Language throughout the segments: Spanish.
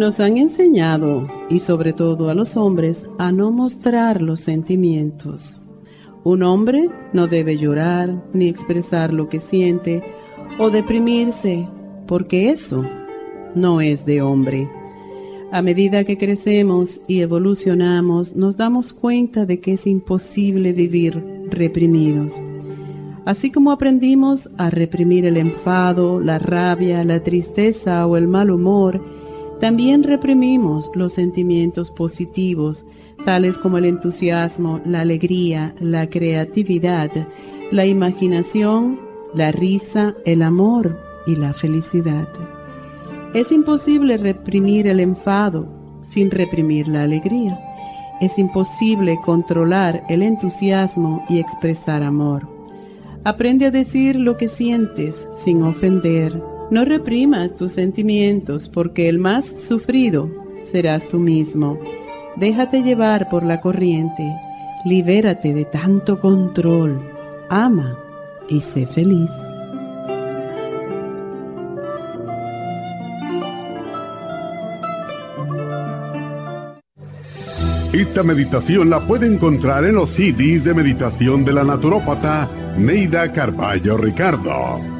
Nos han enseñado, y sobre todo a los hombres, a no mostrar los sentimientos. Un hombre no debe llorar ni expresar lo que siente o deprimirse, porque eso no es de hombre. A medida que crecemos y evolucionamos, nos damos cuenta de que es imposible vivir reprimidos. Así como aprendimos a reprimir el enfado, la rabia, la tristeza o el mal humor, también reprimimos los sentimientos positivos, tales como el entusiasmo, la alegría, la creatividad, la imaginación, la risa, el amor y la felicidad. Es imposible reprimir el enfado sin reprimir la alegría. Es imposible controlar el entusiasmo y expresar amor. Aprende a decir lo que sientes sin ofender no reprimas tus sentimientos porque el más sufrido serás tú mismo. Déjate llevar por la corriente, libérate de tanto control, ama y sé feliz. Esta meditación la puede encontrar en los CDs de meditación de la naturópata Neida Carballo Ricardo.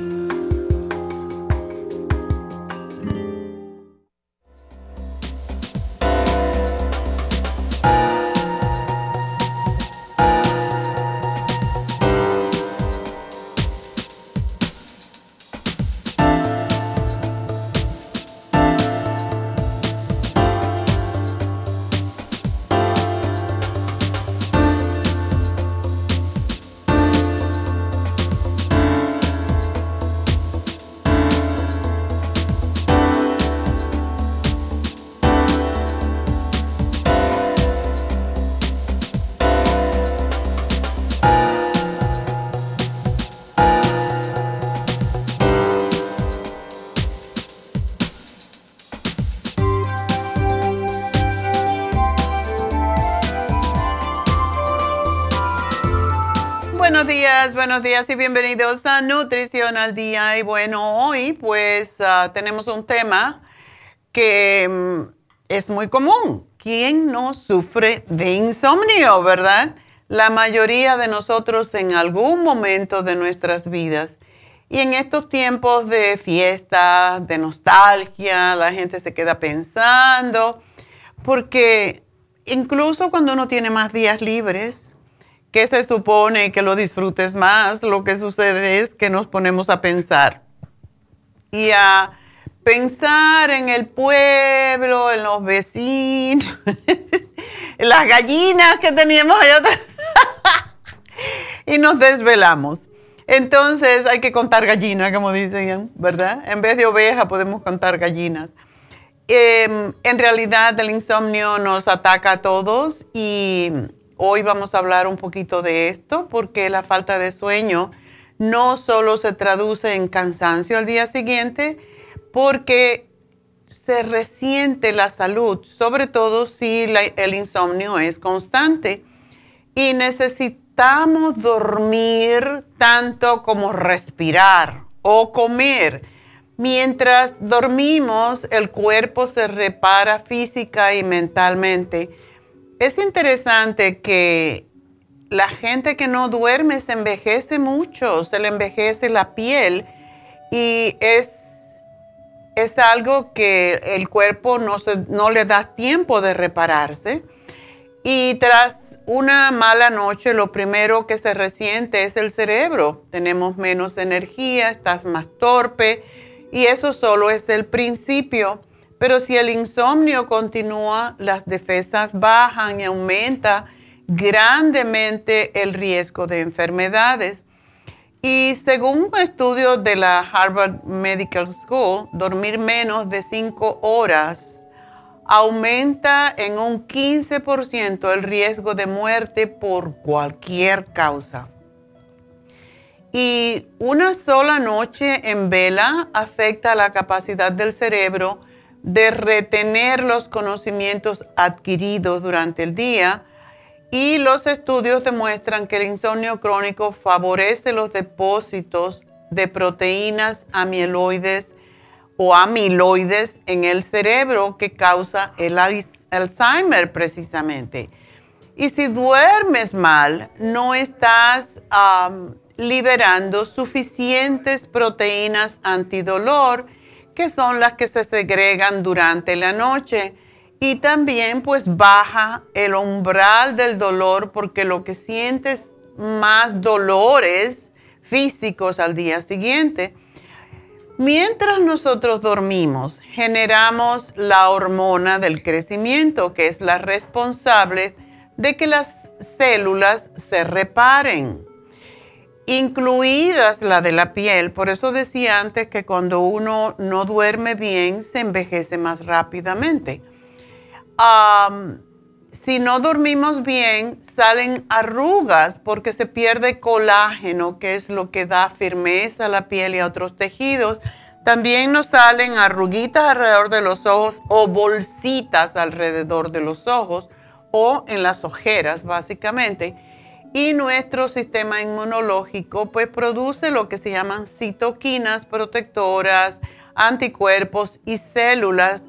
Buenos días y bienvenidos a Nutrición al Día. Y bueno, hoy pues ah, tenemos un tema que mm, es muy común. ¿Quién no sufre de insomnio, verdad? La mayoría de nosotros en algún momento de nuestras vidas. Y en estos tiempos de fiesta, de nostalgia, la gente se queda pensando, porque incluso cuando uno tiene más días libres, que se supone que lo disfrutes más, lo que sucede es que nos ponemos a pensar. Y a pensar en el pueblo, en los vecinos, en las gallinas que teníamos allá y nos desvelamos. Entonces hay que contar gallinas, como dicen, ¿verdad? En vez de oveja podemos contar gallinas. Em, en realidad el insomnio nos ataca a todos y hoy vamos a hablar un poquito de esto porque la falta de sueño no solo se traduce en cansancio al día siguiente, porque se resiente la salud, sobre todo si el insomnio es constante. Y necesitamos dormir tanto como respirar o comer. Mientras dormimos, el cuerpo se repara física y mentalmente. Es interesante que la gente que no duerme se envejece mucho, se le envejece la piel y es es algo que el cuerpo no, no le da tiempo de repararse. Y tras una mala noche, lo primero que se resiente es el cerebro. Tenemos menos energía, estás más torpe y eso solo es el principio. Pero si el insomnio continúa, las defensas bajan y aumenta grandemente el riesgo de enfermedades. Y según un estudio de la Harvard Medical School, dormir menos de 5 horas aumenta en un 15% el riesgo de muerte por cualquier causa. Y una sola noche en vela afecta la capacidad del cerebro de retener los conocimientos adquiridos durante el día y los estudios demuestran que el insomnio crónico favorece los depósitos de proteínas amiloides o amiloides en el cerebro que causa el Alzheimer precisamente. Y si duermes mal, no estás liberando suficientes proteínas antidolor, que son las que se segregan durante la noche y también pues baja el umbral del dolor porque lo que sientes más dolores físicos al día siguiente. Mientras nosotros dormimos, generamos la hormona del crecimiento, que es la responsable de que las células se reparen, incluidas la de la piel. Por eso decía antes que cuando uno no duerme bien, se envejece más rápidamente si no dormimos bien, salen arrugas porque se pierde colágeno, que es lo que da firmeza a la piel y a otros tejidos. También nos salen arruguitas alrededor de los ojos o bolsitas alrededor de los ojos o en las ojeras, básicamente. Y nuestro sistema inmunológico pues produce lo que se llaman citoquinas protectoras, anticuerpos y células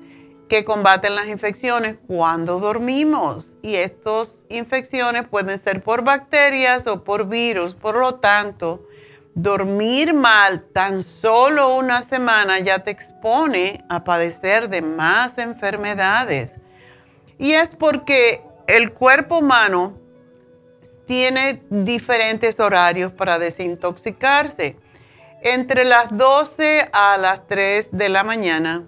que combaten las infecciones cuando dormimos. Y estas infecciones pueden ser por bacterias o por virus. Por lo tanto, dormir mal tan solo una semana ya te expone a padecer de más enfermedades. Y es porque el cuerpo humano tiene diferentes horarios para desintoxicarse. Entre las 12 a las 3 de la mañana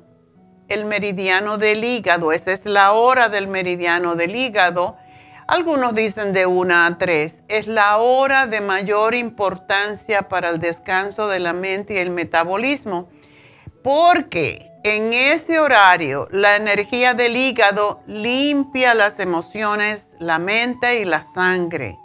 el meridiano del hígado, esa es la hora del meridiano del hígado. Algunos dicen de una a tres. Es la hora de mayor importancia para el descanso de la mente y el metabolismo, porque en ese horario la energía del hígado limpia las emociones, la mente y la sangre.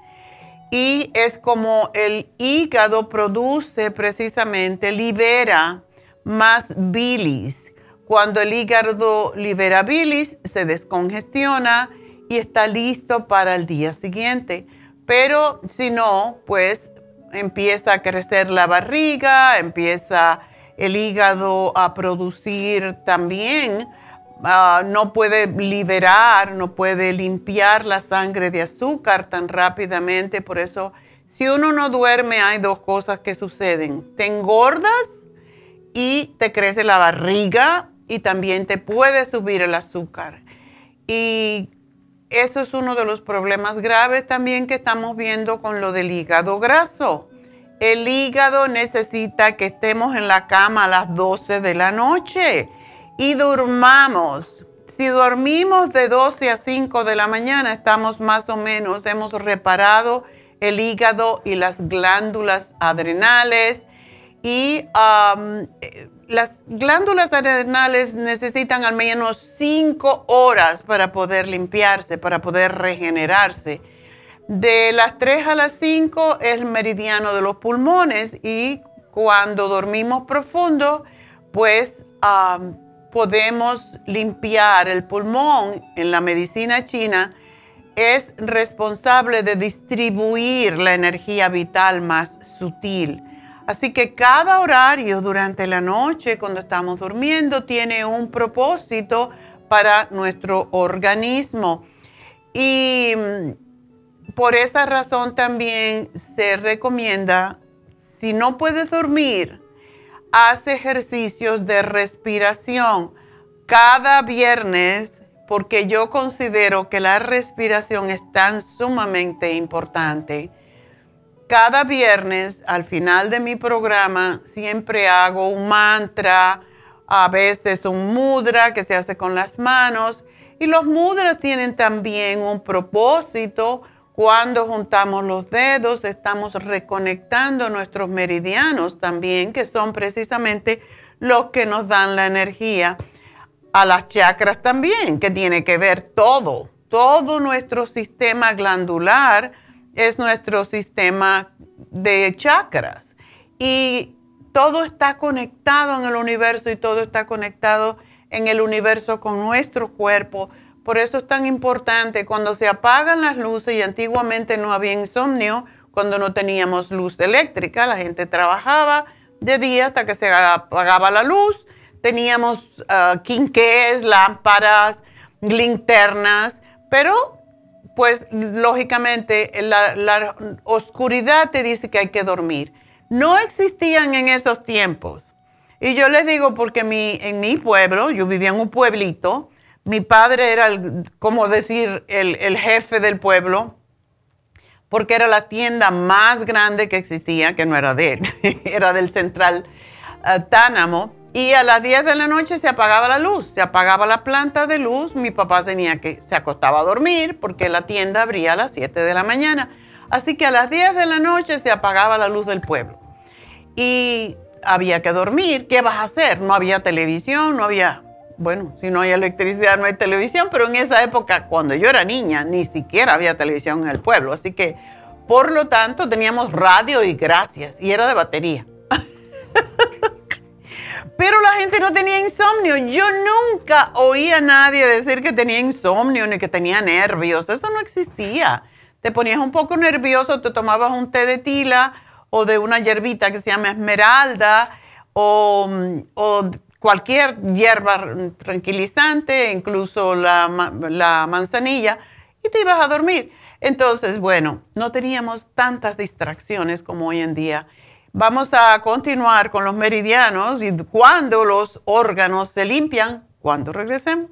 Y es como el hígado produce precisamente, libera más bilis cuando el hígado libera bilis, se descongestiona y está listo para el día siguiente. Pero si no, pues empieza a crecer la barriga, empieza el hígado a producir también, ah, no puede liberar, no puede limpiar la sangre de azúcar tan rápidamente. Por eso, si uno no duerme, hay dos cosas que suceden. Te engordas y te crece la barriga y también te puede subir el azúcar. Y eso es uno de los problemas graves también que estamos viendo con lo del hígado graso. El hígado necesita que estemos en la cama a las 12 de la noche y durmamos. Si dormimos de 12 a 5 de la mañana, estamos más o menos, hemos reparado el hígado y las glándulas adrenales y las glándulas adrenales necesitan al menos 5 horas para poder limpiarse, para poder regenerarse. De las 3 a las 5 es el meridiano de los pulmones y cuando dormimos profundo, pues podemos limpiar el pulmón. En la medicina china es responsable de distribuir la energía vital más sutil. Así que cada horario durante la noche, cuando estamos durmiendo, tiene un propósito para nuestro organismo. Y por esa razón también se recomienda, si no puedes dormir, haz ejercicios de respiración cada viernes porque yo considero que la respiración es tan sumamente importante. Cada viernes al final de mi programa siempre hago un mantra, a veces un mudra que se hace con las manos y los mudras tienen también un propósito cuando juntamos los dedos, estamos reconectando nuestros meridianos también, que son precisamente los que nos dan la energía. A las chakras también, que tiene que ver todo. Todo nuestro sistema glandular es nuestro sistema de chakras. Y todo está conectado en el universo y todo está conectado en el universo con nuestro cuerpo por eso es tan importante cuando se apagan las luces y antiguamente no había insomnio, cuando no teníamos luz eléctrica, la gente trabajaba de día hasta que se apagaba la luz. Teníamos uh, quinqués, lámparas, linternas, pero pues lógicamente la, la, oscuridad te dice que hay que dormir. No existían en esos tiempos. Y yo les digo porque mi, en mi pueblo, yo vivía en un pueblito, mi padre era, como decir, el, jefe del pueblo, porque era la tienda más grande que existía, que no era de él, era del Central uh, Tánamo. Y a las 10 de la noche se apagaba la luz, se apagaba la planta de luz. Mi papá tenía que, se acostaba a dormir porque la tienda abría a las 7 de la mañana. Así que a las 10 de la noche se apagaba la luz del pueblo. Y había que dormir. ¿Qué vas a hacer? No había televisión, no había bueno, si no hay electricidad no hay televisión, pero en esa época, cuando yo era niña, ni siquiera había televisión en el pueblo. Así que, por lo tanto, teníamos radio y gracias, y era de batería. pero la gente no tenía insomnio. Yo nunca oí a nadie decir que tenía insomnio ni que tenía nervios. Eso no existía. Te ponías un poco nervioso, te tomabas un té de tila o de una hierbita que se llama esmeralda o, o cualquier hierba tranquilizante, incluso la, manzanilla, y te ibas a dormir. Entonces, bueno, no teníamos tantas distracciones como hoy en día. Vamos a continuar con los meridianos y cuando los órganos se limpian, cuando regresemos.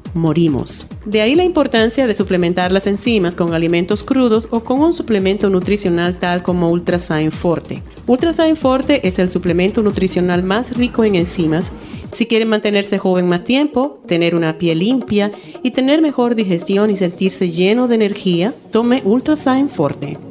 morimos. De ahí la importancia de suplementar las enzimas con alimentos crudos o con un suplemento nutricional tal como Ultrasign Forte. Ultrasign Forte es el suplemento nutricional más rico en enzimas si quieren mantenerse joven más tiempo, tener una piel limpia y tener mejor digestión y sentirse lleno de energía, tome Ultrasign Forte.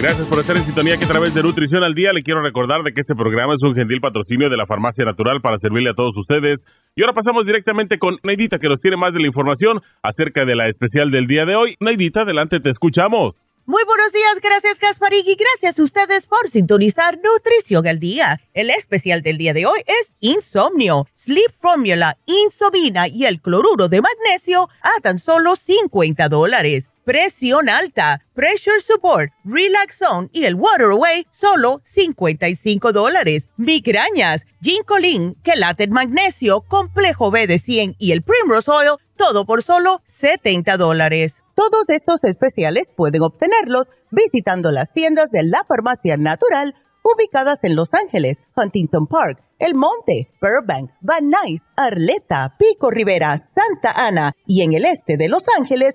Gracias por estar en sintonía que a través de Nutrición al Día le quiero recordar de que este programa es un gentil patrocinio de la Farmacia Natural para servirle a todos ustedes. Y ahora pasamos directamente con Neidita que nos tiene más de la información acerca de la especial del día de hoy. Neidita, adelante, te escuchamos. Muy buenos días, gracias Gasparín y gracias a ustedes por sintonizar Nutrición al Día. El especial del día de hoy es Insomnio, Sleep Formula, Insomina y el cloruro de magnesio a tan solo 50 dólares presión alta, pressure support, relax zone y el water away, solo 55 dólares. Migrañas, ginkolin, quelate magnesio, complejo B de 100 y el primrose oil, todo por solo 70 dólares. Todos estos especiales pueden obtenerlos visitando las tiendas de la farmacia natural ubicadas en Los Ángeles, Huntington Park, El Monte, Burbank, Van Nuys, Arleta, Pico Rivera, Santa Ana y en el este de Los Ángeles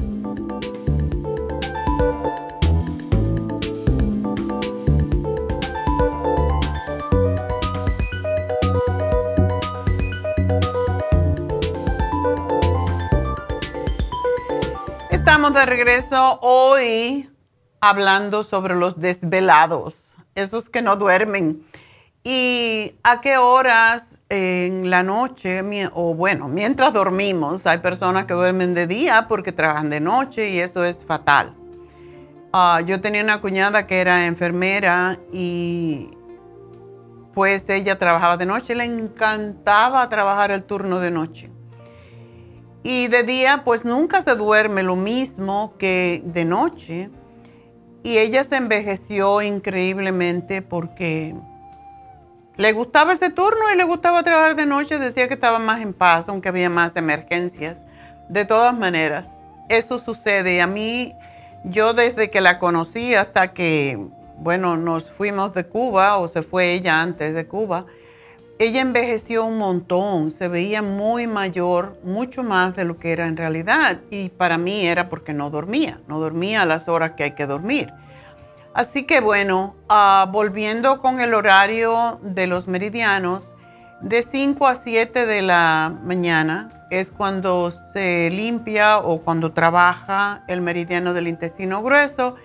Estamos de regreso hoy hablando sobre los desvelados, esos que no duermen. ¿Y a qué horas en la noche, o bueno, mientras dormimos, hay personas que duermen de día porque trabajan de noche y eso es fatal. Ah, yo tenía una cuñada que era enfermera y pues ella trabajaba de noche, le encantaba trabajar el turno de noche. Y de día pues nunca se duerme lo mismo que de noche. Y ella se envejeció increíblemente porque le gustaba ese turno y le gustaba trabajar de noche. Decía que estaba más en paz, aunque había más emergencias. De todas maneras, eso sucede. A mí, yo desde que la conocí hasta que, bueno, nos fuimos de Cuba o se fue ella antes de Cuba, ella envejeció un montón, se veía muy mayor, mucho más de lo que era en realidad. Y para mí era porque no dormía, no dormía a las horas que hay que dormir. Así que bueno, ah, volviendo con el horario de los meridianos, de 5 a 7 de la mañana es cuando se limpia o cuando trabaja el meridiano del intestino grueso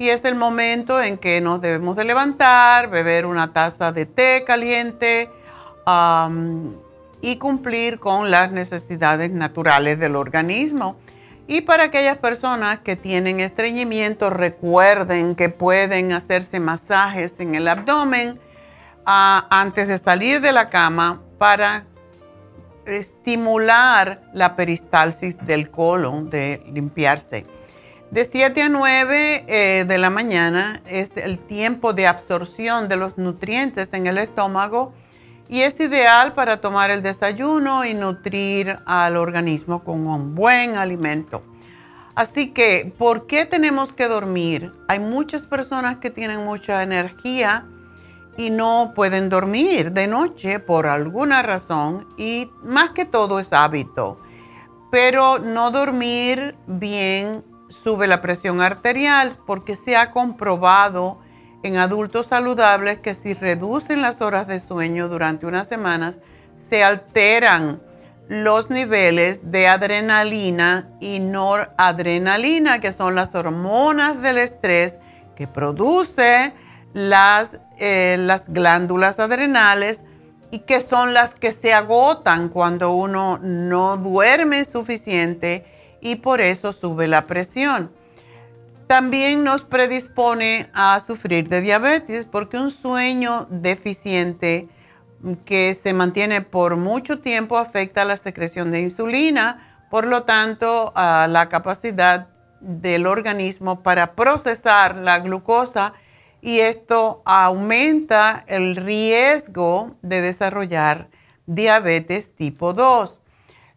y es el momento en que nos debemos de levantar, beber una taza de té caliente, y cumplir con las necesidades naturales del organismo. Y para aquellas personas que tienen estreñimiento, recuerden que pueden hacerse masajes en el abdomen ah, antes de salir de la cama para estimular la peristalsis del colon, de limpiarse. De 7 a 9 eh, de la mañana es el tiempo de absorción de los nutrientes en el estómago y es ideal para tomar el desayuno y nutrir al organismo con un buen alimento. Así que, ¿por qué tenemos que dormir? Hay muchas personas que tienen mucha energía y no pueden dormir de noche por alguna razón y más que todo es hábito. Pero no dormir bien sube la presión arterial porque se ha comprobado en adultos saludables que si reducen las horas de sueño durante unas semanas, se alteran los niveles de adrenalina y noradrenalina, que son las hormonas del estrés que produce las, eh, las glándulas adrenales y que son las que se agotan cuando uno no duerme suficiente y por eso sube la presión. También nos predispone a sufrir de diabetes porque un sueño deficiente que se mantiene por mucho tiempo afecta la secreción de insulina, por lo tanto, a la capacidad del organismo para procesar la glucosa y esto aumenta el riesgo de desarrollar diabetes tipo 2.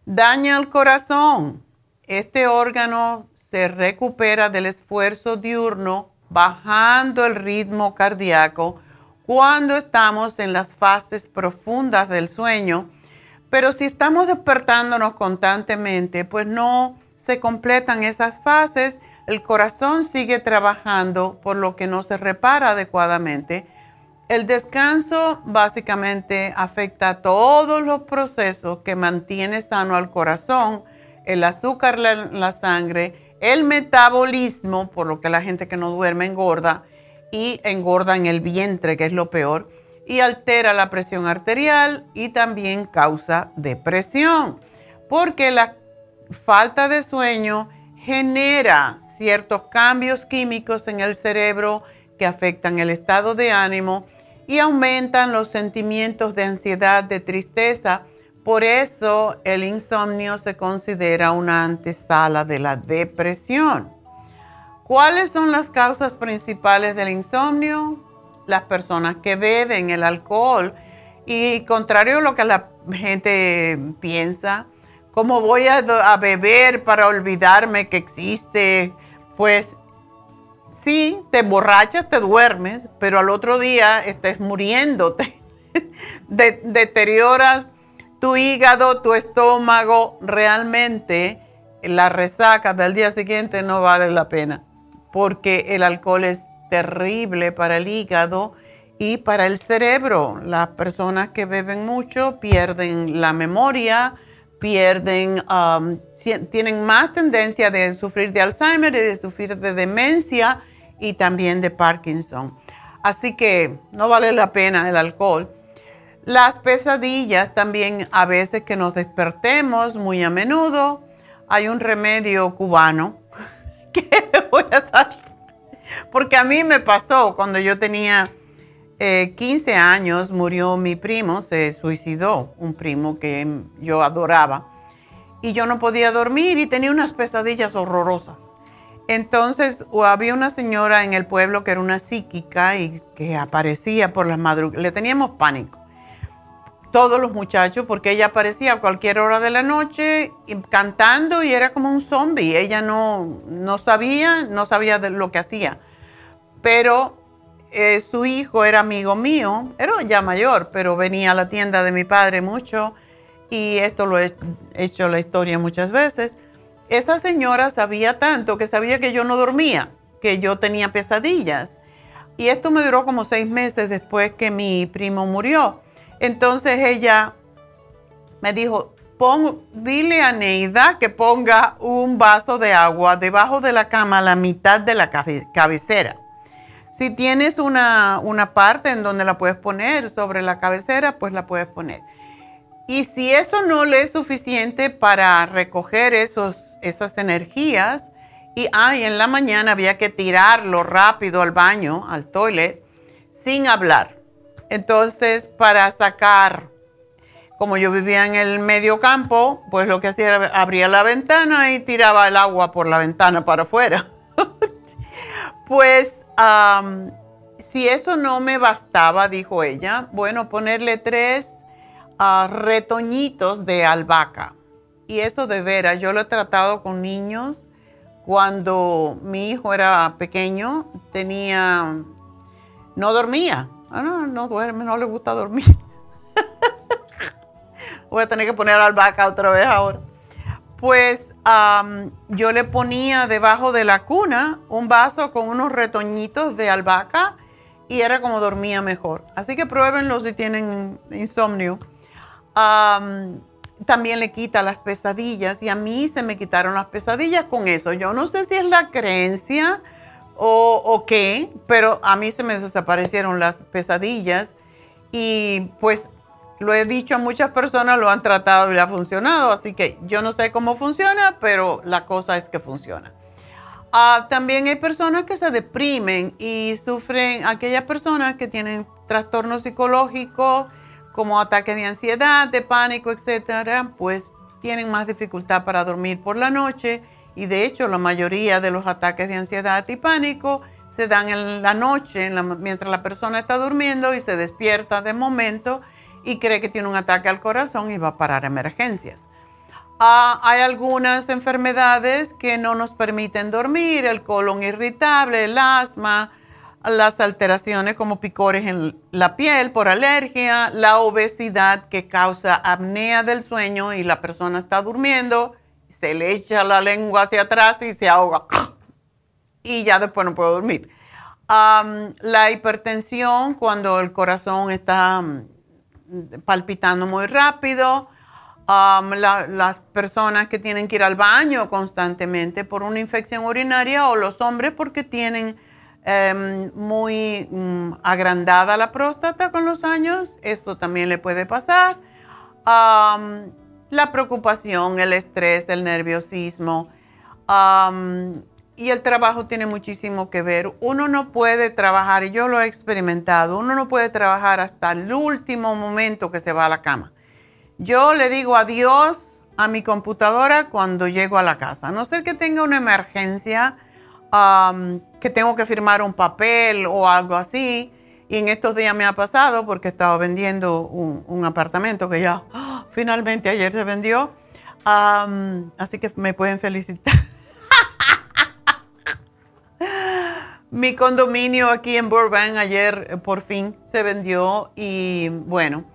Daña el corazón. Este órgano se recupera del esfuerzo diurno bajando el ritmo cardíaco cuando estamos en las fases profundas del sueño. Pero si estamos despertándonos constantemente, pues no se completan esas fases, el corazón sigue trabajando por lo que no se repara adecuadamente. El descanso básicamente afecta todos los procesos que mantiene sano al corazón, el azúcar la sangre, el metabolismo, por lo que la gente que no duerme engorda, y engorda en el vientre, que es lo peor, y altera la presión arterial y también causa depresión, porque la falta de sueño genera ciertos cambios químicos en el cerebro que afectan el estado de ánimo y aumentan los sentimientos de ansiedad, de tristeza. Por eso el insomnio se considera una antesala de la depresión. ¿Cuáles son las causas principales del insomnio? Las personas que beben el alcohol. Y contrario a lo que la gente piensa, ¿Cómo voy a, beber para olvidarme que existe? Pues sí, te emborrachas, te duermes, pero al otro día estés muriéndote. deterioras tu hígado, tu estómago. Realmente la resaca del día siguiente no vale la pena porque el alcohol es terrible para el hígado y para el cerebro. Las personas que beben mucho pierden la memoria, pierden, um, tienen más tendencia de sufrir de Alzheimer y de sufrir de demencia y también de Parkinson. Así que no vale la pena el alcohol. Las pesadillas también a veces que nos despertemos muy a menudo. Hay un remedio cubano que voy a dar. Porque a mí me pasó cuando yo tenía 15 eh, años murió mi primo, se suicidó, un primo que yo adoraba. Y yo no podía dormir y tenía unas pesadillas horrorosas. Entonces había una señora en el pueblo que era una psíquica y que aparecía por las madrugadas. Le teníamos pánico. Todos los muchachos, porque ella aparecía a cualquier hora de la noche cantando y era como un zombie. Ella no, no sabía, no sabía de lo que hacía. Pero eh, su hijo era amigo mío, era ya mayor, pero venía a la tienda de mi padre mucho y esto lo he hecho la historia muchas veces. Esa señora sabía tanto que sabía que yo no dormía, que yo tenía pesadillas. Y esto me duró como seis meses después que mi primo murió. Entonces ella me dijo, dile a Neida que ponga un vaso de agua debajo de la cama a la mitad de la cabecera. Si tienes una, parte en donde la puedes poner sobre la cabecera, pues la puedes poner. Y si eso no le es suficiente para recoger esos, esas energías, y ay, en la mañana había que tirarlo rápido al baño, al toilet, sin hablar. Entonces, para sacar, como yo vivía en el medio campo, pues lo que hacía era abría la ventana y tiraba el agua por la ventana para afuera. pues si eso no me bastaba, dijo ella, bueno, ponerle tres ah, retoñitos de albahaca. Y eso de veras, yo lo he tratado con niños. Cuando mi hijo era pequeño, tenía, no dormía. Ah, no, no duerme, no le gusta dormir. Voy a tener que poner albahaca otra vez ahora pues yo le ponía debajo de la cuna un vaso con unos retoñitos de albahaca y era como dormía mejor. Así que pruébenlo si tienen insomnio. también le quita las pesadillas y a mí se me quitaron las pesadillas con eso. Yo no sé si es la creencia o, o qué, pero a mí se me desaparecieron las pesadillas y pues lo he dicho a muchas personas, lo han tratado y le ha funcionado, así que yo no sé cómo funciona, pero la cosa es que funciona. Ah, también hay personas que se deprimen y sufren, aquellas personas que tienen trastornos psicológicos como ataques de ansiedad, de pánico, etcétera, pues tienen más dificultad para dormir por la noche y de hecho la mayoría de los ataques de ansiedad y pánico se dan en la noche mientras la persona está durmiendo y se despierta de momento y cree que tiene un ataque al corazón y va a parar emergencias. Ah, hay algunas enfermedades que no nos permiten dormir, el colon irritable, el asma, las alteraciones como picores en la piel por alergia, la obesidad que causa apnea del sueño y la persona está durmiendo, se le echa la lengua hacia atrás y se ahoga y ya después no puede dormir. la hipertensión cuando el corazón está palpitando muy rápido, las personas que tienen que ir al baño constantemente por una infección urinaria o los hombres porque tienen Em, muy mm, agrandada la próstata con los años, esto también le puede pasar. La preocupación, el estrés, el nerviosismo y el trabajo tiene muchísimo que ver. Uno no puede trabajar, y yo lo he experimentado, uno no puede trabajar hasta el último momento que se va a la cama. Yo le digo adiós a mi computadora cuando llego a la casa, a no ser que tenga una emergencia que tengo que firmar un papel o algo así. Y en estos días me ha pasado porque estaba vendiendo un, apartamento que ya finalmente ayer se vendió. así que me pueden felicitar. Mi condominio aquí en Burbank ayer eh, por fin se vendió y bueno,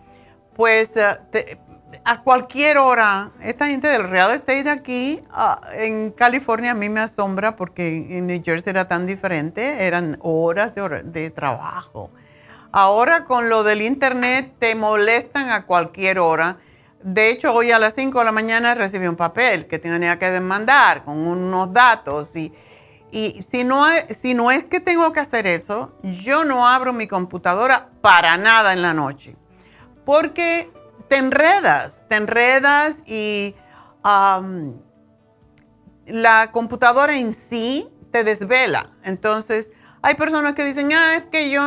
pues eh, a cualquier hora, esta gente del real estate aquí ah, en California a mí me asombra porque en New Jersey era tan diferente, eran horas de, de trabajo. Ahora con lo del internet te molestan a cualquier hora. De hecho, hoy a las 5 de la mañana recibí un papel que tenía que demandar con unos datos y, y si, no, si no es que tengo que hacer eso, yo no abro mi computadora para nada en la noche. Porque te enredas, te enredas y la computadora en sí te desvela. Entonces, hay personas que dicen, ah, es que yo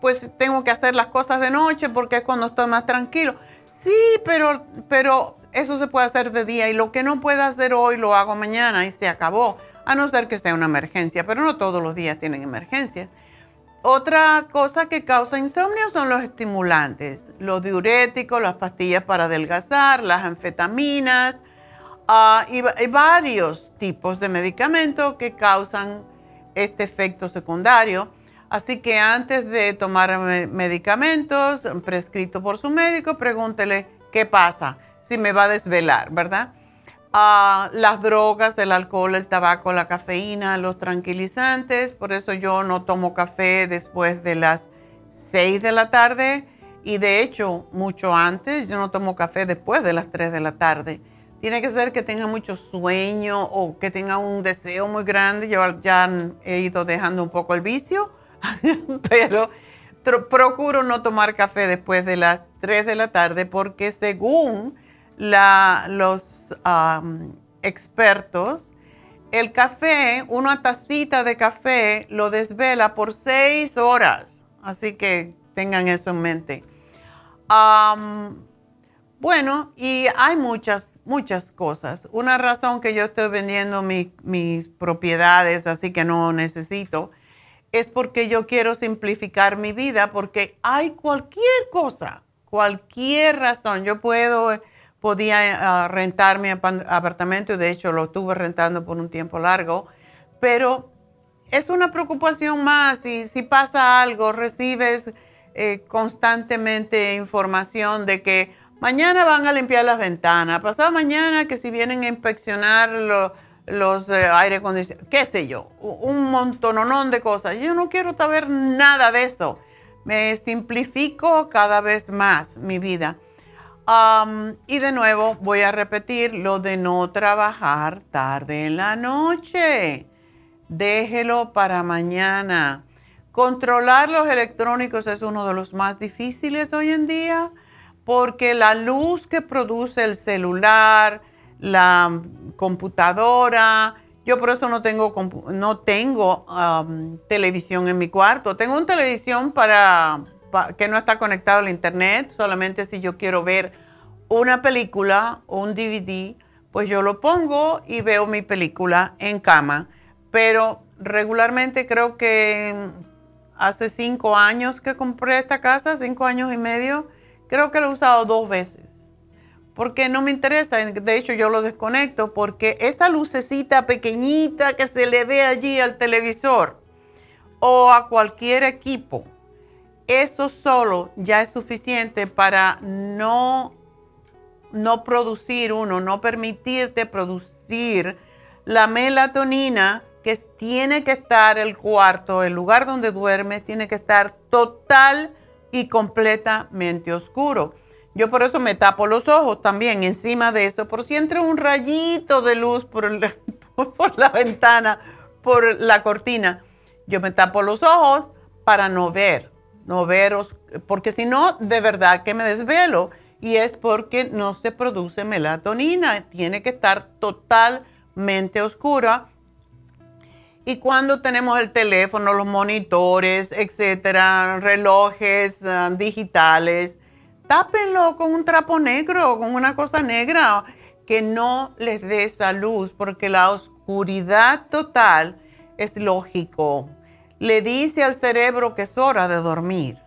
pues tengo que hacer las cosas de noche porque es cuando estoy más tranquilo. Sí, pero, pero eso se puede hacer de día y lo que no puedo hacer hoy lo hago mañana y se acabó, a no ser que sea una emergencia, pero no todos los días tienen emergencias. Otra cosa que causa insomnio son los estimulantes, los diuréticos, las pastillas para adelgazar, las anfetaminas ah, y, varios tipos de medicamentos que causan este efecto secundario. Así que antes de tomar medicamentos prescritos por su médico, pregúntele qué pasa, si me va a desvelar, ¿verdad? las drogas, el alcohol, el tabaco, la cafeína, los tranquilizantes. Por eso yo no tomo café después de las 6 de la tarde y de hecho mucho antes yo no tomo café después de las 3 de la tarde. Tiene que ser que tenga mucho sueño o que tenga un deseo muy grande. Yo ya he ido dejando un poco el vicio, pero procuro no tomar café después de las 3 de la tarde porque según los expertos, el café, una tacita de café lo desvela por seis horas. Así que tengan eso en mente. bueno, y hay muchas, muchas cosas. Una razón que yo estoy vendiendo mis propiedades, así que no necesito, es porque yo quiero simplificar mi vida, porque hay cualquier cosa, cualquier razón. Yo puedo podía ah, rentar mi apartamento, de hecho lo estuve rentando por un tiempo largo, pero es una preocupación más y si pasa algo, recibes eh, constantemente información de que mañana van a limpiar las ventanas, pasado mañana que si vienen a inspeccionar los eh, aire acondicionados, qué sé yo, un montononón de cosas. Yo no quiero saber nada de eso. Me simplifico cada vez más mi vida y de nuevo voy a repetir lo de no trabajar tarde en la noche. Déjelo para mañana. Controlar los electrónicos es uno de los más difíciles hoy en día porque la luz que produce el celular, la computadora, Yo por eso no tengo, no tengo um, televisión en mi cuarto. Tengo una televisión para, que no está conectado al internet, solamente si yo quiero ver una película o un DVD, pues yo lo pongo y veo mi película en cama. Pero regularmente creo que hace cinco años que compré esta casa, cinco años y medio, creo que lo he usado dos veces porque no me interesa. De hecho, yo lo desconecto porque esa lucecita pequeñita que se le ve allí al televisor o a cualquier equipo, eso solo ya es suficiente para no, no producir uno, no permitirte producir la melatonina que tiene que estar el cuarto, el lugar donde duermes, tiene que estar total y completamente oscuro. Yo por eso me tapo los ojos también encima de eso, por si entra un rayito de luz por, la ventana, por la cortina. Yo me tapo los ojos para no ver, no veros, porque si no, de verdad que me desvelo. Y es porque no se produce melatonina, tiene que estar totalmente oscura. Y cuando tenemos el teléfono, los monitores, etcétera, relojes ah, digitales, tápenlo con un trapo negro, con una cosa negra, que no les dé esa luz, porque la oscuridad total es lógico. Le dice al cerebro que es hora de dormir.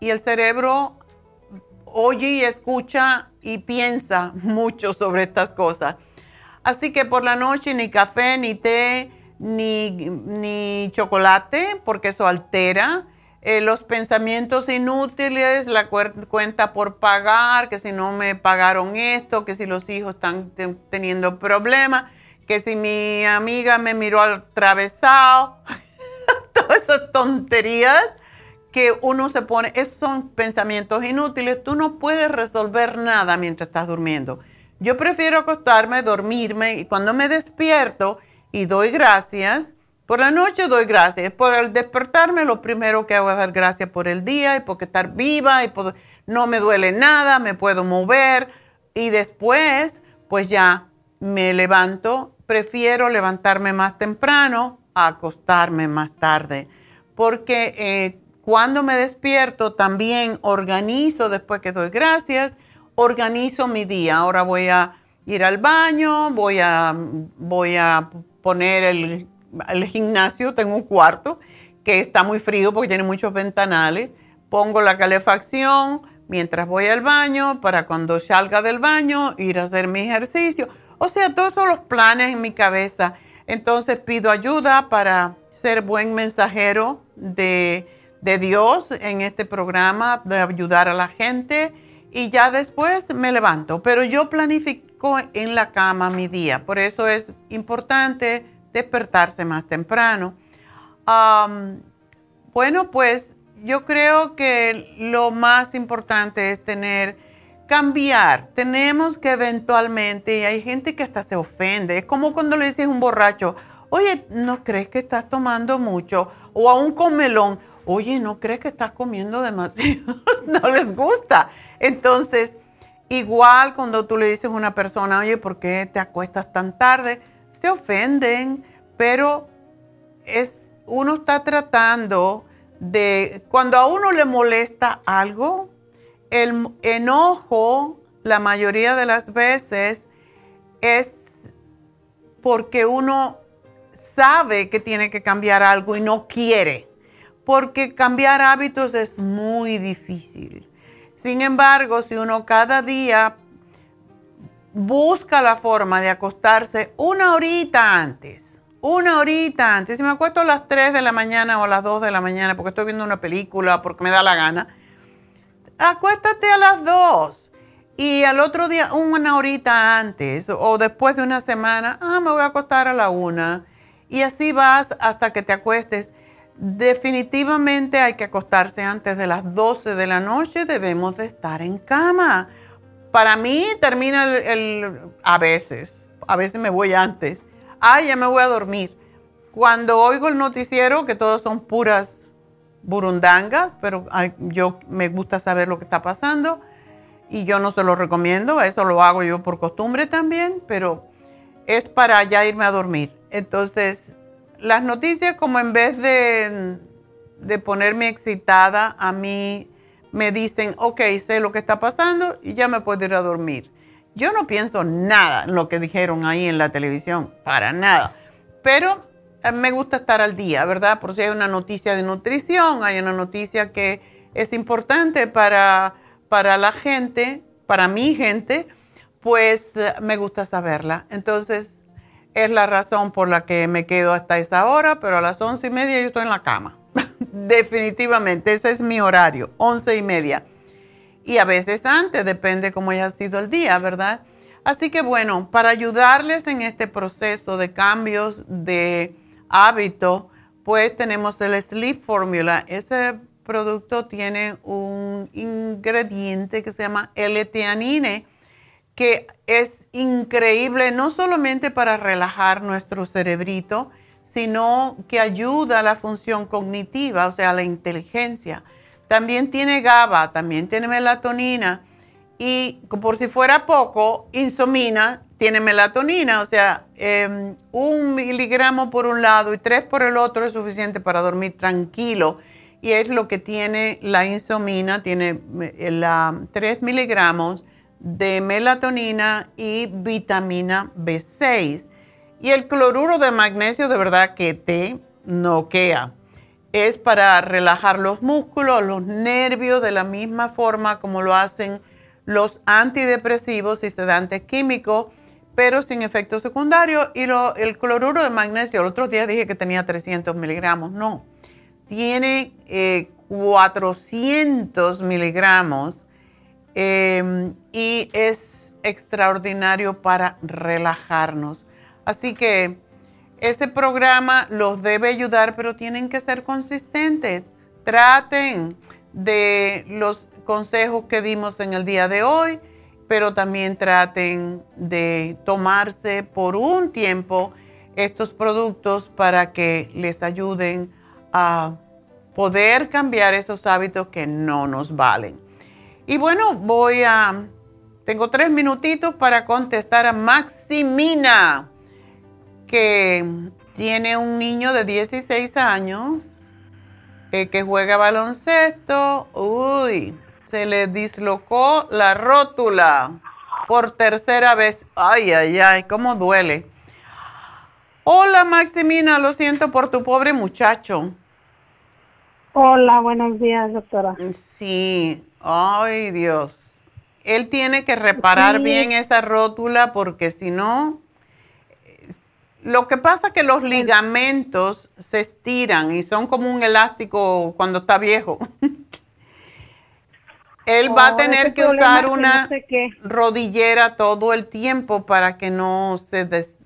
Y el cerebro oye y escucha y piensa mucho sobre estas cosas. Así que por la noche ni café, ni té, ni, ni chocolate, porque eso altera eh, los pensamientos inútiles, la cuenta por pagar, que si no me pagaron esto, que si los hijos están teniendo problemas, que si mi amiga me miró atravesado, todas esas tonterías que uno se pone, esos son pensamientos inútiles, tú no puedes resolver nada mientras estás durmiendo. Yo prefiero acostarme, dormirme y cuando me despierto y doy gracias, por la noche doy gracias. Por el despertarme, lo primero que hago es dar gracias por el día y porque estar viva y no me duele nada, me puedo mover. Y después, pues ya me levanto. Prefiero levantarme más temprano a acostarme más tarde. Porque eh, cuando me despierto, también organizo, después que doy gracias, organizo mi día. Ahora voy a ir al baño, voy a, voy a poner el el gimnasio, tengo un cuarto que está muy frío porque tiene muchos ventanales. Pongo la calefacción mientras voy al baño para cuando salga del baño ir a hacer mi ejercicio. O sea, todos son los planes en mi cabeza. Entonces pido ayuda para ser buen mensajero de, de Dios en este programa, de ayudar a la gente y ya después me levanto. Pero yo planifico en la cama mi día. Por eso es importante despertarse más temprano. bueno, pues yo creo que lo más importante es tener, cambiar. Tenemos que eventualmente, y hay gente que hasta se ofende, es como cuando le dices a un borracho, oye, ¿no crees que estás tomando mucho? O a un comelón, oye, ¿no crees que estás comiendo demasiado? no les gusta. Entonces, igual cuando tú le dices a una persona, oye, ¿por qué te acuestas tan tarde? Se ofenden, pero es, uno está tratando de, cuando a uno le molesta algo, el enojo la mayoría de las veces es porque uno sabe que tiene que cambiar algo y no quiere, porque cambiar hábitos es muy difícil. Sin embargo, si uno cada día busca la forma de acostarse una horita antes. Una horita antes. Si me acuesto a las 3 de la mañana o a las 2 de la mañana porque estoy viendo una película, porque me da la gana, acuéstate a las 2. Y al otro día, una horita antes o después de una semana, ah, me voy a acostar a la 1. Y así vas hasta que te acuestes. Definitivamente hay que acostarse antes de las 12 de la noche. Debemos de estar en cama para mí termina el, a veces, a veces me voy antes. Ah, ya me voy a dormir. Cuando oigo el noticiero, que todos son puras burundangas, pero yo me gusta saber lo que está pasando y yo no se lo recomiendo, eso lo hago yo por costumbre también, pero es para ya irme a dormir. Entonces, las noticias como en vez de, de ponerme excitada, a mí me dicen, ok, sé lo que está pasando y ya me puedo ir a dormir. Yo no pienso nada en lo que dijeron ahí en la televisión, para nada. Pero eh, me gusta estar al día, ¿verdad? Por si hay una noticia de nutrición, hay una noticia que es importante para, para la gente, para mi gente, pues eh, me gusta saberla. Entonces, es la razón por la que me quedo hasta esa hora, pero a las once y media yo estoy en la cama. Definitivamente, ese es mi horario, once y media y a veces antes, depende cómo haya sido el día, ¿verdad? Así que bueno, para ayudarles en este proceso de cambios de hábito, pues tenemos el Sleep Formula. Ese producto tiene un ingrediente que se llama L-teanine, que es increíble no solamente para relajar nuestro cerebrito, sino que ayuda a la función cognitiva, o sea, a la inteligencia también tiene GABA, también tiene melatonina y por si fuera poco, insomina tiene melatonina, o sea, em, un miligramo por un lado y tres por el otro es suficiente para dormir tranquilo. Y es lo que tiene la insomina, tiene eh, la, 3 miligramos de melatonina y vitamina B6. Y el cloruro de magnesio de verdad que te noquea es para relajar los músculos, los nervios, de la misma forma como lo hacen los antidepresivos y sedantes químicos, pero sin efecto secundario. Y el cloruro de magnesio, el otro día dije que tenía 300 miligramos, no, tiene 400 eh, miligramos em, y es extraordinario para relajarnos. Así que ese programa los debe ayudar, pero tienen que ser consistentes. Traten de los consejos que dimos en el día de hoy, pero también traten de tomarse por un tiempo estos productos para que les ayuden a poder cambiar esos hábitos que no nos valen. Y bueno, voy a, tengo tres minutitos para contestar a Maximina que tiene un niño de 16 años eh, que juega baloncesto. Uy, se le dislocó la rótula por tercera vez. Ay, ay, ay, cómo duele. Hola Maximina, lo siento por tu pobre muchacho. Hola, buenos días, doctora. Sí, ay Dios. Él tiene que reparar bien esa rótula porque si no, lo que pasa es que los ligamentos se estiran y son como un elástico cuando está viejo. Él va a oh, tener que usar una rodillera todo el tiempo para que no se des...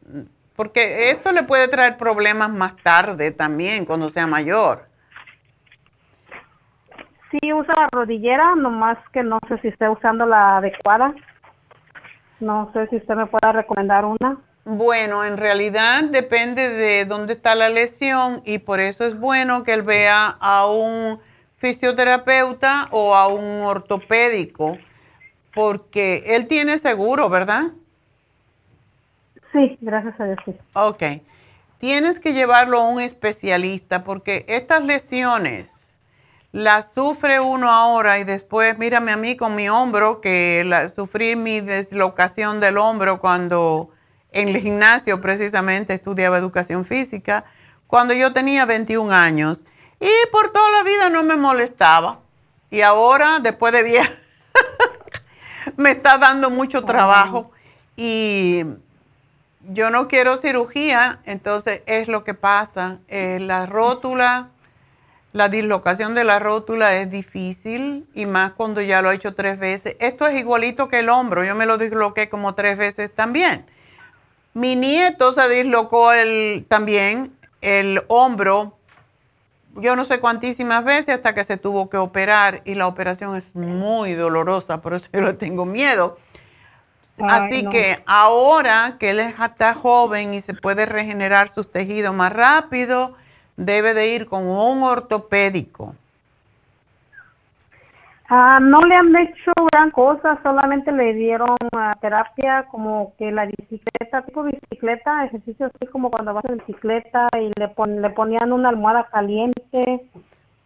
Porque esto le puede traer problemas más tarde también, cuando sea mayor. Sí, usa la rodillera, nomás que no sé si está usando la adecuada. No sé si usted me puede recomendar una. Bueno, en realidad depende de dónde está la lesión y por eso es bueno que él vea a un fisioterapeuta o a un ortopédico, porque él tiene seguro, ¿verdad? Sí, gracias a Dios. Ok. Tienes que llevarlo a un especialista porque estas lesiones las sufre uno ahora y después, mírame a mí con mi hombro, que la, sufrí mi deslocación del hombro cuando en el gimnasio precisamente estudiaba educación física cuando yo tenía 21 años y por toda la vida no me molestaba. Y ahora, después de vieja, me está dando mucho trabajo y yo no quiero cirugía, entonces es lo que pasa. Eh, la rótula, la dislocación de la rótula es difícil y más cuando ya lo he hecho tres veces. Esto es igualito que el hombro, yo me lo disloqué como tres veces también. Mi nieto se dislocó el, también el hombro, yo no sé cuantísimas veces hasta que se tuvo que operar y la operación es muy dolorosa, por eso yo le tengo miedo. Así que ahora que él está joven y se puede regenerar sus tejidos más rápido, debe de ir con un ortopédico. Ah, no le han hecho gran cosa, solamente le dieron ah, terapia como que la bicicleta, tipo bicicleta, ejercicio así como cuando vas en bicicleta y le, pon, le ponían una almohada caliente.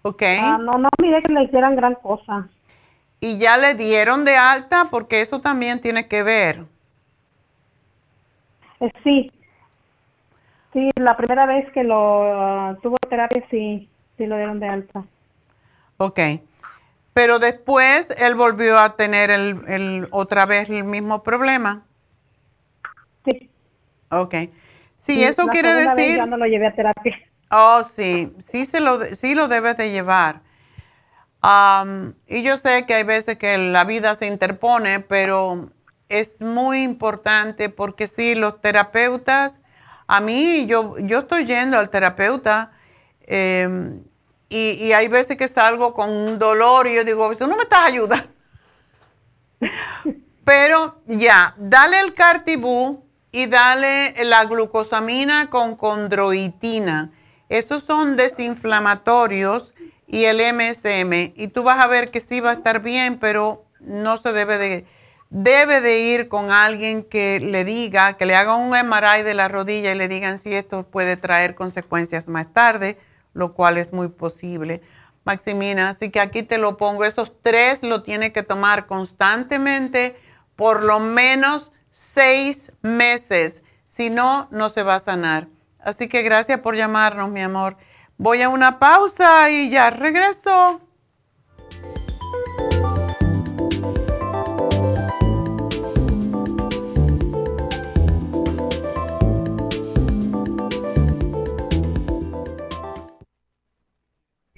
Ok. Ah, no, no miré que le hicieran gran cosa. ¿Y ya le dieron de alta? Porque eso también tiene que ver. Eh, sí. Sí, la primera vez que lo tuvo terapia, sí, sí lo dieron de alta. Ok. Pero después él volvió a tener el, el, otra vez el mismo problema. Sí. Ok. Sí, eso la quiere vez decir... ya no lo llevé a terapia. Oh, sí, sí, se lo, sí lo debes de llevar. Y yo sé que hay veces que la vida se interpone, pero es muy importante porque sí, los terapeutas, a mí yo, yo estoy yendo al terapeuta em, y, y hay veces que salgo con un dolor y yo digo, tú no me estás ayudando. Pero ya, dale el cartibú y dale la glucosamina con condroitina. Esos son desinflamatorios y el MSM. Y tú vas a ver que sí va a estar bien, pero no se debe de... Debe de ir con alguien que le diga, que le haga un MRI de la rodilla y le digan si esto puede traer consecuencias más tarde, lo cual es muy posible. Maximina, así que aquí te lo pongo. Esos tres lo tiene que tomar constantemente por lo menos seis meses. Si no, no se va a sanar. Así que gracias por llamarnos, mi amor. Voy a una pausa y ya regreso.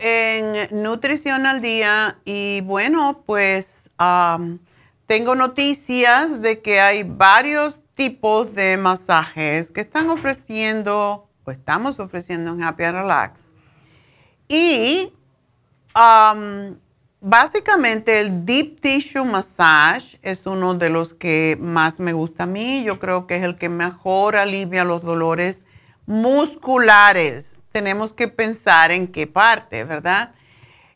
En Nutrición al Día y bueno, pues tengo noticias de que hay varios tipos de masajes que están ofreciendo o estamos ofreciendo en Happy and Relax. Y am, básicamente el Deep Tissue Massage es uno de los que más me gusta a mí. Yo creo que es el que mejor alivia los dolores musculares. Tenemos que pensar en qué parte, ¿verdad?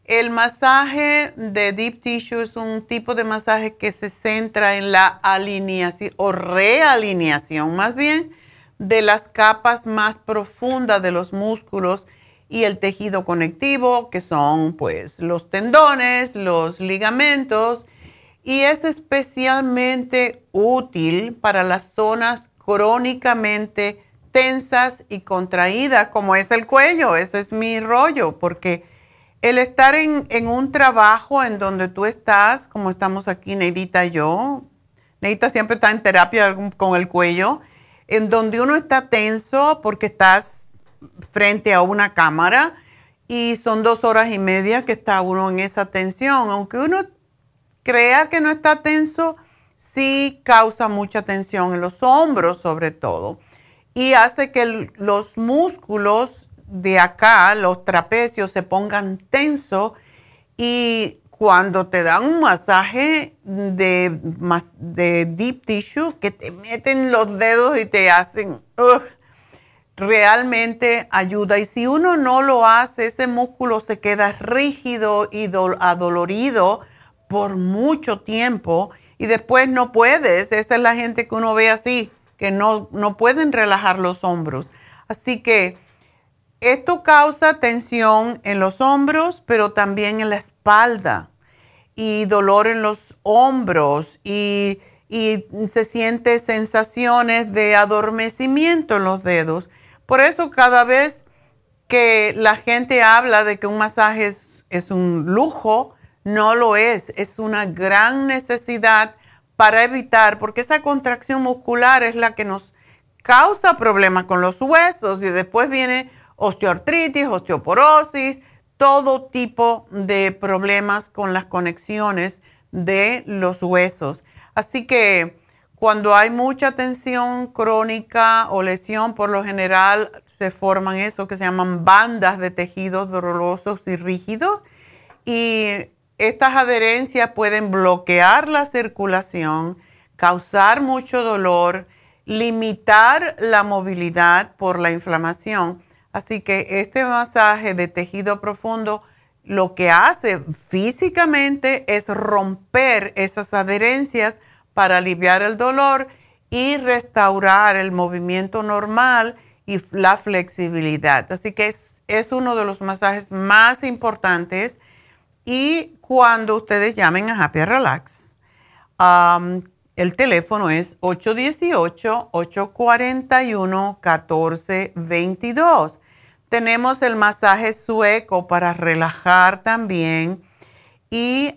El masaje de deep tissue es un tipo de masaje que se centra en la alineación o realineación más bien de las capas más profundas de los músculos y el tejido conectivo, que son pues los tendones, los ligamentos y es especialmente útil para las zonas crónicamente tensas y contraídas, como es el cuello. Ese es mi rollo, porque el estar en, un trabajo en donde tú estás, como estamos aquí, Neidita y yo, Neidita siempre está en terapia con el cuello, en donde uno está tenso porque estás frente a una cámara y son dos horas y media que está uno en esa tensión. Aunque uno crea que no está tenso, sí causa mucha tensión en los hombros sobre todo y hace que los músculos de acá, los trapecios, se pongan tensos y cuando te dan un masaje de, de deep tissue, que te meten los dedos y te hacen, realmente ayuda. Y si uno no lo hace, ese músculo se queda rígido y adolorido por mucho tiempo y después no puedes. Esa es la gente que uno ve así, que no, no pueden relajar los hombros. Así que esto causa tensión en los hombros, pero también en la espalda y dolor en los hombros y, y se siente sensaciones de adormecimiento en los dedos. Por eso cada vez que la gente habla de que un masaje es, es un lujo, no lo es, es una gran necesidad para evitar, porque esa contracción muscular es la que nos causa problemas con los huesos y después viene osteoartritis, osteoporosis, todo tipo de problemas con las conexiones de los huesos. Así que cuando hay mucha tensión crónica o lesión, por lo general se forman eso que se llaman bandas de tejidos dolorosos y rígidos. Y estas adherencias pueden bloquear la circulación, causar mucho dolor, limitar la movilidad por la inflamación. Así que este masaje de tejido profundo lo que hace físicamente es romper esas adherencias para aliviar el dolor y restaurar el movimiento normal y la flexibilidad. Así que es, es uno de los masajes más importantes y cuando ustedes llamen a Happy Relax, el teléfono es 818-841-1422. Tenemos el masaje sueco para relajar también y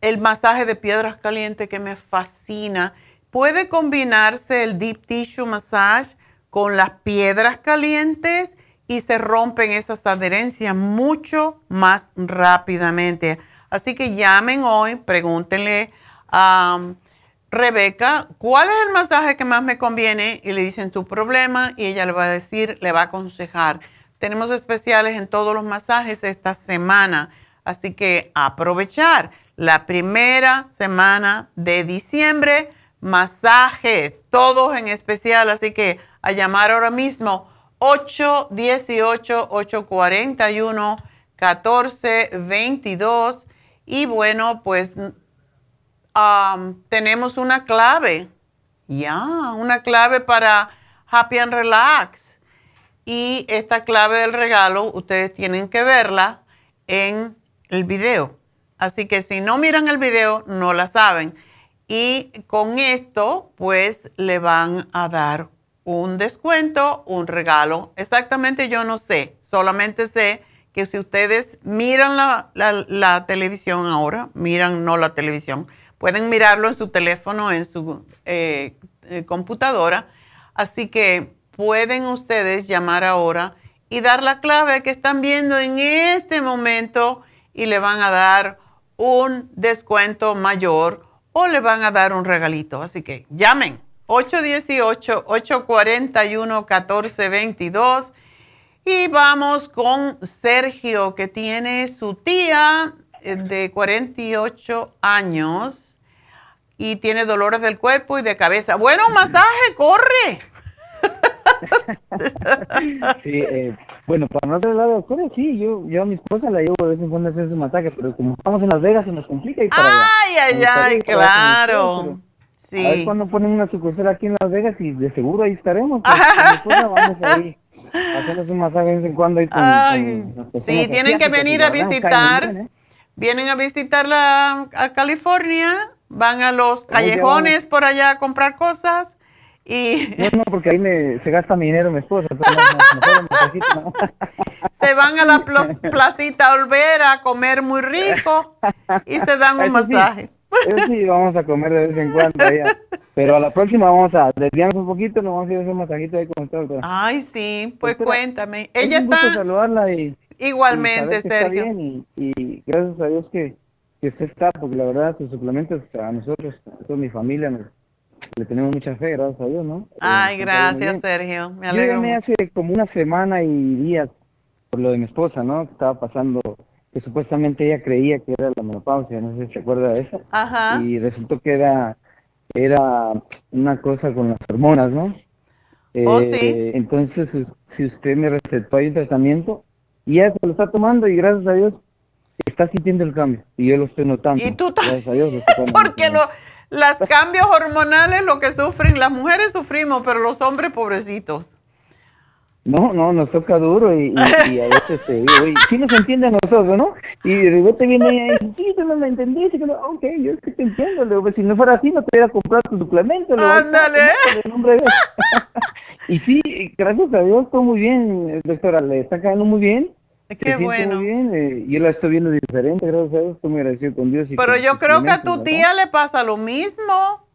el masaje de piedras calientes que me fascina. Puede combinarse el deep tissue massage con las piedras calientes y se rompen esas adherencias mucho más rápidamente. Así que llamen hoy, pregúntenle a um, Rebeca cuál es el masaje que más me conviene y le dicen tu problema y ella le va a decir, le va a aconsejar. Tenemos especiales en todos los masajes esta semana, así que aprovechar la primera semana de diciembre, masajes, todos en especial, así que a llamar ahora mismo 818-841-1422. Y bueno, pues tenemos una clave, ya, una clave para Happy and Relax. Y esta clave del regalo, ustedes tienen que verla en el video. Así que si no miran el video, no la saben. Y con esto, pues le van a dar un descuento, un regalo. Exactamente yo no sé, solamente sé que si ustedes miran la, televisión ahora, miran no la televisión, pueden mirarlo en su teléfono, en su eh, eh, computadora. Así que pueden ustedes llamar ahora y dar la clave que están viendo en este momento y le van a dar un descuento mayor o le van a dar un regalito. Así que llamen 818-841-1422. Y vamos con Sergio, que tiene su tía eh, de 48 años y tiene dolores del cuerpo y de cabeza. Bueno, un masaje, corre. sí, eh, bueno, para no lado oscuro, sí, yo, yo a mi esposa la llevo de vez en cuando a hacer su masaje, pero como estamos en Las Vegas se nos complica y para Ay, ay, ay, claro. Sí. A ver cuando ponen una sucursal aquí en Las Vegas y de seguro ahí estaremos. Pues, vamos ahí. Hacemos un masaje de vez en cuando. Ahí sí, tienen que venir a visitar. ¿eh? vienen a visitar la, a California, van a los callejones por allá a comprar cosas y... No, no, porque ahí me, se gasta mi dinero mi esposa. se van a la placita Olvera a comer muy rico y se dan un masaje. Sí, sí, vamos a comer de vez en cuando allá. Pero a la próxima vamos a desviarnos un poquito, nos vamos a ir a hacer un masajito ahí con usted. Ay, sí, pues cuéntame. Ella está... saludarla y... Igualmente, Sergio. y, gracias a Dios que, que usted está, porque la verdad sus suplementos a nosotros, a toda mi familia, le tenemos mucha fe, gracias a Dios, ¿no? Ay, gracias, Sergio. Me alegro. Yo hace como una semana y días por lo de mi esposa, ¿no? Que estaba pasando, que supuestamente ella creía que era la menopausia, no sé si se acuerda de eso. Ajá. Y resultó que era, era una cosa con las hormonas, ¿no? oh, sí. Eh, entonces, si usted me recetó ahí un tratamiento, y ya se lo está tomando y gracias a Dios está sintiendo el cambio y yo lo estoy notando. Y tú Gracias a Dios. Porque lo, los cambios hormonales lo que sufren, las mujeres sufrimos, pero los hombres pobrecitos. No, no, nos toca duro y, y, a veces te digo, y sí nos entiende a nosotros, ¿no? Y de repente viene y dice, sí, tú no me entendiste, que no, ok, yo es que te entiendo, le digo, si no fuera así no te hubiera comprado tu suplemento. Ándale. y sí, gracias a Dios, todo muy bien, doctora, le está quedando muy bien. Qué bueno. Muy bien, eh, yo la estoy viendo diferente, gracias a Dios, estoy muy agradecido con Dios. Pero yo creo que a tu tía le pasa lo mismo.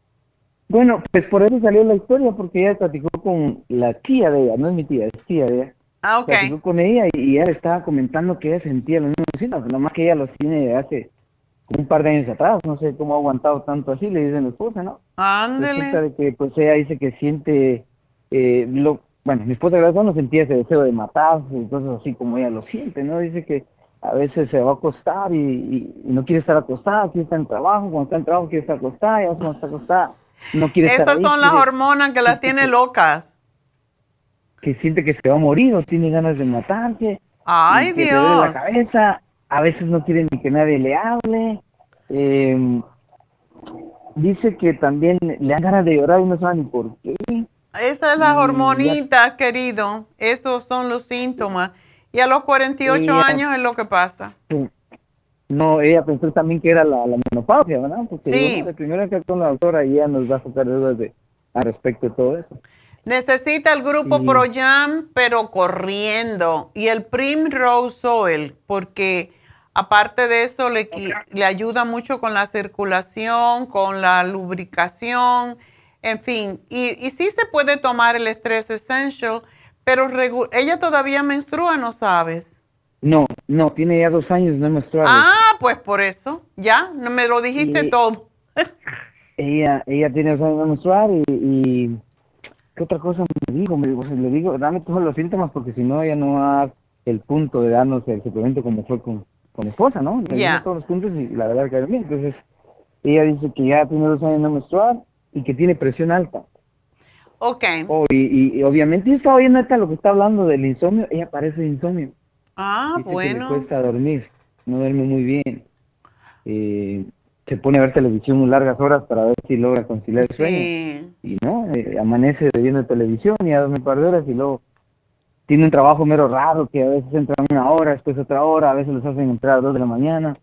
Bueno, pues por eso salió la historia, porque ella platicó con la tía de ella, no es mi tía, es tía de ella. Ah, ok. Platicó con ella y ella estaba comentando que ella sentía lo mismo síntomas, nomás que ella los tiene hace un par de años atrás, no sé cómo ha aguantado tanto así, le dicen la esposa, ¿no? Ándele. de que pues ella dice que siente eh, lo bueno, mi esposa gracias no sentía ese deseo de matar y cosas así como ella lo siente, ¿no? Dice que a veces se va a acostar y, no quiere estar acostada, quiere estar en trabajo, cuando está en trabajo quiere estar acostada, y cuando está acostada no quiere Esas estar Esas son las hormonas que las tiene locas. Que siente que se va a morir o tiene ganas de matarse. ¡Ay, Dios! la cabeza, a veces no quiere ni que nadie le hable. Eh, dice que también le dan ganas de llorar y no sabe ni por qué. Esa es la hormonita, querido. Esos son los síntomas. Y a los 48 años es lo que pasa. No, ella pensó también que era la, menopausia, ¿verdad? Porque sí. Bueno, primero que con la doctora y ella nos va a sacar dudas de, al respecto de todo eso. Necesita el grupo ProYam, pero corriendo. Y el Primrose Oil, porque aparte de eso le, le ayuda mucho con la circulación, con la lubricación en fin, y, y sí se puede tomar el Stress Essential, pero ella todavía menstrua, ¿no sabes? No, no, tiene ya dos años no menstruado. Ah, pues por eso, ya, no me lo dijiste todo. ella, ella tiene dos años no menstruar y, y, ¿qué otra cosa me dijo? Me dijo, le digo, dame todos los síntomas porque si no ella no va a dar el punto de darnos el suplemento como fue con, con esposa, ¿no? Ya. todos los puntos y la verdad que bien. Entonces, ella dice que ya tiene dos años no menstruar y que tiene presión alta. Ok. Oh, y, obviamente yo estaba oyendo hasta lo que está hablando del insomnio, ella parece insomnio. Ah, bueno. Que le cuesta dormir, no duerme muy bien. Eh, se pone a ver televisión muy largas horas para ver si logra conciliar el sueño. Y no, eh, amanece viendo televisión y a dormir un par de horas y luego tiene un trabajo mero raro que a veces entra una hora, después otra hora, a veces los hacen entrar a dos de la mañana.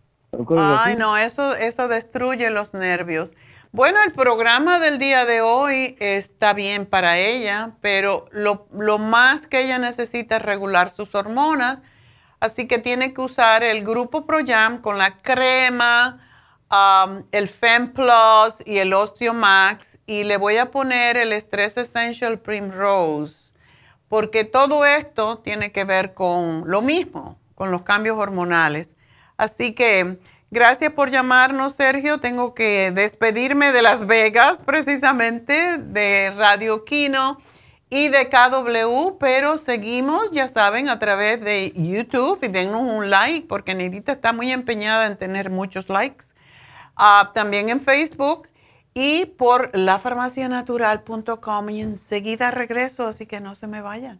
Ay, no, eso, eso destruye los nervios. Bueno, el programa del día de hoy está bien para ella, pero lo, más que ella necesita es regular sus hormonas, así que tiene que usar el grupo ProYam con la crema, um, el Fem Plus y el Osteomax y le voy a poner el Stress Essential Primrose, porque todo esto tiene que ver con lo mismo, con los cambios hormonales. Así que Gracias por llamarnos, Sergio. Tengo que despedirme de Las Vegas, precisamente, de Radio Kino y de KW, pero seguimos, ya saben, a través de YouTube y denos un like, porque Nidita está muy empeñada en tener muchos likes. Ah, también en Facebook y por lafarmacianatural.com y enseguida regreso, así que no se me vayan.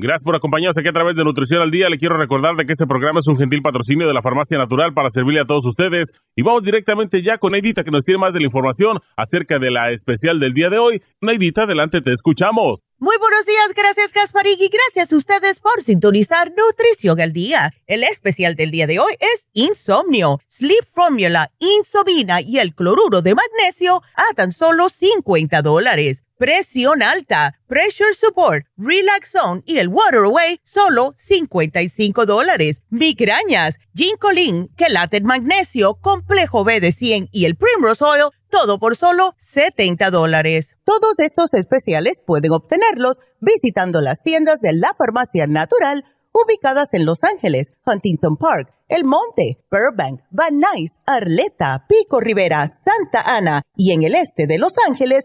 Gracias por acompañarnos aquí a través de Nutrición al Día. Le quiero recordar de que este programa es un gentil patrocinio de la Farmacia Natural para servirle a todos ustedes. Y vamos directamente ya con Neidita que nos tiene más de la información acerca de la especial del día de hoy. Neidita, adelante, te escuchamos. Muy buenos días, gracias Gasparín y gracias a ustedes por sintonizar Nutrición al Día. El especial del día de hoy es Insomnio, Sleep Formula, Insomina y el cloruro de magnesio a tan solo 50 dólares presión alta, pressure support, relax zone y el water away, solo 55 dólares. Migrañas, ginkolin, quelate magnesio, complejo B de 100 y el primrose oil, todo por solo 70 dólares. Todos estos especiales pueden obtenerlos visitando las tiendas de la farmacia natural ubicadas en Los Ángeles, Huntington Park, El Monte, Burbank, Van Nuys, Arleta, Pico Rivera, Santa Ana y en el este de Los Ángeles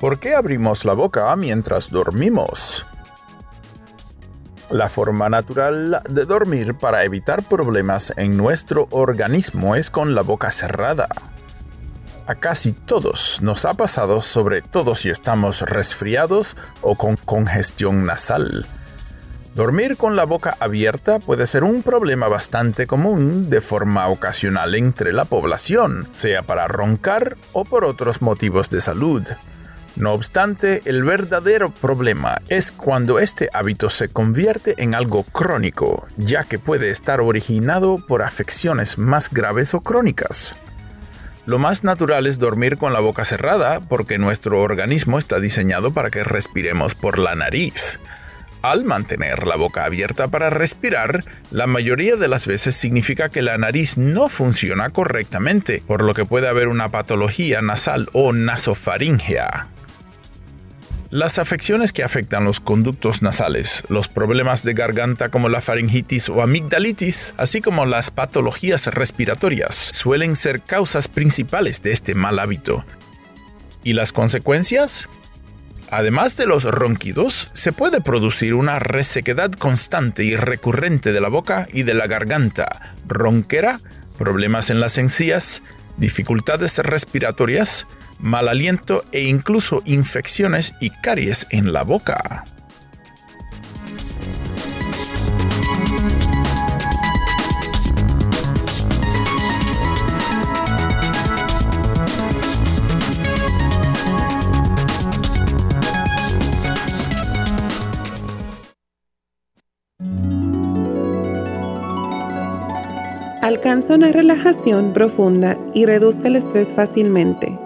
¿Por qué abrimos la boca mientras dormimos? La forma natural de dormir para evitar problemas en nuestro organismo es con la boca cerrada. A casi todos nos ha pasado, sobre todo si estamos resfriados o con congestión nasal. Dormir con la boca abierta puede ser un problema bastante común de forma ocasional entre la población, sea para roncar o por otros motivos de salud. No obstante, el verdadero problema es cuando este hábito se convierte en algo crónico, ya que puede estar originado por afecciones más graves o crónicas. Lo más natural es dormir con la boca cerrada porque nuestro organismo está diseñado para que respiremos por la nariz. Al mantener la boca abierta para respirar, la mayoría de las veces significa que la nariz no funciona correctamente, por lo que puede haber una patología nasal o nasofaringea. Las afecciones que afectan los conductos nasales, los problemas de garganta como la faringitis o amigdalitis, así como las patologías respiratorias, suelen ser causas principales de este mal hábito. ¿Y las consecuencias? Además de los ronquidos, se puede producir una resequedad constante y recurrente de la boca y de la garganta, ronquera, problemas en las encías, dificultades respiratorias, mal aliento e incluso infecciones y caries en la boca. Alcanza una relajación profunda y reduzca el estrés fácilmente.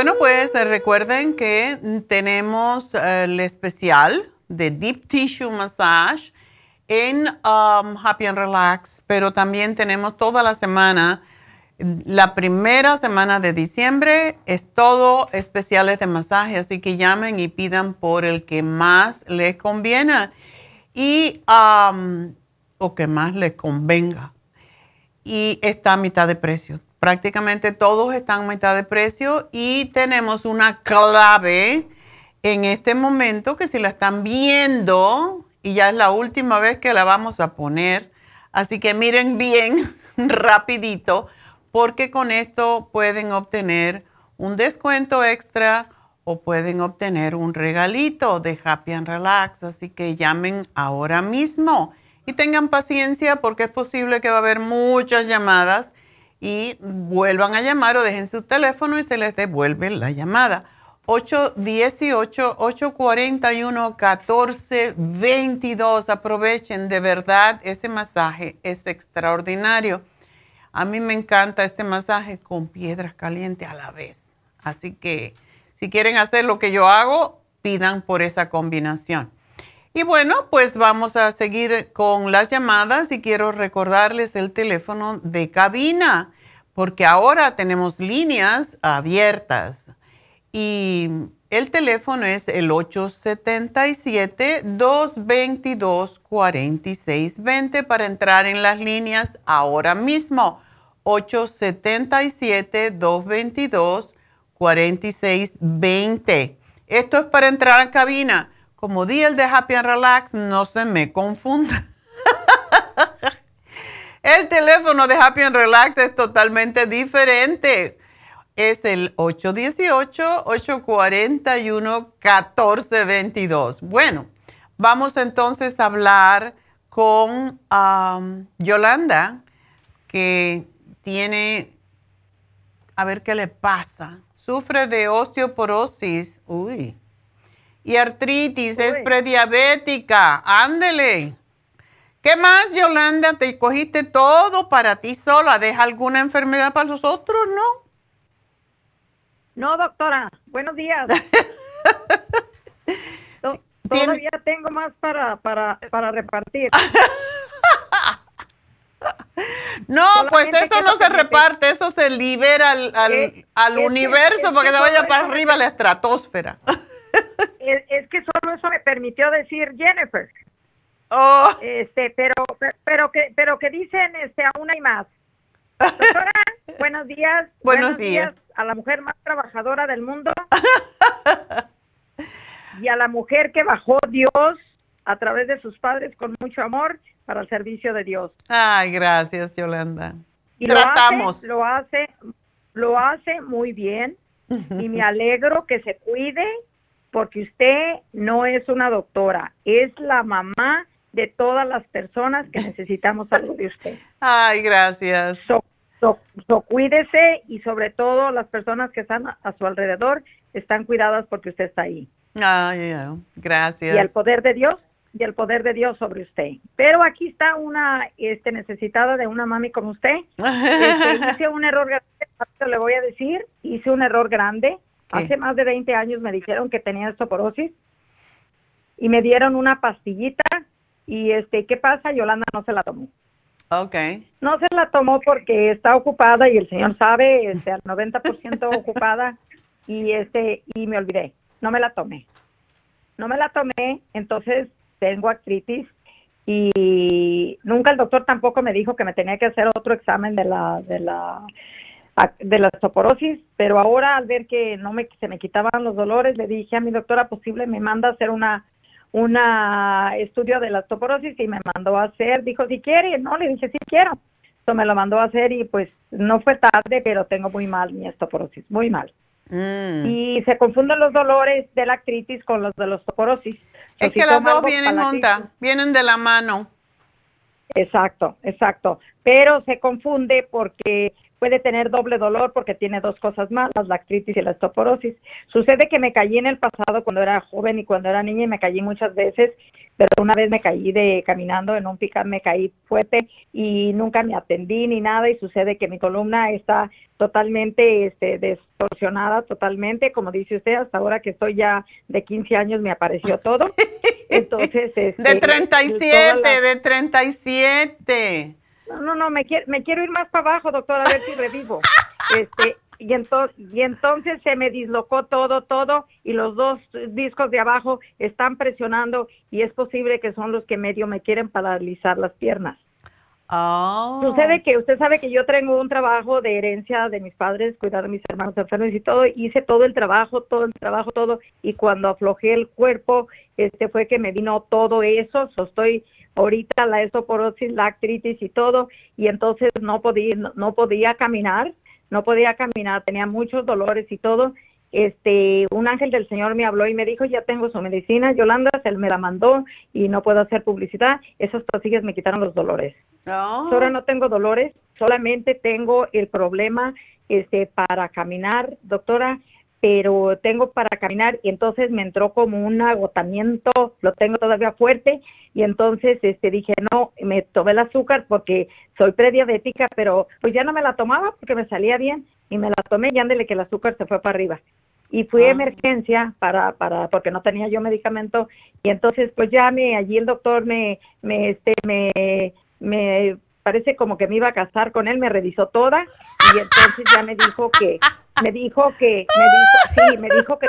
Bueno, pues eh, recuerden que tenemos eh, el especial de Deep Tissue Massage en um, Happy and Relax, pero también tenemos toda la semana, la primera semana de diciembre es todo especiales de masaje, así que llamen y pidan por el que más les conviene y um, o que más les convenga. Y está a mitad de precio prácticamente todos están a mitad de precio y tenemos una clave en este momento que si la están viendo y ya es la última vez que la vamos a poner, así que miren bien rapidito porque con esto pueden obtener un descuento extra o pueden obtener un regalito de Happy and Relax, así que llamen ahora mismo y tengan paciencia porque es posible que va a haber muchas llamadas y vuelvan a llamar o dejen su teléfono y se les devuelve la llamada. 818-841-1422. Aprovechen, de verdad, ese masaje es extraordinario. A mí me encanta este masaje con piedras calientes a la vez. Así que si quieren hacer lo que yo hago, pidan por esa combinación. Y bueno, pues vamos a seguir con las llamadas y quiero recordarles el teléfono de cabina, porque ahora tenemos líneas abiertas y el teléfono es el 877-222-4620 para entrar en las líneas ahora mismo. 877-222-4620. Esto es para entrar a cabina como di el de Happy and Relax, no se me confunda. el teléfono de Happy and Relax es totalmente diferente. Es el 818-841-1422. Bueno, vamos entonces a hablar con um, Yolanda, que tiene, a ver qué le pasa. Sufre de osteoporosis. Uy y artritis, es prediabética. Ándele. ¿Qué más, Yolanda? Te cogiste todo para ti sola. ¿Deja alguna enfermedad para los otros, no? No, doctora. Buenos días. Todavía tengo más para, para, para repartir. No, pues eso no se reparte, eso se libera al, al, universo para que se vaya para arriba la estratosfera. Es, que solo eso me permitió decir Jennifer. Oh. Este, pero, pero que, pero que dicen, este, aún hay más. Doctora, buenos días. Buenos, días. A la mujer más trabajadora del mundo. y a la mujer que bajó Dios a través de sus padres con mucho amor para el servicio de Dios. Ay, gracias, Yolanda. Y Tratamos. Lo hace, lo hace, lo hace muy bien. y me alegro que se cuide porque usted no es una doctora, es la mamá de todas las personas que necesitamos algo de usted. Ay, gracias. So, so, cuídese y sobre todo las personas que están a su alrededor están cuidadas porque usted está ahí. Ay, gracias. Y el poder de Dios y el poder de Dios sobre usted. Pero aquí está una este, necesitada de una mami como usted. Este, hice un error grande, le voy a decir, hice un error grande Hace más de 20 años me dijeron que tenía osteoporosis y me dieron una pastillita y este, ¿qué pasa? Yolanda no se la tomó. Ok. No se la tomó porque está ocupada y el señor sabe, este, al 90% ocupada y este, y me olvidé. No me la tomé. No me la tomé, entonces tengo artritis y nunca el doctor tampoco me dijo que me tenía que hacer otro examen de la, de la de la osteoporosis, pero ahora al ver que no me se me quitaban los dolores, le dije a mi doctora posible me manda a hacer una una estudio de la osteoporosis y me mandó a hacer, dijo si quiere, no, le dije si quiero. Entonces me lo mandó a hacer y pues no fue tarde, pero tengo muy mal mi osteoporosis, muy mal. Mm. Y se confunden los dolores de la artritis con los de la osteoporosis. Es que las dos vienen juntas, vienen de la mano. Exacto, exacto. Pero se confunde porque puede tener doble dolor porque tiene dos cosas malas, la artritis y la osteoporosis. Sucede que me caí en el pasado cuando era joven y cuando era niña y me caí muchas veces, pero una vez me caí de caminando en un picar, me caí fuerte y nunca me atendí ni nada y sucede que mi columna está totalmente este, distorsionada, totalmente, como dice usted, hasta ahora que estoy ya de 15 años me apareció todo. Entonces, este, de 37, de 37. No, no, no, me quiero, me quiero ir más para abajo, doctora, a ver si revivo. Este, y entonces, y entonces se me dislocó todo, todo, y los dos discos de abajo están presionando y es posible que son los que medio me quieren paralizar las piernas. Oh. Sucede que usted sabe que yo tengo un trabajo de herencia de mis padres, cuidar de mis hermanos enfermos y todo, hice todo el trabajo, todo el trabajo, todo, y cuando aflojé el cuerpo, este fue que me vino todo eso, so estoy ahorita la osteoporosis, la artritis y todo, y entonces no podía, no, podía caminar, no podía caminar, tenía muchos dolores y todo. Este, un ángel del Señor me habló y me dijo, ya tengo su medicina, Yolanda, se me la mandó y no puedo hacer publicidad. Esas pastillas me quitaron los dolores. Ahora no tengo dolores, solamente tengo el problema este, para caminar, doctora pero tengo para caminar y entonces me entró como un agotamiento, lo tengo todavía fuerte y entonces este dije, no, me tomé el azúcar porque soy prediabética, pero pues ya no me la tomaba porque me salía bien y me la tomé y ándele que el azúcar se fue para arriba. Y fui a ah. emergencia para, para, porque no tenía yo medicamento y entonces pues ya me, allí el doctor me, me, este, me, me parece como que me iba a casar con él, me revisó toda y entonces ya me dijo que me dijo que, me dijo, sí, me dijo que,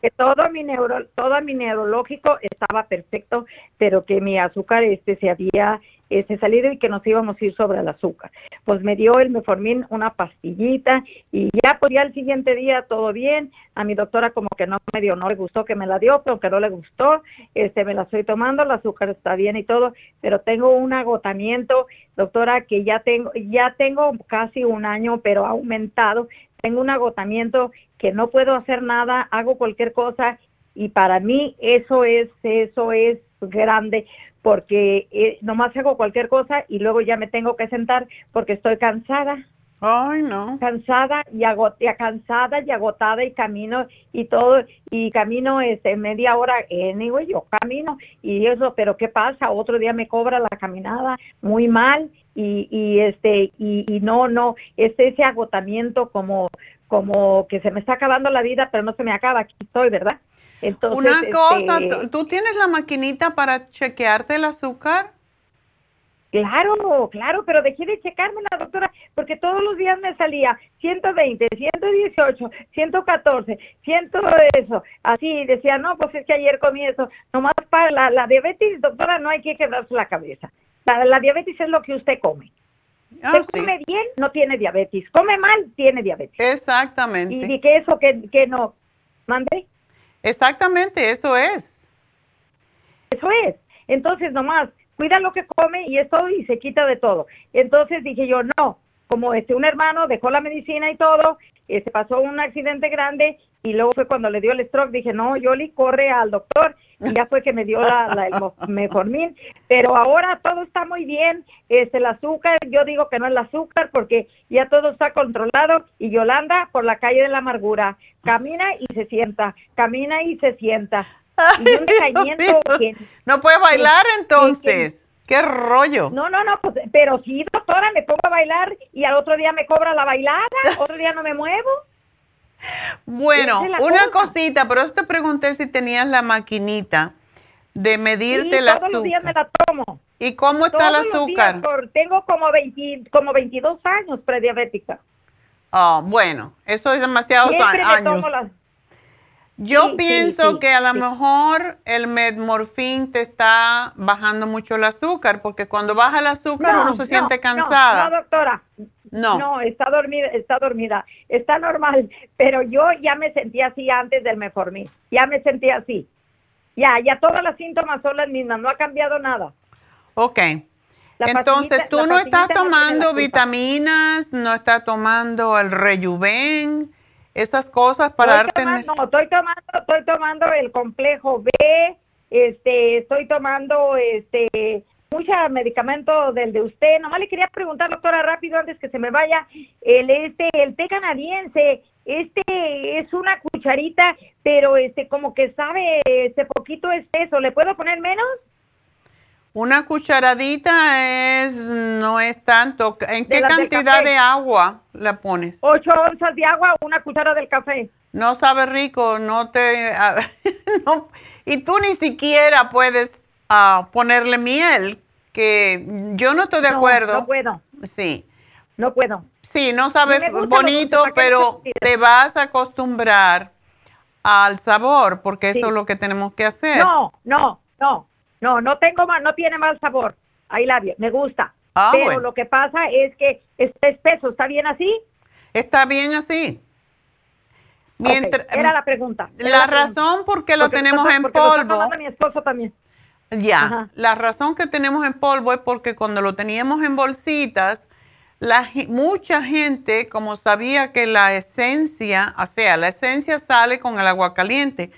que todo mi neuro, todo mi neurológico estaba perfecto, pero que mi azúcar este se había este, salido y que nos íbamos a ir sobre el azúcar. Pues me dio el meformin una pastillita y ya pues ya el siguiente día todo bien. A mi doctora como que no me dio, no le gustó que me la dio, pero que no le gustó, este me la estoy tomando, el azúcar está bien y todo, pero tengo un agotamiento, doctora, que ya tengo, ya tengo casi un año, pero ha aumentado tengo un agotamiento que no puedo hacer nada, hago cualquier cosa y para mí eso es, eso es grande porque eh, nomás hago cualquier cosa y luego ya me tengo que sentar porque estoy cansada. Ay, no. Cansada y agotada, cansada y agotada y camino y todo y camino este media hora, anyway, yo camino y eso, pero ¿qué pasa? Otro día me cobra la caminada muy mal y, y este y, y, no no es ese agotamiento como como que se me está acabando la vida pero no se me acaba aquí estoy verdad entonces una cosa este tú tienes la maquinita para chequearte el azúcar Claro, claro, pero dejé de checarme la doctora porque todos los días me salía 120, 118, 114, 100 eso. Así decía, no, pues es que ayer comí eso. Nomás para la, la diabetes, doctora, no hay que quedarse la cabeza. La, diabetes es lo que usted come. Ah, come bien, no tiene diabetes. Come mal, tiene diabetes. Exactamente. Y, que eso que, que no. ¿Mande? Exactamente, eso es. Eso es. Entonces, nomás, cuida lo que come y es todo y se quita de todo. Entonces dije yo, no, como este un hermano dejó la medicina y todo, se pasó un accidente grande y luego fue cuando le dio el stroke, dije, no, Yoli, corre al doctor y ya fue que me dio la, la el meformin, pero ahora todo está muy bien, este el azúcar, yo digo que no es el azúcar porque ya todo está controlado y Yolanda por la calle de la amargura, camina y se sienta, camina y se sienta. Y no puede bailar entonces. ¿Qué rollo? No, no, no, pues, pero sí, doctora, me pongo a bailar y al otro día me cobra la bailada, otro día no me muevo. Bueno, una cosita, pero te pregunté si tenías la maquinita de medirte sí, el todos los días me la tomo. ¿Y cómo está el azúcar? tengo como, 20, como 22 años prediabética. Oh, bueno, eso es demasiados años. Yo pienso que a lo mejor el metmorfín te está bajando mucho el azúcar, porque cuando baja el azúcar uno se siente cansada. No, doctora. No. No, está dormida, está dormida. Está normal, pero yo ya me sentía así antes del metformin. Ya me sentía así. Ya, ya todas las síntomas son las mismas, no ha cambiado nada. Ok. Entonces, tú no estás tomando vitaminas, no estás tomando el rejuven esas cosas para estoy darte... tomando, no, estoy tomando, estoy tomando el complejo B, este, estoy tomando este mucho medicamento del de usted. Nomás le quería preguntar, doctora, rápido antes que se me vaya, el este, el té canadiense, este es una cucharita, pero este como que sabe, este poquito espeso, ¿le puedo poner menos? Una cucharadita es, no es tanto. ¿En qué cantidad de agua la pones? Ocho onzas de agua, una cuchara del café. No sabe rico, no te... no, y tú ni siquiera puedes ah, ponerle miel, que yo no estoy de No, acuerdo. no puedo. Sí. No puedo. Sí, no sabe bonito, pero te vas a acostumbrar al sabor, porque eso es lo que tenemos que hacer. No, no, no, no, no tengo mal, no tiene mal sabor. Ahí la me gusta. Ah, Pero bueno. lo que pasa es que está espeso, ¿está bien así? Está bien así. Mientras, era la pregunta. era la pregunta. razón por qué lo tenemos en lo polvo. tomando mi esposo también. Ya, Ajá. la razón que tenemos en polvo es porque cuando lo teníamos en bolsitas, la, mucha gente, como sabía que la esencia, o sea, la esencia sale con el agua caliente,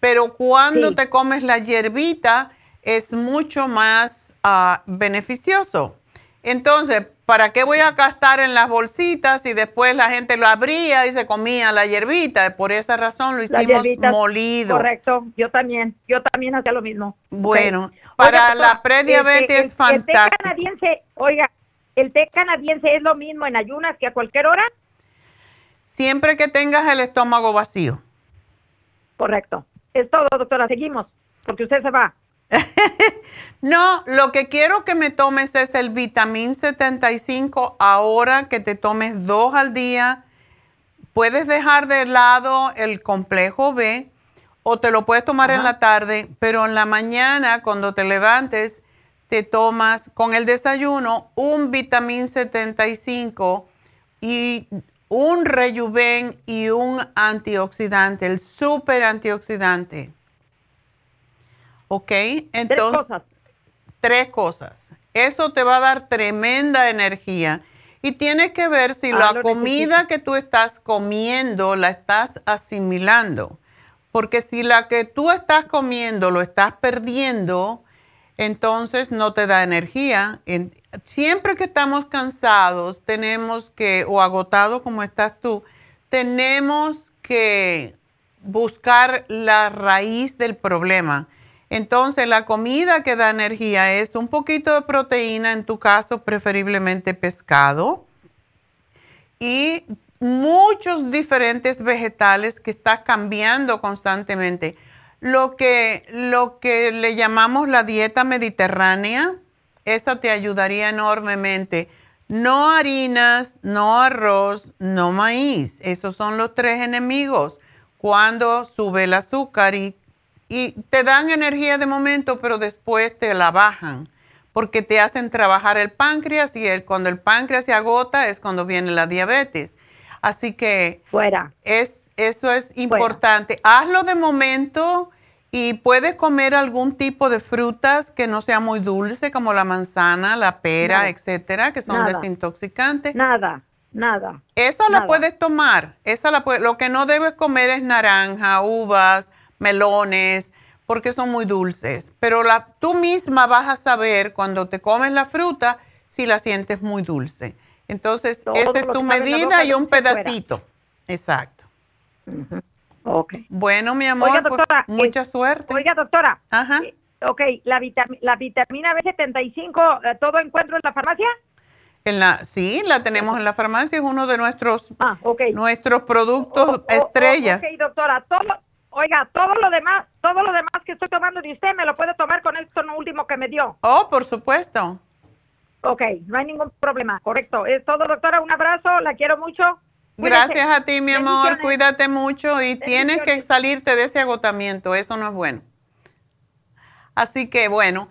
pero cuando Sí. te comes la hierbita es mucho más ah, beneficioso. Entonces, ¿para qué voy a gastar en las bolsitas y después la gente lo abría y se comía la hierbita? Por esa razón lo hicimos molido. Correcto, yo también, yo también hacía lo mismo. Bueno, para Oiga, la prediabetes es el- El té fantástico. canadiense, oiga, ¿el té canadiense es lo mismo en ayunas que a cualquier hora? Siempre que tengas el estómago vacío. Correcto. Es todo, doctora, seguimos, porque usted se va. No, lo que quiero que me tomes es el vitamín 75 ahora que te tomes dos al día. Puedes dejar de lado el complejo B o te lo puedes tomar en la tarde, pero en la mañana cuando te levantes te tomas con el desayuno un vitamín 75 y un rejuven y un antioxidante, el super antioxidante. ¿Ok? Entonces, cosas. Tres cosas. Eso te va a dar tremenda energía. Y tienes que ver si Ah, la comida que tú estás comiendo la estás asimilando. Porque si la que tú estás comiendo lo estás perdiendo, entonces no te da energía. En- siempre que estamos cansados, tenemos que, o agotados como estás tú, tenemos que buscar la raíz del problema. Entonces, la comida que da energía es un poquito de proteína, en tu caso, preferiblemente pescado, y muchos diferentes vegetales que estás cambiando constantemente. Lo que, lo que le llamamos la dieta mediterránea, esa te ayudaría enormemente. No harinas, no arroz, no maíz. Esos son los tres enemigos. Cuando sube el azúcar y, y te dan energía de momento, pero después te la bajan porque te hacen trabajar el páncreas y el, cuando el páncreas se agota es cuando viene la diabetes. Así que Fuera. es, eso es importante. Hazlo de momento y puedes comer algún tipo de frutas que no sea muy dulce, como la manzana, la pera, Nada. etcétera, que son Nada. desintoxicantes. Nada, nada. Esa la puedes tomar. Esa la lo que no debes comer es naranja, uvas, melones, porque son muy dulces. Pero la, tú misma vas a saber cuando te comes la fruta si la sientes muy dulce. Entonces, Todo esa es tu medida y un fuera. pedacito. Exacto. Ok. Bueno, mi amor, Oiga, pues, doctora, mucha eh, suerte. Oiga, doctora. Ajá. eh, Ok, la, vitami- la vitamina B75, eh, ¿todo encuentro en la farmacia? En la, sí, la tenemos en la farmacia, es uno de nuestros, Ah, nuestros productos estrella. Ok, doctora, todo, oiga, todo lo demás, todo lo demás que estoy tomando de usted me lo puede tomar con esto último que me dio. Oh, por supuesto. Ok, no hay ningún problema, correcto. Es todo, doctora, un abrazo, la quiero mucho. Gracias a ti, mi amor. Cuídate mucho y tienes que salirte de ese agotamiento. Eso no es bueno. Así que bueno,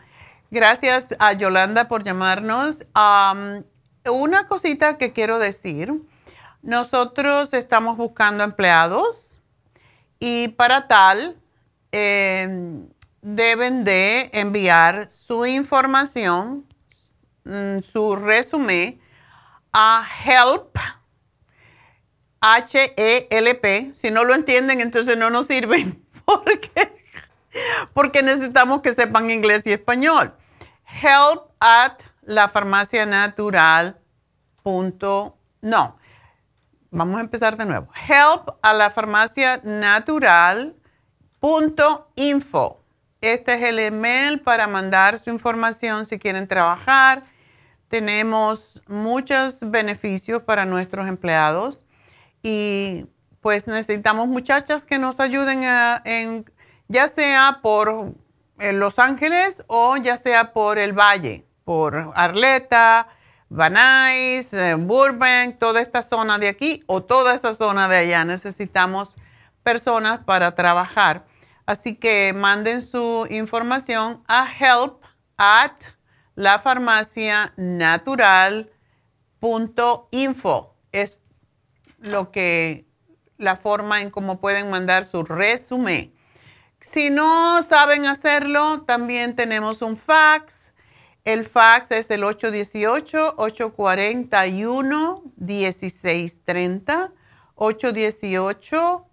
gracias a Yolanda por llamarnos. Am, una cosita que quiero decir. Nosotros estamos buscando empleados y para tal eh, deben de enviar su información, mm, su resumen a help H-E-L-P. Si no lo entienden, entonces no nos sirven. Porque, porque necesitamos que sepan inglés y español. Help at la farmacia natural. no. Vamos a empezar de nuevo. Help a la farmacia natural. info. Este es el email para mandar su información si quieren trabajar. Tenemos muchos beneficios para nuestros empleados y pues necesitamos muchachas que nos ayuden en, ya sea por Los Ángeles o ya sea por el Valle, por Arleta, Van eh, Burbank, toda esta zona de aquí o toda esa zona de allá. Necesitamos personas para trabajar. Así que manden su información a help at lafarmacianatural.info. Es lo que, la forma en cómo pueden mandar su resumen. Si no saben hacerlo, también tenemos un fax. El fax es el 818-841-1630. 818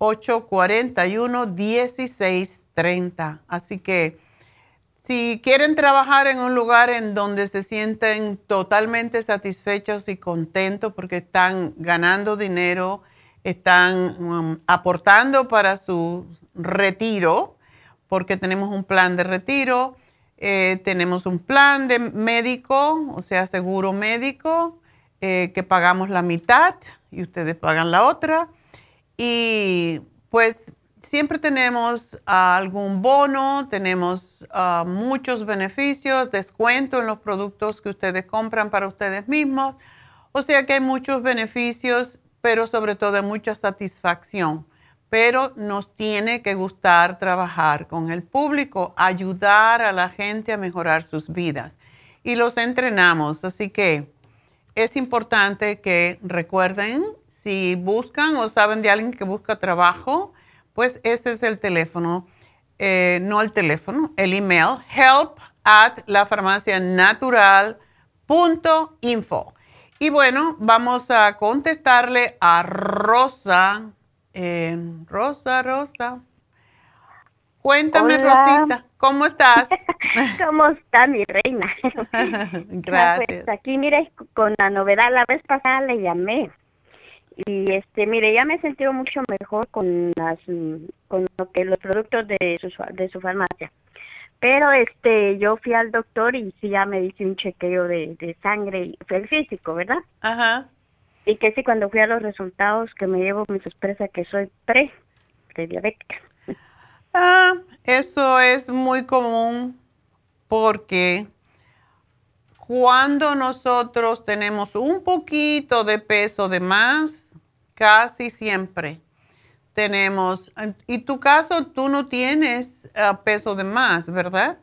841-1630. Así que si quieren trabajar en un lugar en donde se sienten totalmente satisfechos y contentos porque están ganando dinero, están um, aportando para su retiro, porque tenemos un plan de retiro, eh, tenemos un plan de médico, o sea, seguro médico, eh, que pagamos la mitad y ustedes pagan la otra y pues siempre tenemos algún bono, tenemos ah, muchos beneficios, descuento en los productos que ustedes compran para ustedes mismos. O sea que hay muchos beneficios, pero sobre todo hay mucha satisfacción. Pero nos tiene que gustar trabajar con el público, ayudar a la gente a mejorar sus vidas. Y los entrenamos, así que es importante que recuerden si buscan o saben de alguien que busca trabajo, pues ese es el teléfono, eh, no el teléfono, el email, help at lafarmacianatural.info. Y bueno, vamos a contestarle a Rosa. Eh, Rosa, Rosa. Cuéntame, Rosita, ¿cómo estás? ¿Cómo está mi reina? Gracias. Pues aquí, mire, con la novedad, la vez pasada le llamé y este mire ya me he sentido mucho mejor con las con lo que los productos de su de su farmacia pero este yo fui al doctor y sí ya me hice un chequeo de, de sangre fue el físico verdad ajá y que sí cuando fui a los resultados que me llevo me expresa que soy pre diabética ah eso es muy común porque cuando nosotros tenemos un poquito de peso de más, casi siempre tenemos, y tu caso, tú no tienes ah, peso de más, ¿verdad?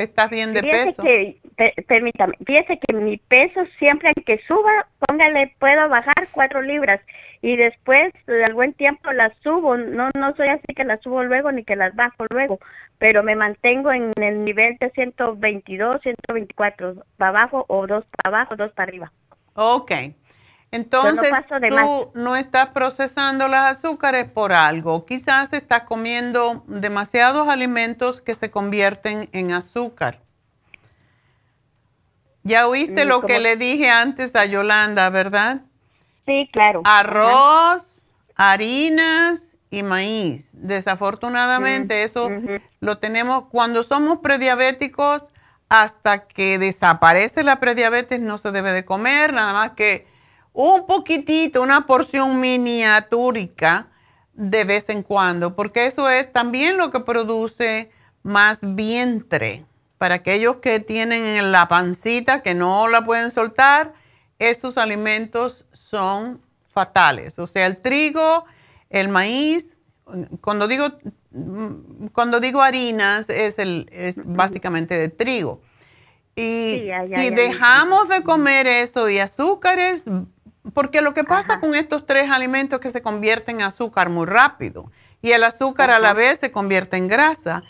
Estás bien de peso. Que, permítame, fíjese que mi peso siempre que suba, póngale, puedo bajar cuatro libras y después de algún tiempo las subo. No, no soy así que las subo luego ni que las bajo luego, pero me mantengo en el nivel de 122, 124, para abajo o dos para abajo, dos para arriba. Ok. Entonces, tú no estás procesando las azúcares por algo. Quizás estás comiendo demasiados alimentos que se convierten en azúcar. Ya oíste mm, lo que le dije antes a Yolanda, ¿verdad? Sí, claro. Arroz, harinas y maíz. Desafortunadamente, mm, eso lo tenemos cuando somos prediabéticos. Hasta que desaparece la prediabetes no se debe de comer, nada más que un poquitito, una porción miniatúrica de vez en cuando, porque eso es también lo que produce más vientre. Para aquellos que tienen la pancita, que no la pueden soltar, esos alimentos son fatales. O sea, el trigo, el maíz, cuando digo, cuando digo harinas, es, el, es básicamente de trigo. Y si dejamos de comer eso y azúcares, porque lo que pasa con estos tres alimentos es que se convierten en azúcar muy rápido. Y el azúcar a la vez se convierte en grasa.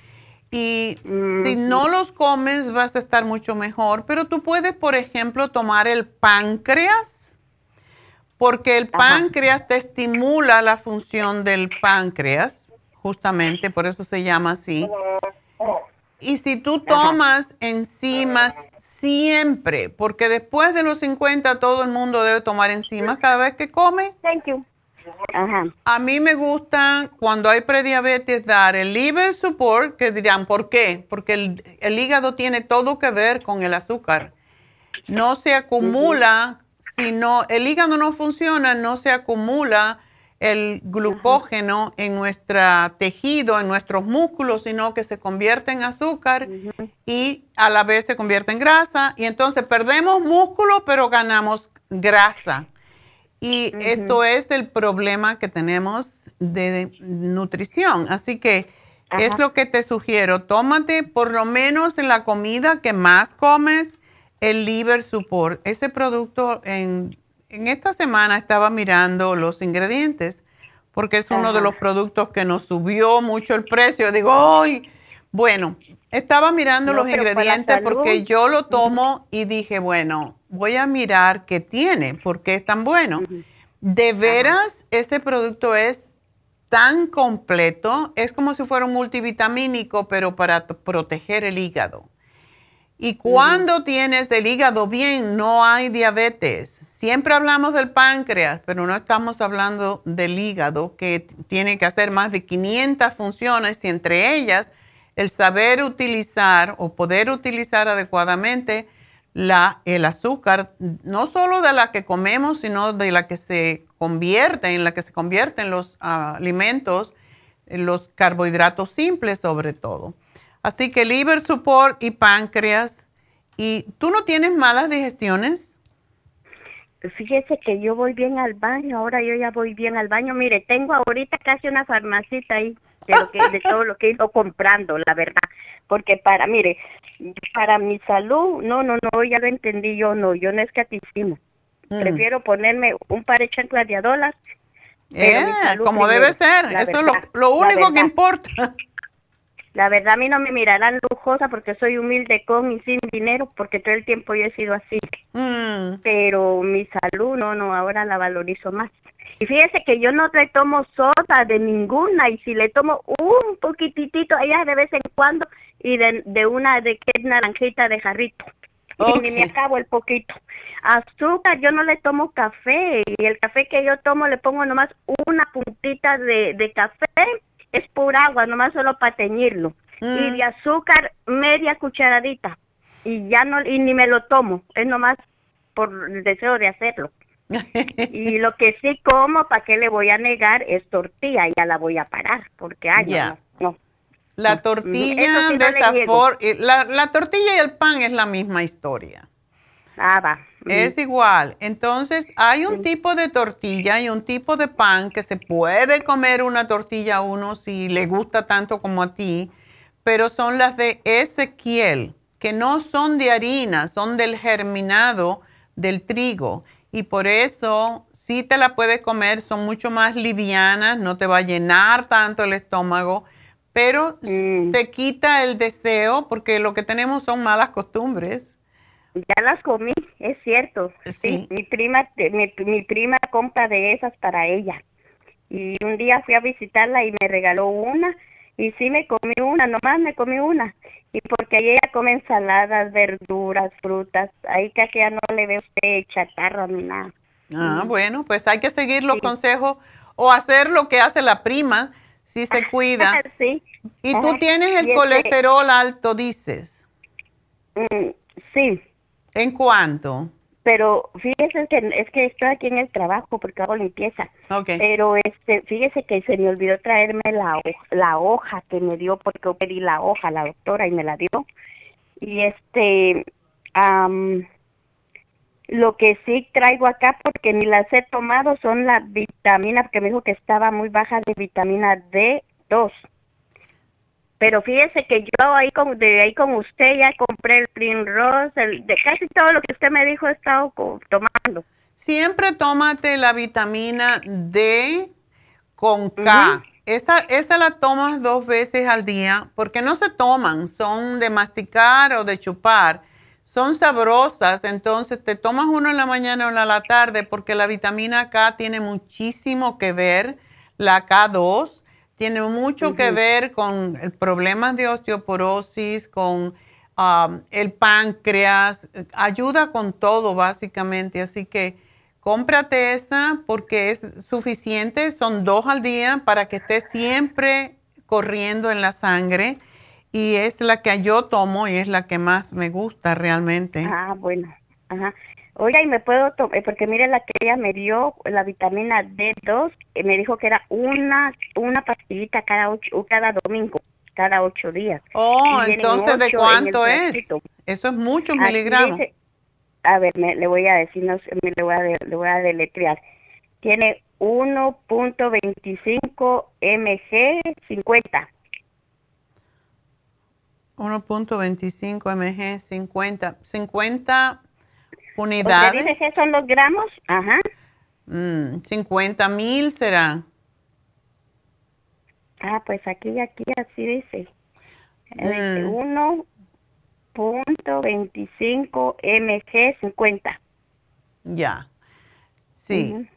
Y si no los comes vas a estar mucho mejor, pero tú puedes, por ejemplo, tomar el páncreas porque el páncreas te estimula la función del páncreas, justamente, por eso se llama así. Y si tú tomas enzimas siempre, porque después de los 50 todo el mundo debe tomar enzimas cada vez que come. Thank you. A mí me gusta cuando hay prediabetes dar el liver support, que dirán, ¿por qué? Porque el, hígado tiene todo que ver con el azúcar. No se acumula, si no, el hígado no funciona, no se acumula el glucógeno en nuestro tejido, en nuestros músculos, sino que se convierte en azúcar y a la vez se convierte en grasa. Y entonces perdemos músculo, pero ganamos grasa. Y esto es el problema que tenemos de, nutrición. Así que es lo que te sugiero. Tómate por lo menos en la comida que más comes el liver support. Ese producto en, esta semana estaba mirando los ingredientes porque es uno de los productos que nos subió mucho el precio. Digo, ¡ay! Bueno, estaba mirando los ingredientes porque yo lo tomo y dije, bueno, voy a mirar qué tiene, por qué es tan bueno. De veras, ese producto es tan completo, es como si fuera un multivitamínico, pero para proteger el hígado. Y cuando tienes el hígado bien, no hay diabetes. Siempre hablamos del páncreas, pero no estamos hablando del hígado, que tiene que hacer más de 500 funciones y entre ellas el saber utilizar o poder utilizar adecuadamente la, el azúcar, no solo de la que comemos, sino de la que se convierte, en la que se convierten los alimentos, los carbohidratos simples sobre todo. Así que liver support y páncreas. ¿Y tú no tienes malas digestiones? Fíjese que yo voy bien al baño, ahora yo ya voy bien al baño. Mire, tengo ahorita casi una farmacita ahí de, lo que, de todo lo que he ido comprando, la verdad. Porque para, mire, para mi salud, no, no, no, ya lo entendí yo, no, yo no es catísimo. Mm. Prefiero ponerme un par de chanclas de. Eh, como debe ser, eso es lo, lo único que importa. La verdad a mí no me mirarán lujosa porque soy humilde con y sin dinero porque todo el tiempo yo he sido así. Mm. Pero mi salud no, no, ahora la valorizo más. Y fíjese que yo no le tomo soda de ninguna y si le tomo un poquitito allá de vez en cuando y de, de una de que es naranjita de jarrito. Y ni me acabo el poquito. Azúcar, yo no le tomo café y el café que yo tomo le pongo nomás una puntita de, de café es pura agua, nomás solo para teñirlo. Y mm. de azúcar, media cucharadita. Y ya no, y ni me lo tomo, es nomás por el deseo de hacerlo. y lo que sí como, ¿para qué le voy a negar? Es tortilla, ya la voy a parar, porque ay, no, La tortilla de la, la tortilla y el pan es la misma historia. Ah, va. Es igual. Entonces, hay un tipo de tortilla y un tipo de pan que se puede comer una tortilla a uno si le gusta tanto como a ti, pero son las de Ezequiel, que no son de harina, son del germinado del trigo. Y por eso, si te la puedes comer, son mucho más livianas, no te va a llenar tanto el estómago, pero mm. te quita el deseo porque lo que tenemos son malas costumbres ya las comí, es cierto. Sí. mi prima, mi, mi prima compra de esas para ella. Y un día fui a visitarla y me regaló una y sí me comí una, nomás me comí una. Y porque ahí ella come ensaladas, verduras, frutas, ahí casi ya no le ve usted chatarra ni nada. Ah, bueno, pues hay que seguir los consejos o hacer lo que hace la prima si se cuida. sí. Y tú tienes el este colesterol alto, dices. Mm, sí. ¿En cuánto? Pero fíjese que es que estoy aquí en el trabajo porque hago limpieza. Okay. Pero este, fíjese que se me olvidó traerme la, la hoja que me dio porque pedí la hoja la doctora y me la dio. Y este, lo que sí traigo acá porque ni las he tomado son las vitaminas porque me dijo que estaba muy baja de vitamina D2. Pero fíjese que yo ahí con, de ahí con usted ya compré el Primrose, el, de casi todo lo que usted me dijo he estado tomando. Siempre tómate la vitamina D con K. esta, la tomas dos veces al día porque no se toman, son de masticar o de chupar. son sabrosas, entonces te tomas uno en la mañana o en la tarde porque la vitamina K tiene muchísimo que ver, la K2 tiene mucho que ver con problemas de osteoporosis, con um, el páncreas, ayuda con todo básicamente, así que cómprate esa porque es suficiente, son dos al día para que esté siempre corriendo en la sangre y es la que yo tomo y es la que más me gusta realmente. Ah, bueno. Ajá. Oiga, y me puedo tomar, eh, porque mire la que ella me dio, la vitamina D2, eh, me dijo que era una una pastillita cada ocho, cada domingo, cada ocho días. Oh, entonces, ¿de cuánto es? Eso es mucho miligramos. a ver, me, le voy a decir, no, me, le, voy a le voy a deletrear. Tiene 1.25 mg 50. 1.25 mg 50. 50 unidades. dice que son los gramos? Ajá. 50 mm, mil será. Ah, pues aquí, aquí así dice. 1.25 mg 50. Ya. Sí.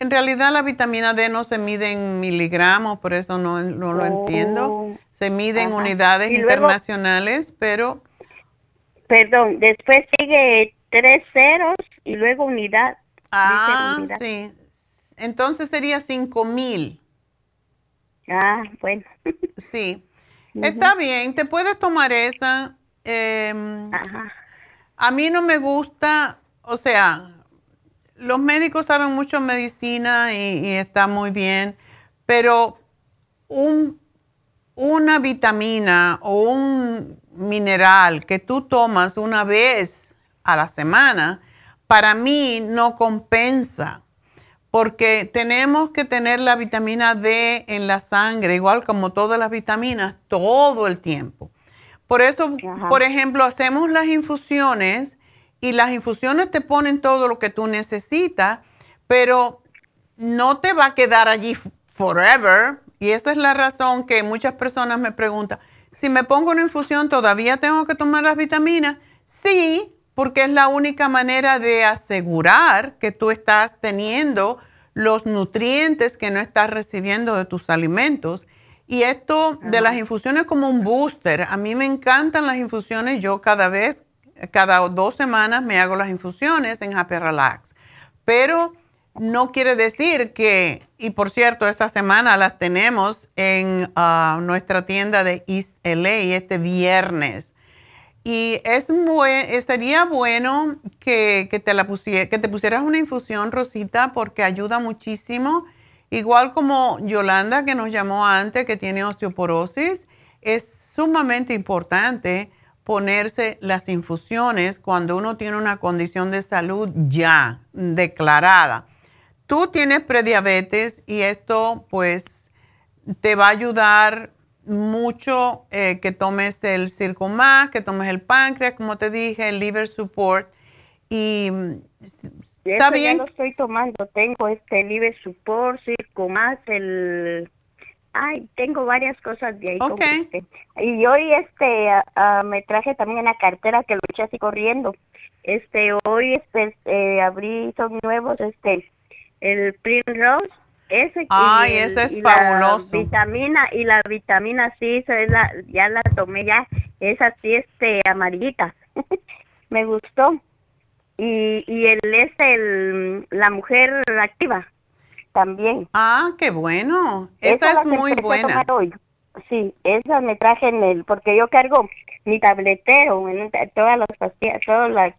En realidad la vitamina D no se mide en miligramos, por eso no, lo entiendo. Oh, se mide en unidades internacionales, pero... Perdón, después sigue tres ceros y luego unidad. Ah, sí. Entonces sería cinco mil. Ah, bueno. Sí. Está bien, te puedes tomar esa. Em, Ajá. A mí no me gusta, o sea, los médicos saben mucho medicina y, está muy bien, pero un, una vitamina o un mineral que tú tomas una vez a la semana, para mí no compensa, porque tenemos que tener la vitamina D en la sangre, igual como todas las vitaminas, todo el tiempo. Por eso, por ejemplo, hacemos las infusiones y las infusiones te ponen todo lo que tú necesitas, pero no te va a quedar allí forever. Y esa es la razón que muchas personas me preguntan, si me pongo una infusión, ¿todavía tengo que tomar las vitaminas? Sí, porque es la única manera de asegurar que tú estás teniendo los nutrientes que no estás recibiendo de tus alimentos. Y esto de las infusiones como un booster. A mí me encantan las infusiones. Yo cada vez cada dos semanas me hago las infusiones en Happy Relax. Pero no quiere decir que, y por cierto, esta semana las tenemos en ah, nuestra tienda de East LA este viernes. Y es sería bueno que, te la que te pusieras una infusión, Rosita, porque ayuda muchísimo. Igual como Yolanda, que nos llamó antes, que tiene osteoporosis, es sumamente importante ponerse las infusiones cuando uno tiene una condición de salud ya declarada. Tú tienes prediabetes y esto pues te va a ayudar mucho eh, que tomes el Circumax, que tomes el páncreas, como te dije, el liver support y está bien. Ya lo estoy tomando, tengo este liver support, Circumax, el Ay, tengo varias cosas de ahí. Okay. Y hoy este me traje también una cartera que lo eché así corriendo. Este hoy este, eh, abrí son nuevos este el Primrose ese Ay, ese es fabuloso. La vitamina y la vitamina C, es la, ya la tomé ya, es así este amarillita. me gustó. Y y el es el la mujer activa también. Ah, qué bueno. Esa, es muy buena. Sí, esa me traje en el, porque yo cargo mi tabletero, en todas las pastillas, todas las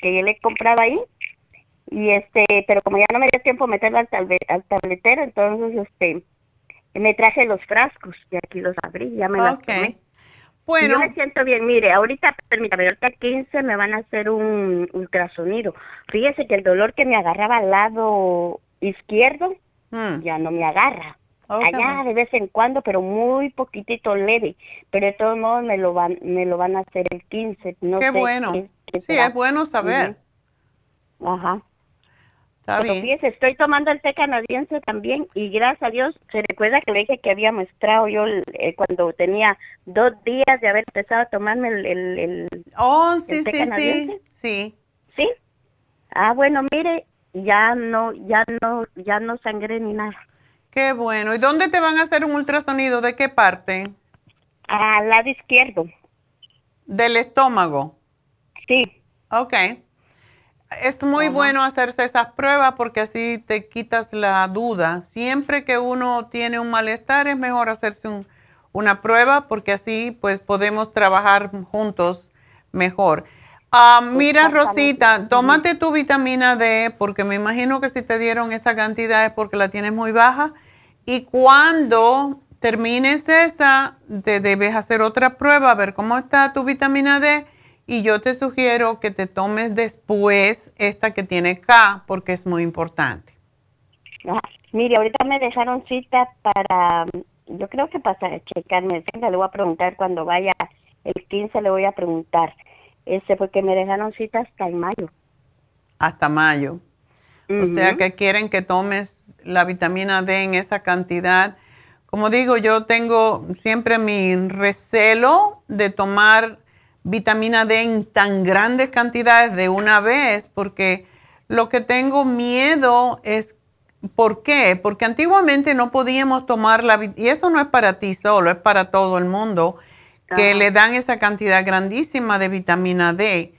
que le he comprado ahí. Y este, pero como ya no me dio tiempo meterla al, al tabletero, entonces este, me traje los frascos y aquí los abrí, ya me los tomé. Bueno. Yo me siento bien. Mire, ahorita, permítame, ahorita 15 me van a hacer un ultrasonido. Fíjese que el dolor que me agarraba al lado izquierdo hmm. ya no me agarra. Allá de vez en cuando, pero muy poquitito leve. Pero de todos modos me lo van, me lo van a hacer el 15. No qué bueno. sí, es bueno saber. Ajá. Está Pero bien. fíjese, estoy tomando el té canadiense también y gracias a Dios, se recuerda que le dije que había mostrado yo eh, cuando tenía dos días de haber empezado a tomarme el, el, el- Oh, sí, el té sí, canadiense. sí, sí. ¿Sí? Ah, bueno, mire, ya no, ya no, ya no sangré ni nada. Qué bueno. ¿Y dónde te van a hacer un ultrasonido? ¿De qué parte? Al lado izquierdo. Del estómago. Sí. Ok. Es muy bueno hacerse esas pruebas porque así te quitas la duda. Siempre que uno tiene un malestar es mejor hacerse un- una prueba porque así pues podemos trabajar juntos mejor. Ah, mira Rosita, tómate tu vitamina D porque me imagino que si te dieron esta cantidad es porque la tienes muy baja. Y cuando termines esa te debes hacer otra prueba a ver cómo está tu vitamina D y yo te sugiero que te tomes después esta que tiene K porque es muy importante. Ah, mire, ahorita me dejaron cita para, yo creo que para checarme, le voy a preguntar cuando vaya el 15, le voy a preguntar. Ese porque me dejaron cita hasta en mayo. hasta mayo. O sea que quieren que tomes la vitamina D en esa cantidad. Como digo, yo tengo siempre mi recelo de tomar vitamina D en tan grandes cantidades de una vez, porque lo que tengo miedo es, ¿por qué? Porque antiguamente no podíamos tomar la, y esto no es para ti solo, es para todo el mundo, que Ajá. le dan esa cantidad grandísima de vitamina D.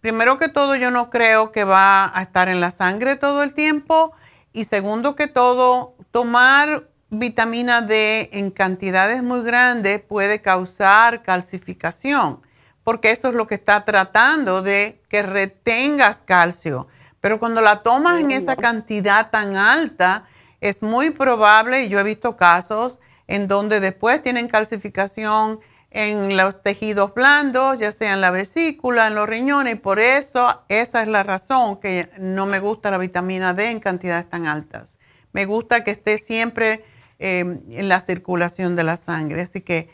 Primero que todo, yo no creo que va a estar en la sangre todo el tiempo. Y segundo que todo, tomar vitamina D en cantidades muy grandes puede causar calcificación, porque eso es lo que está tratando de que retengas calcio. Pero cuando la tomas en esa cantidad tan alta, es muy probable, y yo he visto casos en donde después tienen calcificación en los tejidos blandos, ya sea en la vesícula, en los riñones, y por eso esa es la razón que no me gusta la vitamina D en cantidades tan altas. Me gusta que esté siempre eh, en la circulación de la sangre, así que,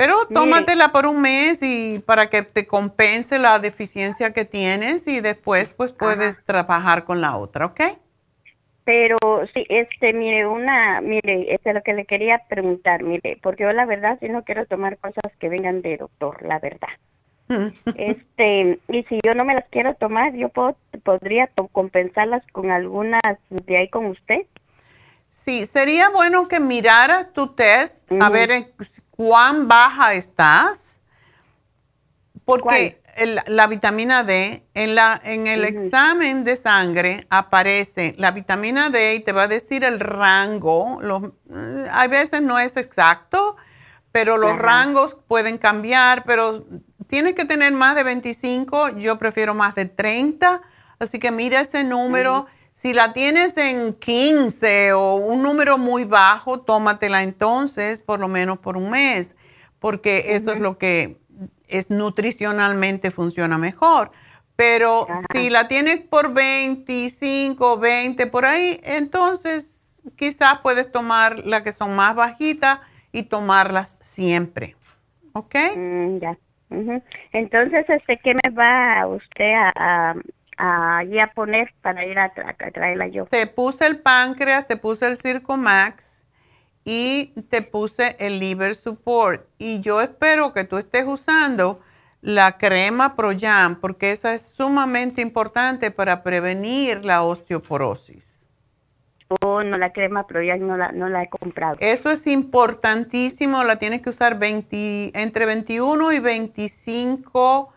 pero tómatela por un mes y para que te compense la deficiencia que tienes y después pues puedes trabajar con la otra, ¿ok? Pero sí, este, mire, una, mire, este es lo que le quería preguntar, mire, porque yo la verdad sí no quiero tomar cosas que vengan de doctor, la verdad. Este, y si yo no me las quiero tomar, yo puedo, podría compensarlas con algunas de ahí con usted. Sí, sería bueno que miraras tu test a ver en cuán baja estás, porque el- la vitamina D, en, la, en el examen de sangre aparece la vitamina D y te va a decir el rango. Los, hay veces no es exacto, pero los rangos pueden cambiar, pero tienes que tener más de 25, yo prefiero más de 30, así que mira ese número. Si la tienes en 15 o un número muy bajo, tómatela entonces por lo menos por un mes, porque eso es lo que es nutricionalmente funciona mejor. Pero si la tienes por 25, 20 por ahí, entonces quizás puedes tomar las que son más bajitas y tomarlas siempre. ¿Ok? Mm, ya. Entonces, este, ¿qué me va usted a, allí a poner para ir a, tra- a traerla yo? Te puse el páncreas, te puse el Circo Max y te puse el Liver Support. Y yo espero que tú estés usando la crema Proyam porque esa es sumamente importante para prevenir la osteoporosis. Oh, no, la crema, pero ya no la, no la he comprado. Eso es importantísimo, la tienes que usar 20 entre 21 y 25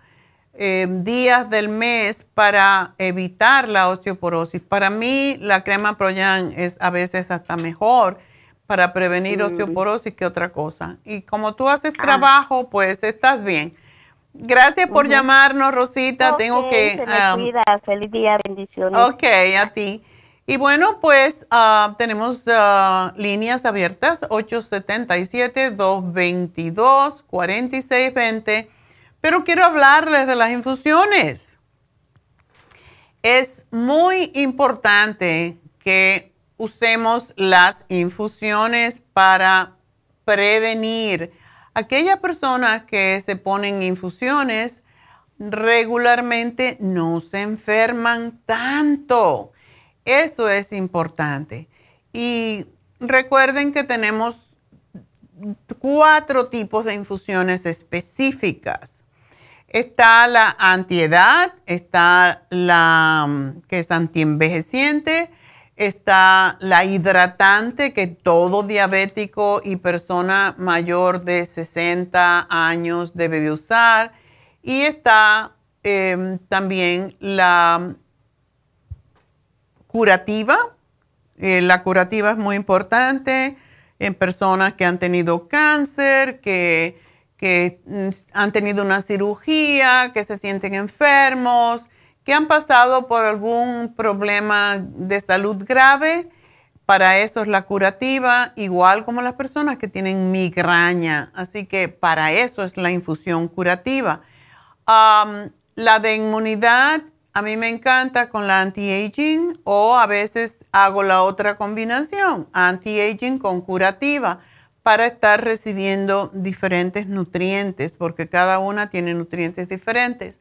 eh, días del mes para evitar la osteoporosis. Para mí, la crema Proyan es a veces hasta mejor para prevenir Mm. osteoporosis que otra cosa. Y como tú haces trabajo, pues estás bien. Gracias por llamarnos, Rosita. Tengo que... se me ah, cuida. Feliz día, bendiciones. Ok, a ti. Y bueno, pues ah, tenemos ah, líneas abiertas 877-222-4620, pero quiero hablarles de las infusiones. Es muy importante que usemos las infusiones para prevenir. Aquellas personas que se ponen infusiones regularmente no se enferman tanto. Eso es importante. Y recuerden que tenemos cuatro tipos de infusiones específicas. Está la antiedad, está la mm, que es antienvejeciente, está la hidratante que todo diabético y persona mayor de 60 años debe de usar y está em, también la curativa. Eh, la curativa es muy importante en personas que han tenido cáncer, que, mm, han tenido una cirugía, que se sienten enfermos, que han pasado por algún problema de salud grave. Para eso es la curativa, igual como las personas que tienen migraña. Así que para eso es la infusión curativa. la de inmunidad a mí me encanta con la anti-aging o a veces hago la otra combinación, anti-aging con curativa, para estar recibiendo diferentes nutrientes, porque cada una tiene nutrientes diferentes.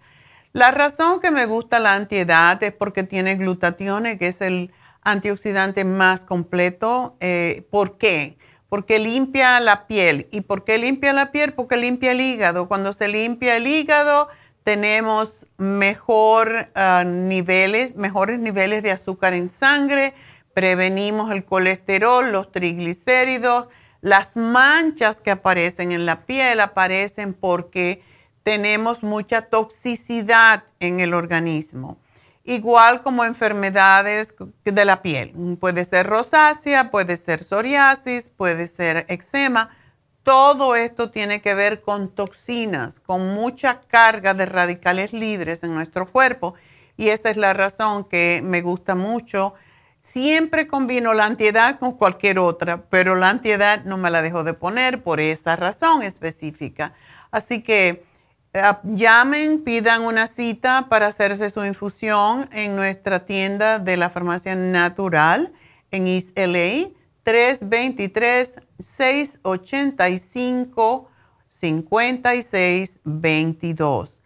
La razón que me gusta la antiedad es porque tiene glutatión, que es el antioxidante más completo. Eh, ¿Por qué? Porque limpia la piel. ¿Y por qué limpia la piel? Porque limpia el hígado. Cuando se limpia el hígado, tenemos ah, mejores niveles de azúcar en sangre, prevenimos el colesterol, los triglicéridos, las manchas que aparecen en la piel aparecen porque tenemos mucha toxicidad en el organismo. Igual como enfermedades de la piel. Puede ser rosácea, puede ser psoriasis, puede ser eczema todo esto tiene que ver con toxinas, con mucha carga de radicales libres en nuestro cuerpo y esa es la razón que me gusta mucho. Siempre combino la antiedad con cualquier otra, pero la antiedad no me la dejo de poner por esa razón específica. Así que eh, llamen, pidan una cita para hacerse su infusión en nuestra tienda de la farmacia natural en East LA 323-685-5622.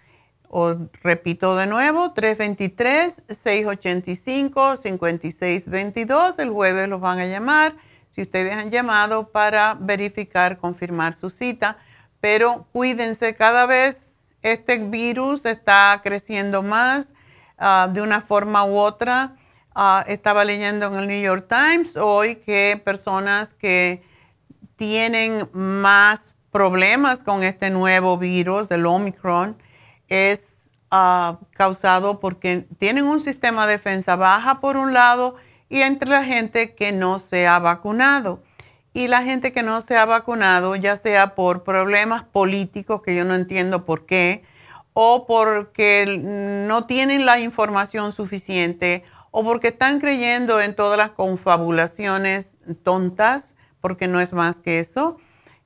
O repito de nuevo, 323-685-5622. El jueves los van a llamar si ustedes han llamado para verificar, confirmar su cita. Pero cuídense, cada vez este virus está creciendo más ah, de una forma u otra Ah, estaba leyendo en el New York Times hoy que personas que tienen más problemas con este nuevo virus, el Omicron, es ah, causado porque tienen un sistema de defensa baja por un lado y entre la gente que no se ha vacunado. Y la gente que no se ha vacunado, ya sea por problemas políticos, que yo no entiendo por qué, o porque no tienen la información suficiente, o porque están creyendo en todas las confabulaciones tontas, porque no es más que eso.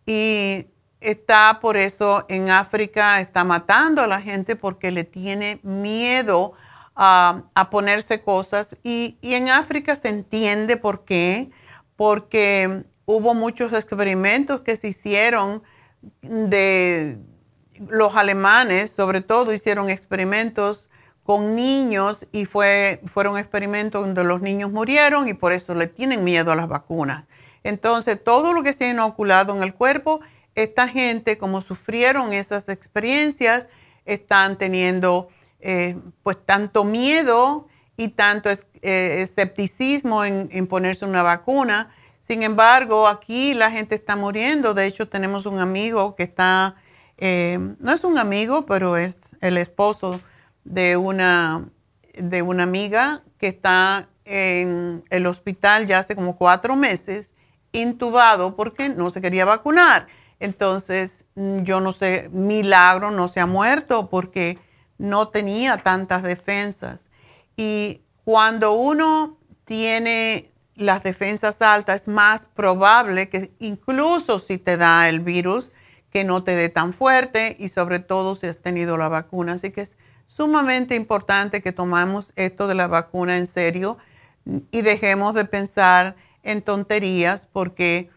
Y está por eso en África, está matando a la gente porque le tiene miedo a, ponerse cosas. Y, y, en África se entiende por qué, porque hubo muchos experimentos que se hicieron de los alemanes, sobre todo hicieron experimentos con niños y fue, fueron experimentos donde los niños murieron y por eso le tienen miedo a las vacunas. Entonces, todo lo que se ha inoculado en el cuerpo, esta gente, como sufrieron esas experiencias, están teniendo eh, pues tanto miedo y tanto eh, escepticismo en, ponerse una vacuna. Sin embargo, aquí la gente está muriendo. De hecho, tenemos un amigo que está, eh, no es un amigo, pero es el esposo de una, de una amiga que está en el hospital ya hace como cuatro meses, intubado porque no se quería vacunar. Entonces, yo no sé, milagro no se ha muerto porque no tenía tantas defensas. Y cuando uno tiene las defensas altas, es más probable que incluso si te da el virus, que no te dé tan fuerte y sobre todo si has tenido la vacuna. Así que es sumamente importante que tomamos esto de la vacuna en serio y dejemos de pensar en tonterías porque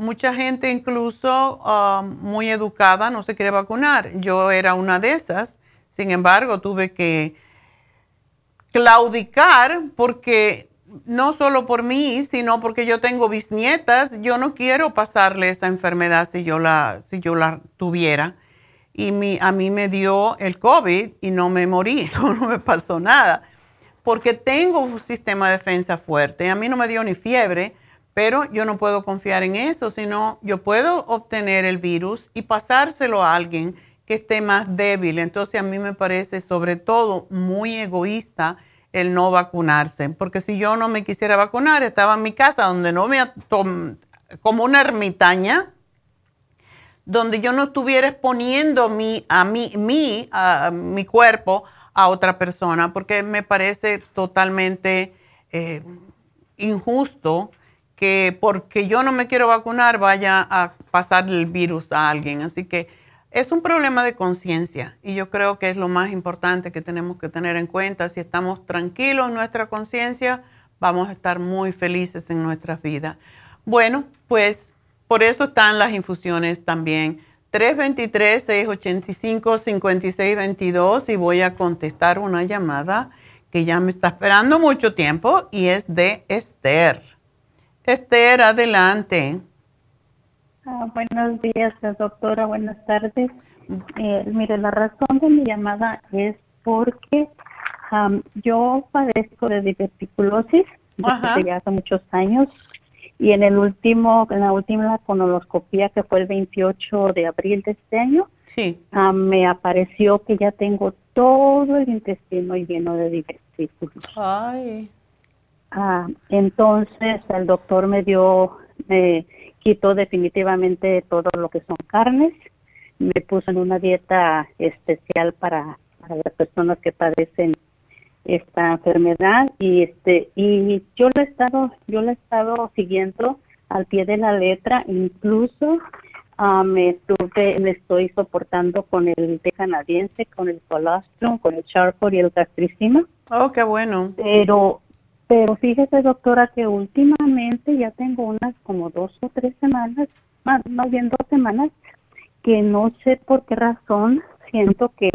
mucha gente incluso um, muy educada no se quiere vacunar. Yo era una de esas, sin embargo tuve que claudicar porque no solo por mí, sino porque yo tengo bisnietas, yo no quiero pasarle esa enfermedad si yo la, si yo la tuviera. Y a mí me dio el COVID y no me morí, no, no me pasó nada, porque tengo un sistema de defensa fuerte. A mí no me dio ni fiebre, pero yo no puedo confiar en eso, sino yo puedo obtener el virus y pasárselo a alguien que esté más débil. Entonces a mí me parece sobre todo muy egoísta el no vacunarse, porque si yo no me quisiera vacunar, estaba en mi casa donde no me como una ermitaña, donde yo no estuviera exponiendo mi, a mí, mi, a, mi cuerpo a otra persona, porque me parece totalmente eh, injusto que porque yo no me quiero vacunar vaya a pasar el virus a alguien. Así que es un problema de conciencia y yo creo que es lo más importante que tenemos que tener en cuenta. Si estamos tranquilos en nuestra conciencia, vamos a estar muy felices en nuestras vidas. Bueno, pues por eso están las infusiones también. 323-685-5622 y voy a contestar una llamada que ya me está esperando mucho tiempo y es de Esther. Esther, adelante. Ah, buenos días, doctora. Buenas tardes. Eh, mire, la razón de mi llamada es porque yo padezco de diverticulosis desde ya hace muchos años y en el último, en la última colonoscopia que fue el 28 de abril de este año, sí. me apareció que ya tengo todo el intestino lleno de divertículos. Ay. Ah, entonces el doctor me dio, me quitó definitivamente todo lo que son carnes, me puso en una dieta especial para, las personas que padecen esta enfermedad. Y este y yo lo he estado yo lo he estado siguiendo al pie de la letra. Incluso ah, me estuve me estoy soportando con el té canadiense con el colostrum con el charcoal y el gastricima. Oh qué bueno. Pero pero fíjese, doctora, que últimamente ya tengo unas como dos o tres semanas, más, bien dos semanas, que no sé por qué razón siento que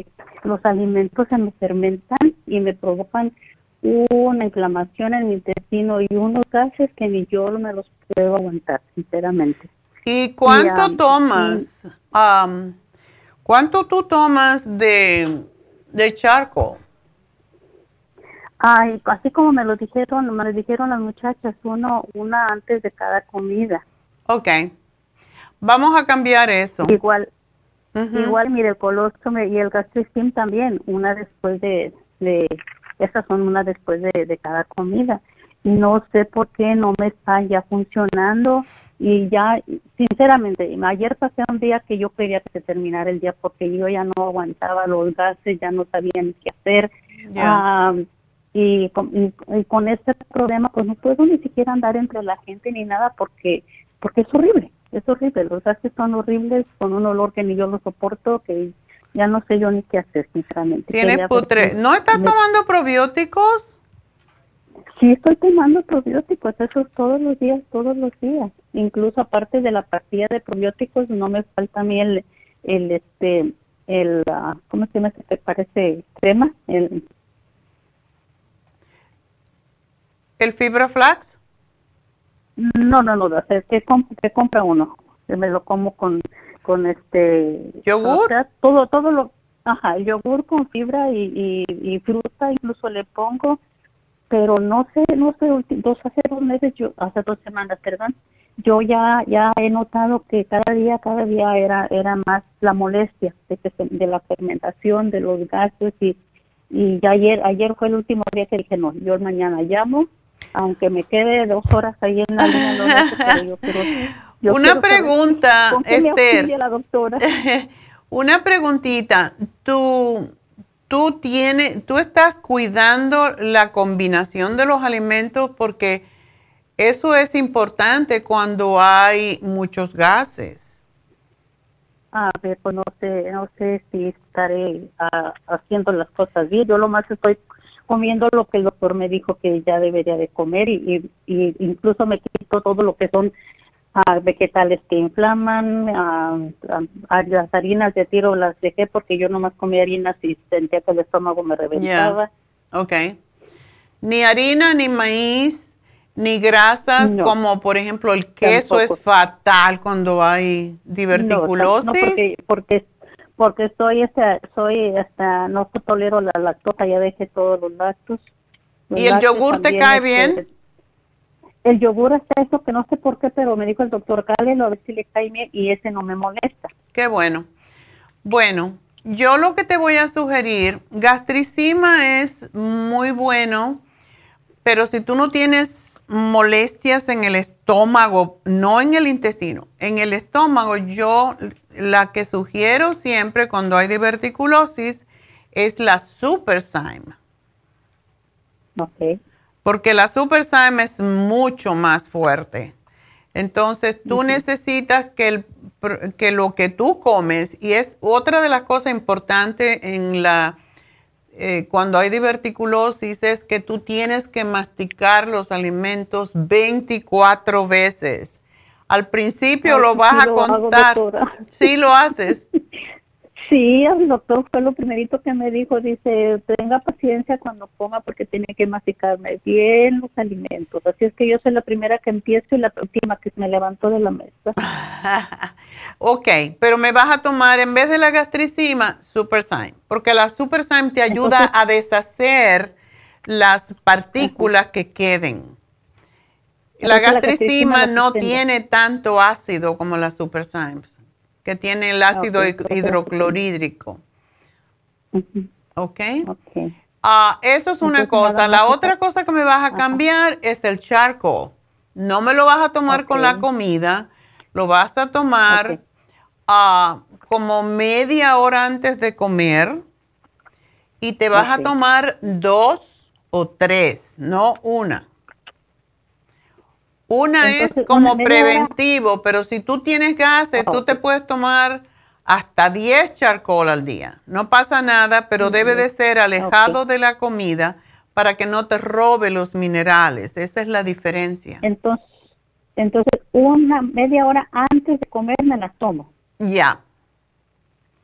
los alimentos se me fermentan y me provocan una inflamación en mi intestino y unos gases que ni yo me los puedo aguantar, sinceramente. ¿Y cuánto tomas? ¿Cuánto tú tomas de, de charco? Ay, así como me lo dijeron, me lo dijeron las muchachas, uno, una antes de cada comida. Ok. Vamos a cambiar eso. Igual, igual, mire, el colostrum y el gastricim también, una después de, de esas son una después de, de cada comida. No sé por qué no me está ya funcionando y ya, sinceramente, ayer pasé un día que yo quería que se terminara el día porque yo ya no aguantaba los gases, ya no sabía ni qué hacer. Ah, y con, este problema pues no puedo ni siquiera andar entre la gente ni nada porque porque es horrible es horrible. Los gases son horribles con un olor que ni yo lo soporto que ya no sé yo ni qué hacer sinceramente. Tienes putre. no estás tomando probióticos sí estoy tomando probióticos eso todos los días todos los días. Incluso aparte de la pastilla de probióticos no me falta a mí el el este el ah, cómo se llama se parece crema el ¿El fibra flax? No, no, no, ¿qué, compra uno? me lo como con, con este... ¿Yogur? todo, todo lo... Ajá, el yogur con fibra y, y, fruta incluso le pongo, pero no sé, no sé, dos, hace dos meses, yo, hace dos semanas, perdón, yo ya ya he notado que cada día cada día era era más la molestia de que de la fermentación de los gases y y ya ayer ayer fue el último día que dije no yo mañana llamo aunque me quede dos horas ahí en la línea, Una pregunta, Esther. La doctora? Una preguntita. ¿Tú, tú, tienes, ¿Tú estás cuidando la combinación de los alimentos? Porque eso es importante cuando hay muchos gases. A ver, pues no sé, no sé si estaré ah, haciendo las cosas bien. Yo lo más estoy comiendo lo que el doctor me dijo que ya debería de comer y, incluso me quito todo lo que son ah, vegetales que inflaman, ah, las harinas de tiro las dejé porque yo nomás comía harinas y sentía que el estómago me reventaba. Ok. Ni harina, ni maíz, ni grasas, como por ejemplo el queso es fatal cuando hay diverticulosis. No, porque, porque, porque soy, este, soy, hasta, no tolero la lactosa, ya dejé todos los lactos. ¿Y el yogur te cae este, bien? El yogur es eso que no sé por qué, pero me dijo el doctor Calen a ver si le cae bien y ese no me molesta. Qué bueno. Bueno, yo lo que te voy a sugerir, gastricima es muy bueno, pero si tú no tienes molestias en el estómago, no en el intestino, en el estómago, yo la que sugiero siempre cuando hay diverticulosis es la Superzyme. Ok porque la Super es mucho más fuerte. Entonces, tú necesitas que, el, que lo que tú comes, y es otra de las cosas importantes en la, eh, cuando hay diverticulosis, es que tú tienes que masticar los alimentos 24 veces. Al principio lo vas a contar. sí, lo haces. Sí, el doctor fue lo primerito que me dijo, dice, tenga paciencia cuando coma porque tiene que masticarme bien los alimentos. Así es que yo soy la primera que empiezo y la última que me levantó de la mesa. ok, pero me vas a tomar en vez de la gastricima, Superzyme, porque la Superzyme te ayuda a deshacer las partículas que queden. La gastricima no tiene tanto ácido como la Superzyme que tiene el ácido hidroclorídrico. ¿Ok? Ah, eso es una cosa. La otra cosa que me vas a cambiar es el charcoal. No me lo vas a tomar con la comida, lo vas a tomar ah, como media hora antes de comer y te vas a tomar dos o tres, no una. Una es como preventivo, pero si tú tienes gases, tú te puedes tomar hasta 10 charcoal al día. No pasa nada, pero debe de ser alejado de la comida para que no te robe los minerales. Esa es la diferencia. Entonces, entonces una media hora antes de comer me las tomo. Ya.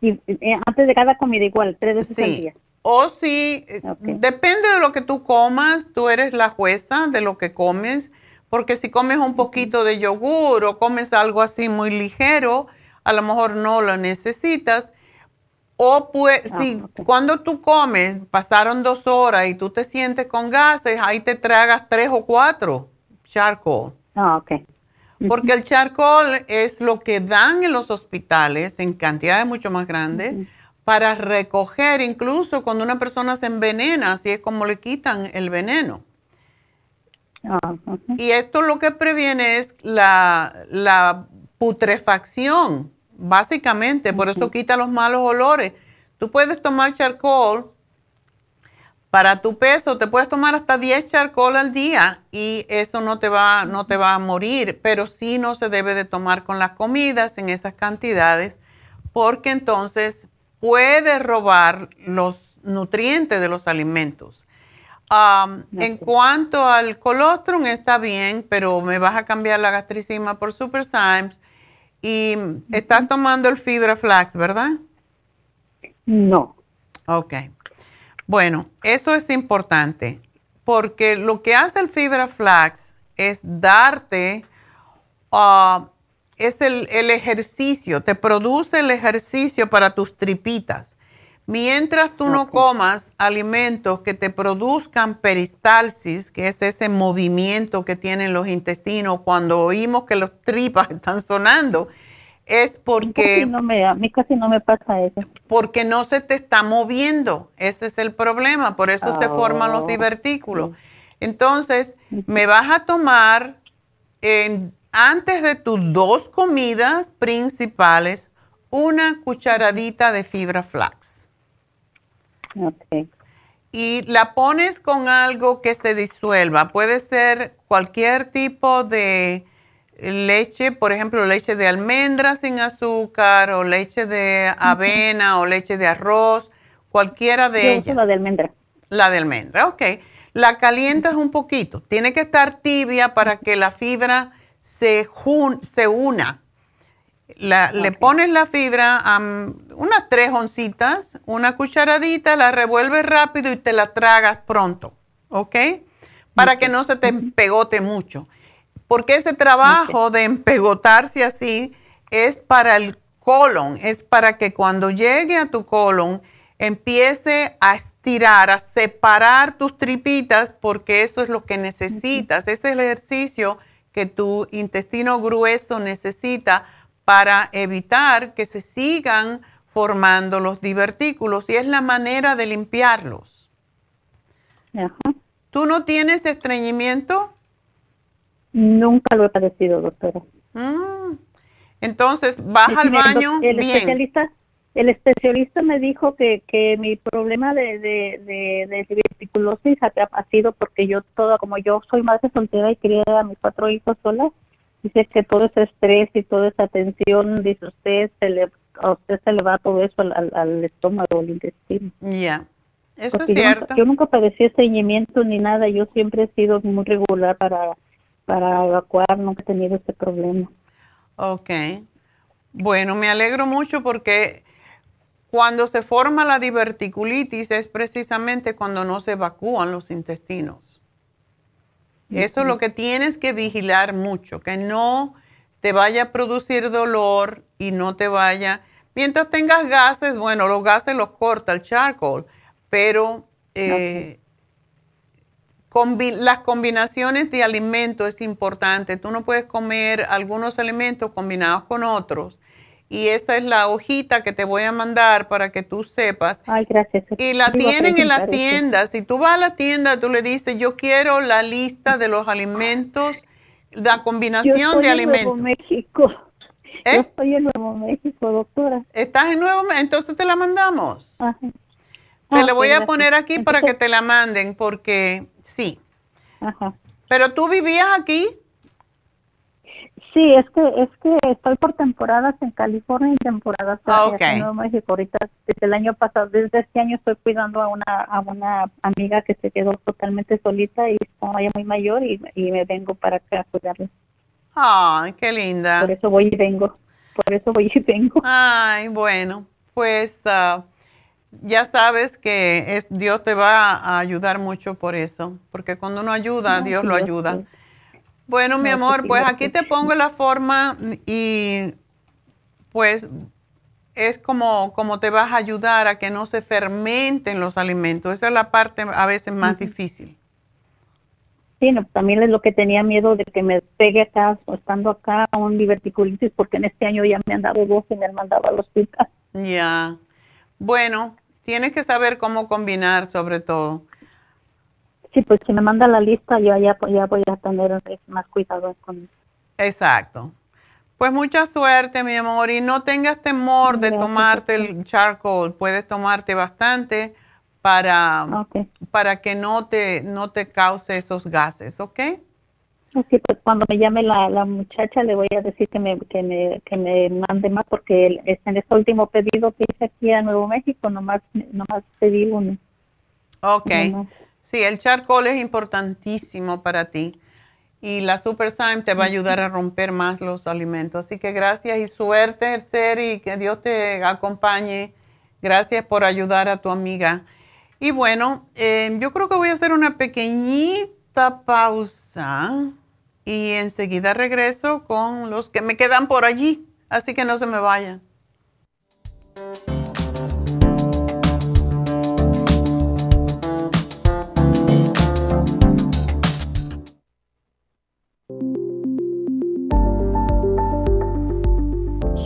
Y, antes de cada comida igual, tres veces al día. O si, eh, depende de lo que tú comas, tú eres la jueza de lo que comes porque si comes un poquito de yogur o comes algo así muy ligero, a lo mejor no lo necesitas. O pues, si cuando tú comes, pasaron dos horas y tú te sientes con gases, ahí te tragas tres o cuatro charcoal. Ah, ok. Porque el charcoal es lo que dan en los hospitales en cantidades mucho más grandes para recoger, incluso cuando una persona se envenena, así es como le quitan el veneno. Ah, y esto lo que previene es la, putrefacción, básicamente, por eso quita los malos olores. Tú puedes tomar charcoal. Para tu peso, te puedes tomar hasta 10 charcoal al día y eso no te va, no te va a morir, pero sí no se debe de tomar con las comidas en esas cantidades porque entonces puede robar los nutrientes de los alimentos. En cuanto al colostrum, está bien, pero me vas a cambiar la gastricima por Super Symes. Y estás tomando el Fibra Flax, ¿verdad? No. Ok. Bueno, eso es importante porque lo que hace el Fibra Flax es darte, ah, es el, el ejercicio, te produce el ejercicio para tus tripitas. Mientras tú no comas alimentos que te produzcan peristalsis, que es ese movimiento que tienen los intestinos cuando oímos que los tripas están sonando, es porque... No me, a mí casi no me pasa eso. Porque no se te está moviendo. Ese es el problema. Por eso se forman los oh, divertículos. Entonces, me vas a tomar antes de tus dos comidas principales una cucharadita de fibra flax. Y la pones con algo que se disuelva. Puede ser cualquier tipo de leche, por ejemplo, leche de almendra sin azúcar o leche de avena o leche de arroz, cualquiera de ellas. La de almendra. La de almendra, ok. La calientas un poquito. Tiene que estar tibia para que la fibra se, se una le pones la fibra a unas tres oncitas, una cucharadita, la revuelves rápido y te la tragas pronto, ¿ok? para que no se te empegote mucho. Porque ese trabajo de empegotarse así es para el colon, es para que cuando llegue a tu colon empiece a estirar, a separar tus tripitas, porque eso es lo que necesitas. Ese es el ejercicio que tu intestino grueso necesita para evitar que se sigan formando los divertículos y es la manera de limpiarlos. ¿Tú no tienes estreñimiento? Nunca lo he padecido, doctora. Mm. Entonces, baja al baño el bien. Especialista, el especialista me dijo que, que mi problema de, de, de, de diverticulosis ha, ha sido porque yo toda, como yo soy madre soltera y quería a mis cuatro hijos sola, dice que todo ese estrés y toda esa tensión, dice usted, se le, a usted se le va todo eso al, al, estómago, al intestino. Ya, eso Porque es yo cierto. nunca- Yo, nunca padecí estreñimiento ni nada, yo siempre he sido muy regular para, para evacuar, nunca he tenido ese problema. Ok. Bueno, me alegro mucho porque cuando se forma la diverticulitis es precisamente cuando no se evacúan los intestinos. Eso es lo que tienes que vigilar mucho, que no te vaya a producir dolor y no te vaya... Mientras tengas gases, bueno, los gases los corta el charcoal, pero eh, combi- las combinaciones de alimentos es importante. Tú no puedes comer algunos alimentos combinados con otros. Y esa es la hojita que te voy a mandar para que tú sepas. Ay, gracias. Y la tienen en las eso. tiendas. Si tú vas a la tienda, tú le dices, yo quiero la lista de los alimentos, la Yo combinación estoy de en Nuevo. México. ¿Eh? Yo estoy en Nuevo México, doctora. ¿Estás en Nuevo México? Entonces te la mandamos. Ajá. Te Ah, la ok, voy a poner aquí para que te la manden, porque sí. Ajá. Pero tú vivías aquí. Sí, es que es que estoy por temporadas en California y temporadas Ah, aquí en. Nuevo México. Ahorita, desde el año pasado, desde este año estoy cuidando a una a una amiga que se quedó totalmente solita y está ya muy mayor y, y me vengo para acá a cuidarla. Ay, qué linda. Por eso voy y vengo. Por eso voy y vengo. Ay, bueno, pues ah, ya sabes que es, Dios te va a ayudar mucho por eso, porque cuando uno ayuda, Dios lo ayuda. Bueno, mi amor, pues aquí te pongo la forma y pues es como, como te vas a ayudar a que no se fermenten los alimentos. Esa es la parte a veces más difícil. Sí, no, también es lo que tenía miedo de que me pegue acá, estando acá, un diverticulitis, porque en este año ya me han dado dos y me han mandado al hospital. Ya. Bueno, tienes que saber cómo combinar sobre todo. Sí, pues si me manda la lista, yo ya, ya voy a tener más cuidado con Exacto. Pues mucha suerte, mi amor, y no tengas temor de tomarte el charcoal. Puedes tomarte bastante para, para que no te, no te cause esos gases, ¿ok? Así pues cuando me llame la, la muchacha le voy a decir que me, que me, que me mande más porque el- es- en este último pedido que hice aquí a Nuevo México nomás, nomás pedí uno. Ok. Nomás. Sí, el charcoal es importantísimo para ti. Y la Super Syme te va a ayudar a romper más los alimentos. Así que gracias y suerte, Esther, y que Dios te acompañe. Gracias por ayudar a tu amiga. Y bueno, eh, yo creo que voy a hacer una pequeñita pausa y enseguida regreso con los que me quedan por allí. Así que no se me vayan.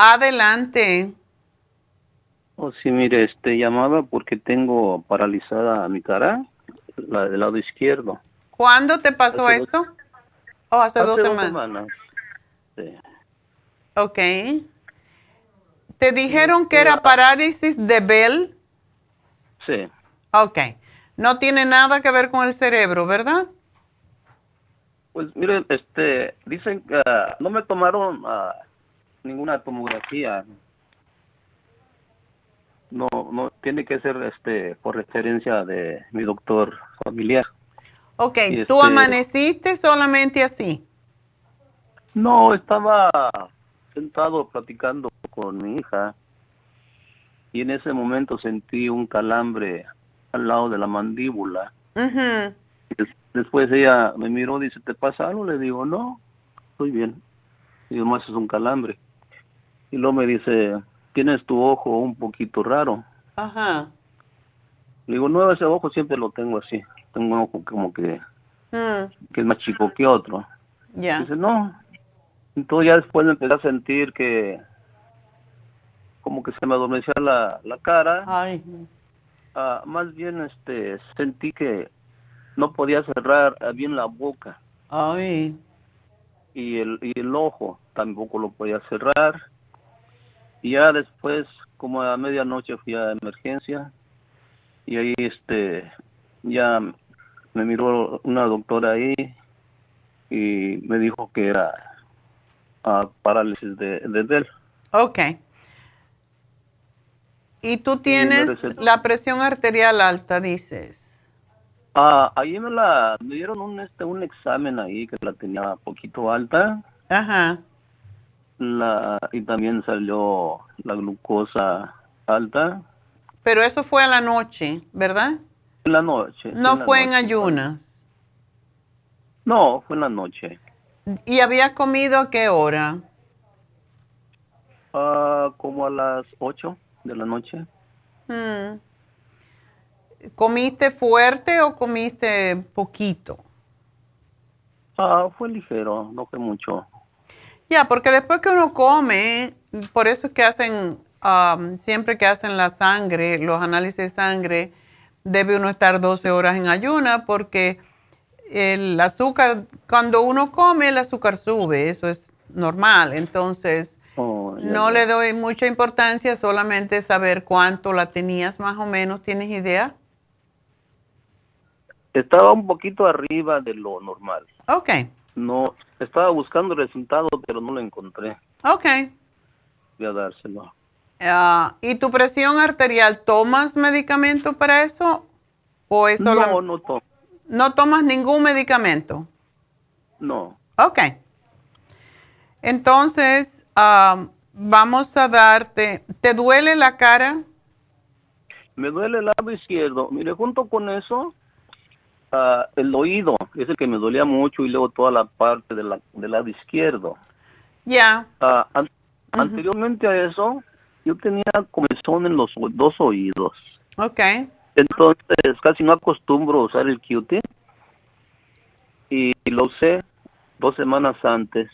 Adelante. Oh, sí, mire, este llamaba porque tengo paralizada mi cara, la del lado izquierdo. ¿Cuándo te pasó Hace dos- esto? Oh, hace, dos semanas. Sí. Ok. ¿Te dijeron que era parálisis de Bell? Sí. Ok. No tiene nada que ver con el cerebro, ¿verdad? Pues mire, este, dicen que ah, no me tomaron ah, ninguna tomografía. No, no, tiene que ser este por referencia de mi doctor familiar. Ok. Y ¿Tú este- amaneciste solamente así? No, estaba sentado platicando con mi hija y en ese momento sentí un calambre al lado de la mandíbula. Des- Después ella me miró, dice, ¿te pasa algo? Le digo, no, estoy bien. Y además es un calambre. Y luego me dice, tienes tu ojo un poquito raro. Ajá. Le digo, no, ese ojo siempre lo tengo así. Tengo un ojo como que, Mm, que es más chico que otro. Ya. Dice, no. Entonces ya después me empecé a sentir que como que se me adormecía la, la cara. Ay. Ah, más bien este sentí que no podía cerrar bien la boca. Ay. y el, y el ojo tampoco lo podía cerrar. Y ya después, como a medianoche fui a emergencia y ahí este ya me miró una doctora ahí y me dijo que era ah, parálisis de, de Bell. Ok. Y tú tienes la presión arterial alta, dices. Ah, ahí me la me dieron un este un examen ahí que la tenía poquito alta. Ajá. La y también salió la glucosa alta Pero eso fue a la noche, ¿verdad? en la noche. No fue en ayunas. No, fue en la noche. ¿Y había comido a qué hora? Ah, como a las 8 de la noche. Hmm. ¿Comiste fuerte o comiste poquito? Ah, fue ligero, no fue mucho. Ya, porque después que uno come, por eso es que hacen, um, siempre que hacen la sangre, los análisis de sangre, debe uno estar 12 horas en ayuna porque el azúcar, cuando uno come, el azúcar sube, eso es normal. Entonces, Oh, no le doy mucha importancia, solamente saber cuánto la tenías más o menos. ¿Tienes idea? Estaba un poquito arriba de lo normal. Ok, No, estaba buscando resultados, pero no lo encontré. ok. Voy a dárselo. Ah, ¿Y tu presión arterial, tomas medicamento para eso? ¿O es No, no tomo. no tomas ningún medicamento? No. Ok. Entonces, ah, vamos a darte, ¿te duele la cara? Me duele el lado izquierdo. Mire, junto con eso, ah, el oído es el que me dolía mucho y luego toda la parte de la, del lado izquierdo. Ya. Ah, an- Anteriormente a eso, yo tenía comezón en los dos oídos. Ok. Entonces, casi no acostumbro a usar el Q-tip. Y lo usé dos semanas antes.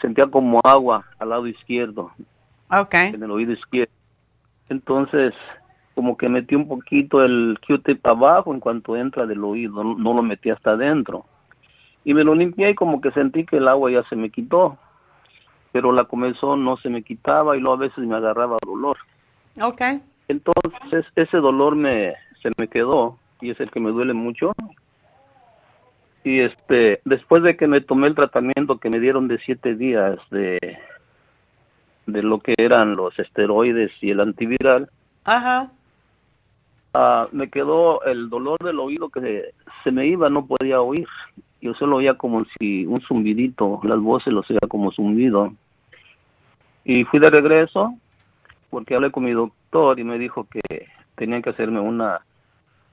Sentía como agua al lado izquierdo, Ok. en el oído izquierdo. Entonces, como que metí un poquito el Q-tip abajo en cuanto entra del oído, no, no lo metí hasta adentro. Y me lo limpié y como que sentí que el agua ya se me quitó. Pero la comezón no se me quitaba y luego a veces me agarraba dolor. Ok. Entonces ese dolor me se me quedó y es el que me duele mucho. Y este después de que me tomé el tratamiento que me dieron de siete días de de lo que eran los esteroides y el antiviral, Ajá. Ah, me quedó el dolor del oído que se, se me iba, no podía oír. Yo solo oía como si un zumbidito, las voces los oía como zumbido. Y fui de regreso porque hablé con mi doctor y me dijo que tenían que hacerme una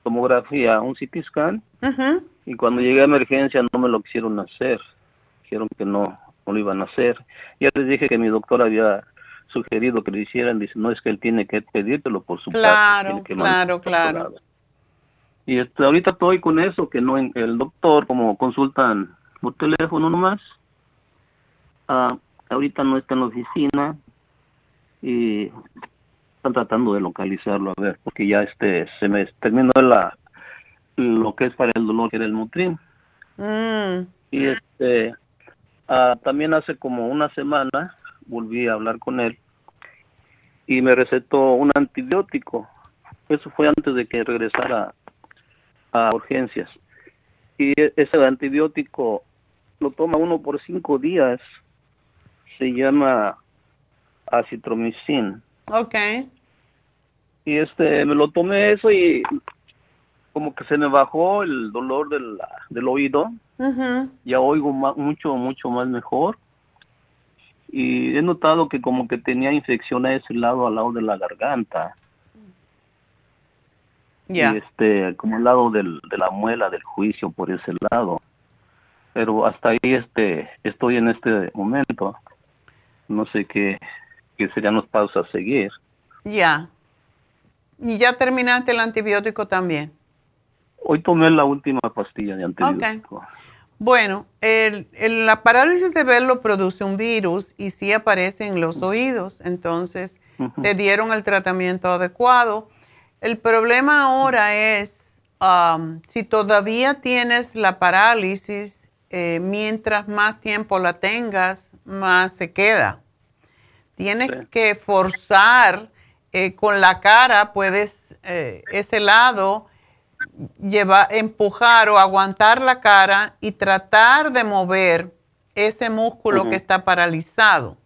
tomografía, un CT scan. Y cuando llegué a emergencia no me lo quisieron hacer. Dijeron que no, no lo iban a hacer. Ya les dije que mi doctor había sugerido que lo hicieran. Dice, no es que él tiene que pedírtelo por su parte, Claro, tiene que claro, claro. y este, ahorita estoy con eso, que no en- el doctor, como consultan por teléfono nomás, ah, ahorita no está en la oficina y están tratando de localizarlo, a ver, porque ya este se me terminó la, lo que es para el dolor, que era el Motrin. Mm. Y este, ah, también hace como una semana volví a hablar con él y me recetó un antibiótico. Eso fue antes de que regresara a urgencias. Y e- ese antibiótico lo toma uno por cinco días. Se llama acitromicin. Ok. Y este, me lo tomé eso y como que se me bajó el dolor del, del oído. Ya oigo mucho, mucho más mejor. Y he notado que como que tenía infección a ese lado, al lado de la garganta. Ya. Y este, como al lado del, de la muela del juicio por ese lado. Pero hasta ahí este, estoy en este momento. No sé qué, qué serían los pasos a seguir. Ya. Y ya terminaste el antibiótico también. Hoy tomé la última pastilla de antibiótico. Bueno, el, el- la parálisis de ver lo produce un virus y sí aparece en los oídos, entonces te dieron el tratamiento adecuado. El problema ahora es um, si todavía tienes la parálisis, eh, mientras más tiempo la tengas, más se queda. Tienes que forzar eh, con la cara, puedes eh, ese lado llevar, empujar o aguantar la cara y tratar de mover ese músculo que está paralizado.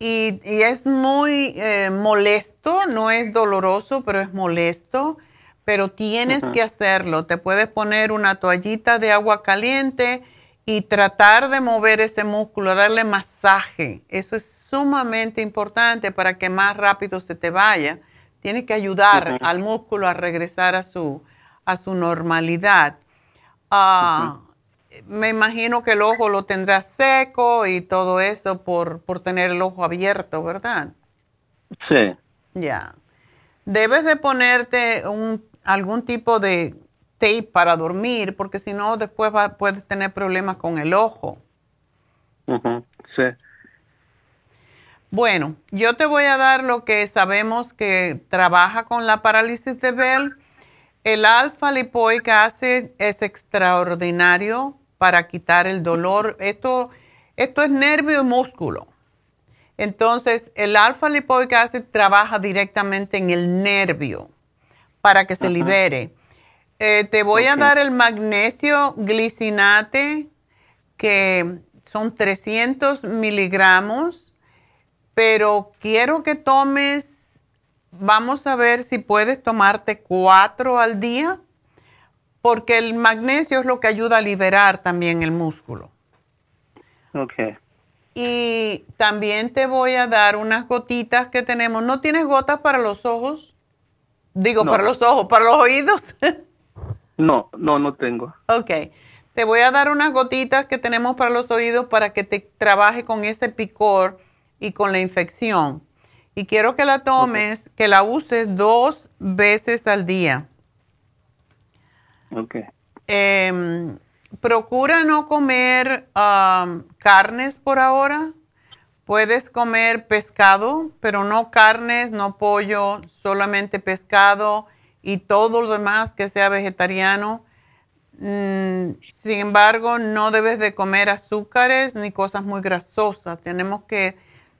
Y, y es muy eh, molesto, no es doloroso, pero es molesto, pero tienes que hacerlo. Te puedes poner una toallita de agua caliente y tratar de mover ese músculo, darle masaje. Eso es sumamente importante para que más rápido se te vaya. Tienes que ayudar al músculo a regresar a su, a su normalidad. Ah, Me imagino que el ojo lo tendrás seco y todo eso por, por tener el ojo abierto, ¿verdad? Sí. Ya. Debes de ponerte un, algún tipo de tape para dormir, porque si no, después va- puedes tener problemas con el ojo. Sí. Bueno, yo te voy a dar lo que sabemos que trabaja con la parálisis de Bell. El alfa lipoic acid es extraordinario para quitar el dolor. Esto, esto es nervio y músculo. Entonces, el alfa lipoic acid trabaja directamente en el nervio para que se libere. Eh, te voy a dar el magnesio glicinate, que son 300 miligramos, pero quiero que tomes, vamos a ver si puedes tomarte cuatro al día, porque el magnesio es lo que ayuda a liberar también el músculo. Ok. Y también te voy a dar unas gotitas que tenemos. ¿No tienes gotas para los ojos? Digo, No. para los ojos, para los oídos. No, no, no tengo. ok. Te voy a dar unas gotitas que tenemos para los oídos para que te trabaje con ese picor y con la infección. Y quiero que la tomes, que la uses dos veces al día. Ok. Em, procura no comer am, carnes por ahora. Puedes comer pescado, pero no carnes, no pollo, solamente pescado y todo lo demás que sea vegetariano. Mm, sin embargo, no debes de comer azúcares ni cosas muy grasosas. Tenemos que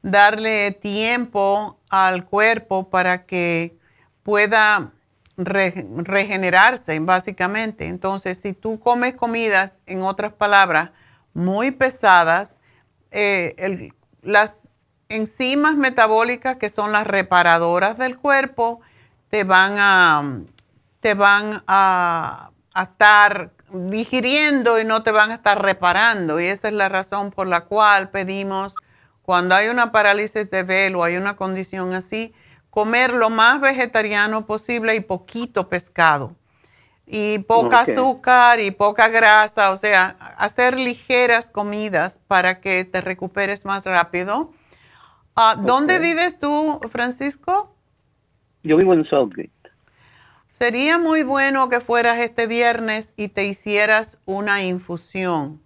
darle tiempo al cuerpo para que pueda re- regenerarse, básicamente. Entonces, si tú comes comidas, en otras palabras, muy pesadas, eh, las enzimas metabólicas, que son las reparadoras del cuerpo, te van a, te van a estar digiriendo y no te van a estar reparando. Y esa es la razón por la cual pedimos, cuando hay una parálisis de velo, hay una condición así, comer lo más vegetariano posible y poquito pescado. Y poca azúcar y poca grasa, o sea, hacer ligeras comidas para que te recuperes más rápido. Ah, ¿Dónde vives tú, Francisco? Yo vivo en Southgate. Sería muy bueno que fueras este viernes y te hicieras una infusión.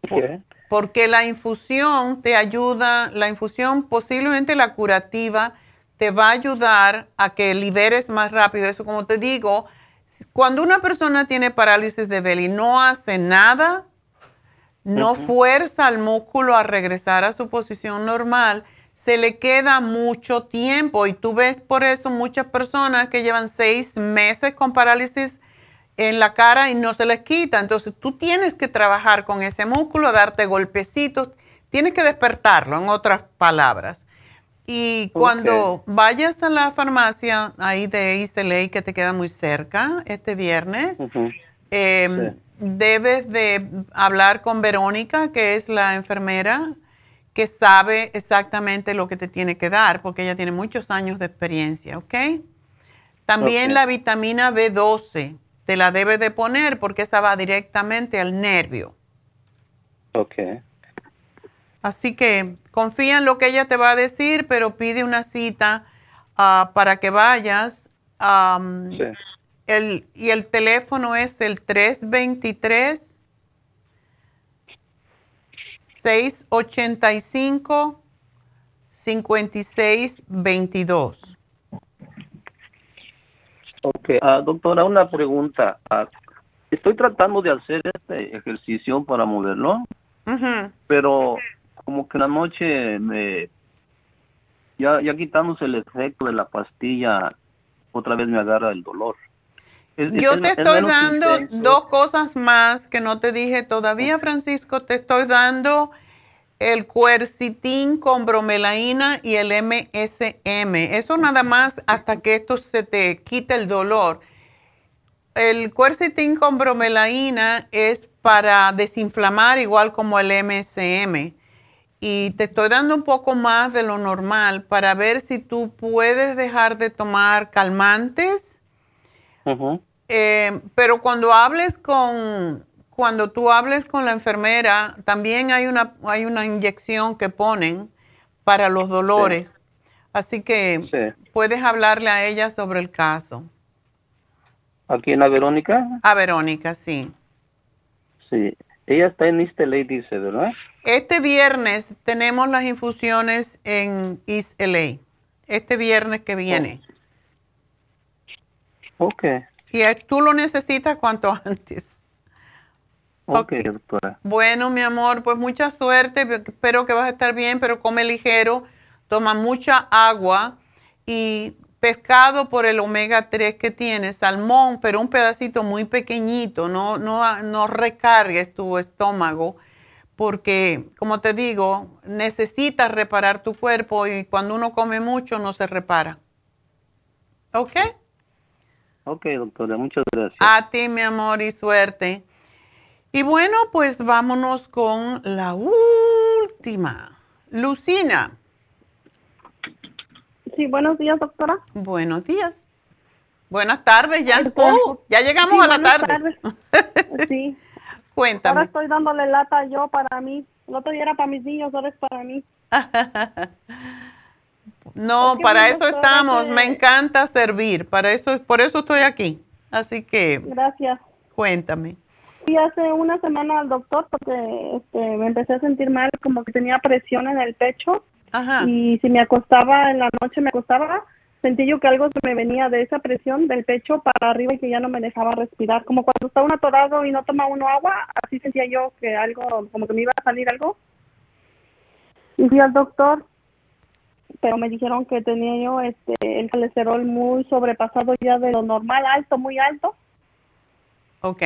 ¿Qué? Porque la infusión te ayuda, la infusión posiblemente la curativa te va a ayudar a que liberes más rápido. Eso como te digo, cuando una persona tiene parálisis de Bell y no hace nada, no fuerza al músculo a regresar a su posición normal, se le queda mucho tiempo y tú ves por eso muchas personas que llevan seis meses con parálisis en la cara y no se les quita. Entonces tú tienes que trabajar con ese músculo, darte golpecitos, tienes que despertarlo, en otras palabras. Y cuando vayas a la farmacia ahí de Islay, que te queda muy cerca este viernes, eh, debes de hablar con Verónica, que es la enfermera, que sabe exactamente lo que te tiene que dar, porque ella tiene muchos años de experiencia, ¿ok? También la vitamina B12 te la debes de poner porque esa va directamente al nervio. Ok. Así que confía en lo que ella te va a decir, pero pide una cita ah, para que vayas. Sí. el, y el teléfono es el 323 685 5622. Ok, ah, doctora, una pregunta. Ah, estoy tratando de hacer este ejercicio para moverlo, pero como que la noche me... Ya, ya quitándose el efecto de la pastilla, otra vez me agarra el dolor. Es- Yo es- te es estoy dando intenso. dos cosas más que no te dije todavía, Francisco. Te estoy dando el cuercitín con bromelaína y el MSM. Eso nada más hasta que esto se te quite el dolor. El cuercitín con bromelaína es para desinflamar igual como el MSM. Y te estoy dando un poco más de lo normal para ver si tú puedes dejar de tomar calmantes. Eh, pero cuando hables con, cuando tú hables con la enfermera, también hay una, hay una inyección que ponen para los dolores. Así que Sí. puedes hablarle a ella sobre el caso. Aquí en la Verónica, A Verónica, sí. sí. Ella está en East LA, dice, ¿verdad? Este viernes tenemos las infusiones en East LA. Este viernes que viene. Ok. Y tú lo necesitas cuanto antes. Ok, doctora. Bueno, mi amor, pues mucha suerte. Espero que vas a estar bien, pero come ligero, toma mucha agua y pescado por el omega 3 que tiene, salmón, pero un pedacito muy pequeñito, no, no, no recargues tu estómago, porque como te digo, necesitas reparar tu cuerpo y cuando uno come mucho no se repara. ¿Ok? Ok, doctora, muchas gracias. A ti, mi amor, y suerte. Y bueno, pues vámonos con la última. Lucina. Sí, buenos días, doctora. Buenos días. Buenas tardes ya. Oh, ya llegamos a la tarde. sí. Cuéntame. Ahora estoy dándole lata yo para mí. El otro día era para mis niños, ahora es para mí. no, para eso estamos. Me encanta servir. Para eso, por eso estoy aquí. Así que. Gracias. Cuéntame. Fui hace una semana al doctor porque este, me empecé a sentir mal, como que tenía presión en el pecho. Y si me acostaba en la noche, me acostaba, sentí yo que algo se me venía de esa presión del pecho para arriba y que ya no me dejaba respirar. Como cuando está uno atorado y no toma uno agua, así sentía yo que algo, como que me iba a salir algo. Y fui al doctor, pero me dijeron que tenía yo este, el colesterol muy sobrepasado ya de lo normal, alto, muy alto. Ok.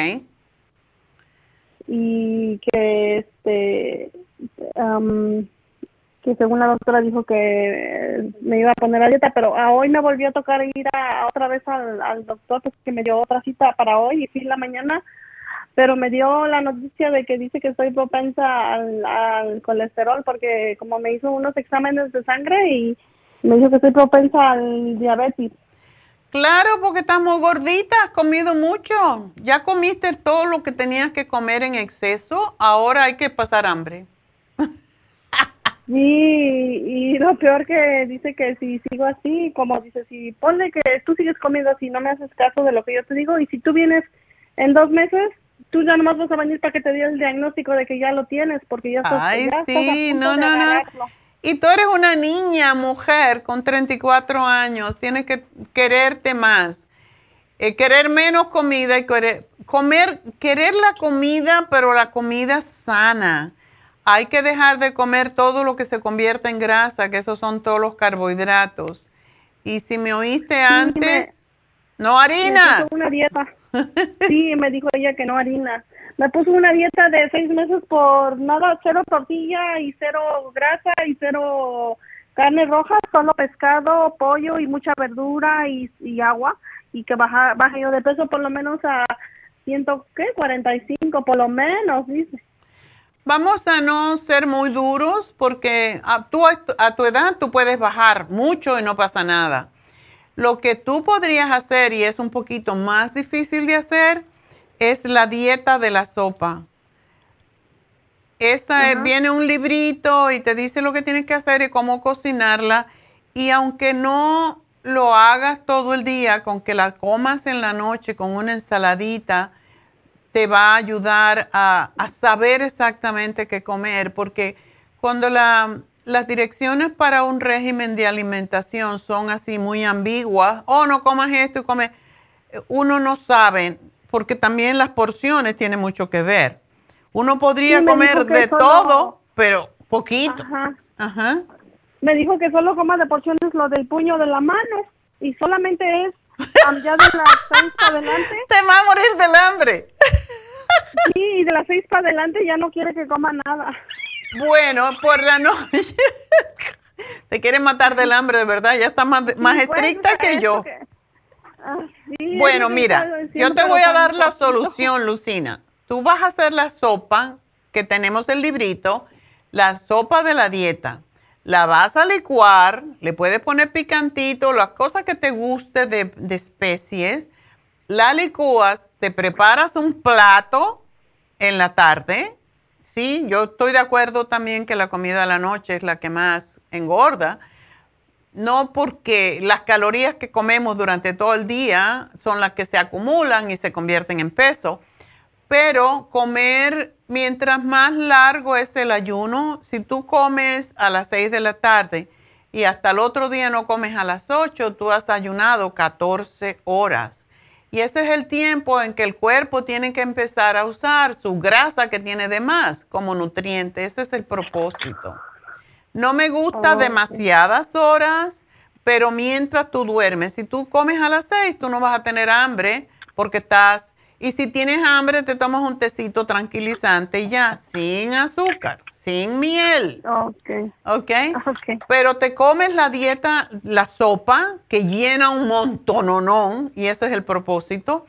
Y que este que según la doctora dijo que me iba a poner a dieta, pero a hoy me volvió a tocar ir a, otra vez al, doctor pues, me dio otra cita para hoy y fui la mañana, pero me dio la noticia de que dice que estoy propensa al, colesterol porque como me hizo unos exámenes de sangre y me dijo que estoy propensa al diabetes. Claro, porque estás muy gordita, has comido mucho. Ya comiste todo lo que tenías que comer en exceso, ahora hay que pasar hambre. Sí, y lo peor que dice que si sigo así, como dice, si ponle que tú sigues comiendo así, no me haces caso de lo que yo te digo, y si tú vienes en dos meses, tú ya nomás vas a venir para que te dé el diagnóstico de que ya lo tienes, porque ya estás. Ay, sí, no, no, no. Y tú eres una niña, mujer, con 34 años, tienes que quererte más, eh, querer menos comida y querer, comer, querer la comida, pero la comida sana hay que dejar de comer todo lo que se convierte en grasa, que esos son todos los carbohidratos. Y si me oíste antes, no harinas. Me puso una dieta. sí, me dijo ella que no harina. Me puso una dieta de seis meses por nada, cero tortilla y cero grasa y cero carne roja, solo pescado, pollo y mucha verdura y, agua. Y que baja, baje yo de peso por lo menos a ciento, ¿qué? 45 por lo menos, dice. Vamos a no ser muy duros porque a tu, a tu edad tú puedes bajar mucho y no pasa nada. Lo que tú podrías hacer, y es un poquito más difícil de hacer, es la dieta de la sopa. Esa viene un librito y te dice lo que tienes que hacer y cómo cocinarla. Y aunque no lo hagas todo el día, con que la comas en la noche con una ensaladita, te va a ayudar a, saber exactamente qué comer, porque cuando las direcciones para un régimen de alimentación son así muy ambiguas, oh, no comas esto y come, uno no sabe, porque también las porciones tienen mucho que ver. Uno podría comer de todo, pero poquito. Ajá. Me dijo que solo coma de porciones lo del puño de la mano y solamente es ya de las seis para adelante. Te va a morir del hambre. Sí, y de las seis para adelante ya no quiere que coma nada. Bueno, por la noche. Te quiere matar del hambre, de verdad. Ya está más, más estricta que yo. Ah, bueno, mira, yo te voy a dar la solución, Lucina. Tú vas a hacer la sopa, que tenemos el librito, la sopa de la dieta la vas a licuar, le puedes poner picantito, las cosas que te guste de, especies, la licúas, te preparas un plato en la tarde. Sí, yo estoy de acuerdo también que la comida de la noche es la que más engorda. No porque las calorías que comemos durante todo el día son las que se acumulan y se convierten en peso, pero comer mientras más largo es el ayuno, si tú comes a las 6 de la tarde y hasta el otro día no comes a las 8, tú has ayunado 14 horas. Y ese es el tiempo en que el cuerpo tiene que empezar a usar su grasa que tiene de más como nutriente. Ese es el propósito. No me gusta demasiadas horas, pero mientras tú duermes, si tú comes a las seis, tú no vas a tener hambre porque estás y si tienes hambre, te tomas un tecito tranquilizante y ya, sin azúcar, sin miel. Ok. Ok. Pero te comes la dieta, la sopa, que llena un montón, y ese es el propósito.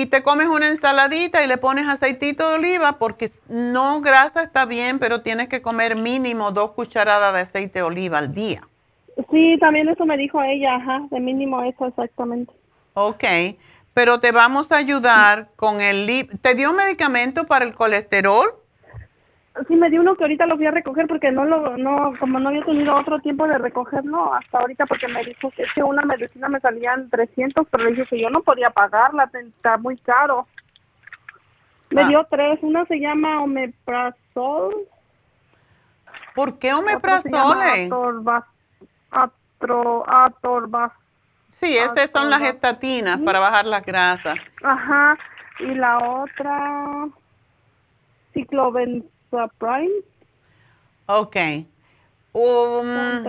Y te comes una ensaladita y le pones aceitito de oliva, porque no grasa está bien, pero tienes que comer mínimo dos cucharadas de aceite de oliva al día. Sí, también eso me dijo ella, ajá, de mínimo eso exactamente. Ok pero te vamos a ayudar con el... ¿Te dio medicamento para el colesterol? Sí, me dio uno que ahorita lo fui a recoger porque no lo, no, como no había tenido otro tiempo de recogerlo hasta ahorita porque me dijo que, que una medicina me salían 300, pero le dije que yo no podía pagarla, está muy caro. Me ah. dio tres, una se llama omeprazol. ¿Por qué omeprazol? Atro, atorbas, Sí, esas son las estatinas para bajar las grasas. Ajá. Y la otra, ciclobenzaprine. Ok. Um,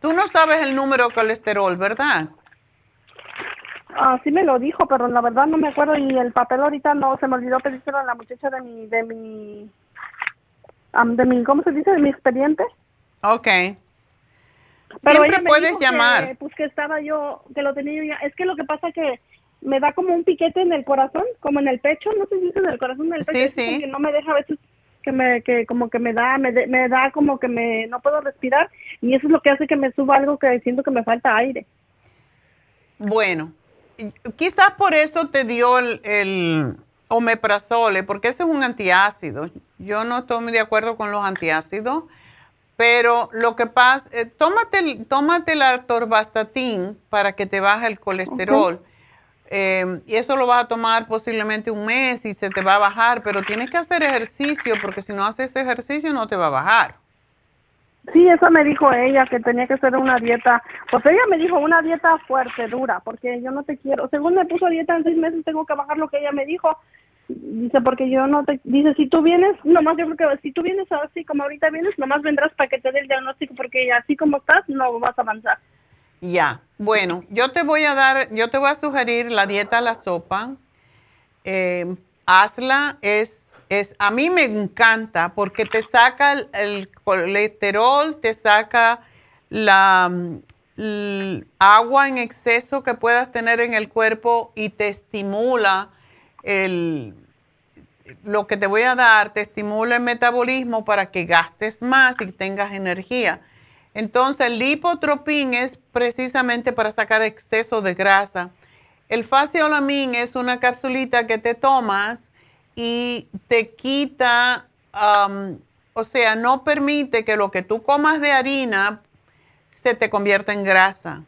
tú no sabes el número de colesterol, ¿verdad? Ah, sí me lo dijo, pero la verdad no me acuerdo y el papel ahorita no, se me olvidó pedírselo a la muchacha de mi, de mi, de mi, ¿cómo se dice? De mi expediente. Ok. Pero Siempre puedes llamar. pues que estaba yo, que lo tenía yo ya. Es que lo que pasa que me da como un piquete en el corazón, como en el pecho, no sé si es en el corazón, en el pecho, sí, que no me deja a veces que me que como que me da me, me da como que me no puedo respirar y eso es lo que hace que me suba algo que siento que me falta aire. Bueno, quizás por eso te dio el, el omeprazole, porque ese es un antiácido. Yo no estoy muy de acuerdo con los antiácidos pero lo que pasa, eh, tómate, tómate la torvastatin para que te baje el colesterol. Em, y eso lo vas a tomar posiblemente un mes y se te va a bajar, pero tienes que hacer ejercicio porque si no haces ejercicio no te va a bajar. Sí, eso me dijo ella, que tenía que hacer una dieta. Pues ella me dijo una dieta fuerte, dura, porque yo no te quiero. Según me puso dieta en seis meses, tengo que bajar lo que ella me dijo. Dice, porque yo no te... Dice, si tú vienes, nomás yo creo que si tú vienes así como ahorita vienes, nomás vendrás para que te dé el diagnóstico, porque así como estás, no vas a avanzar. Ya, bueno, yo te voy a dar, yo te voy a sugerir la dieta la sopa. Eh, hazla, es, es, a mí me encanta porque te saca el, colesterol, te saca la, agua en exceso que puedas tener en el cuerpo y te estimula el, lo que te voy a dar te estimula el metabolismo para que gastes más y tengas energía. Entonces, el lipotropín es precisamente para sacar exceso de grasa. El faciolamin es una capsulita que te tomas y te quita, o sea, no permite que lo que tú comas de harina se te convierta en grasa.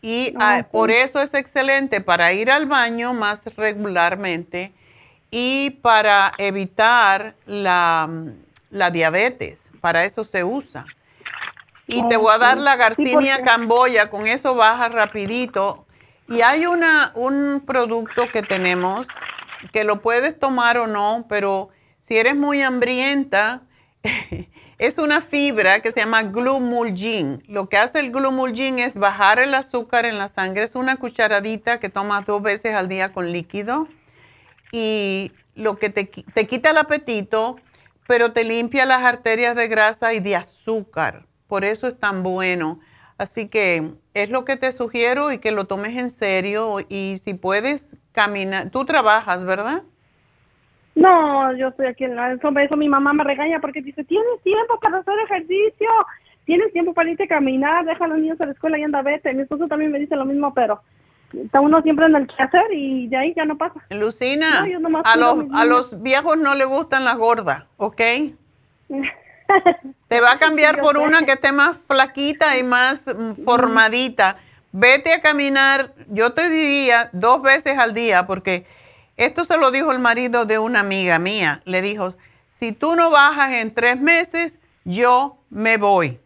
Y ah, por eso es excelente para ir al baño más regularmente y para evitar la, diabetes. Para eso se usa. Y te voy a dar la Garcinia Camboya, con eso baja rapidito. Y hay una, un producto que tenemos que lo puedes tomar o no, pero si eres muy hambrienta, Es una fibra que se llama glumulgin. Lo que hace el glumulgin es bajar el azúcar en la sangre. Es una cucharadita que tomas dos veces al día con líquido y lo que te, te quita el apetito, pero te limpia las arterias de grasa y de azúcar. Por eso es tan bueno. Así que es lo que te sugiero y que lo tomes en serio y si puedes caminar, tú trabajas, ¿verdad? No, yo estoy aquí en la sombra. Eso mi mamá me regaña porque dice, tienes tiempo para hacer ejercicio, tienes tiempo para irte a caminar, deja a los niños a la escuela y anda vete. Mi esposo también me dice lo mismo, pero está uno siempre en el quehacer y de ahí ya no pasa. Lucina, a, los, a los viejos no le gustan las gordas, ¿ok? Te va a cambiar por una que esté más flaquita y más mm, formadita. Vete a caminar, yo te diría dos veces al día, porque esto se lo dijo el marido de una amiga mía. Le dijo, si tú no bajas en tres meses, yo me voy.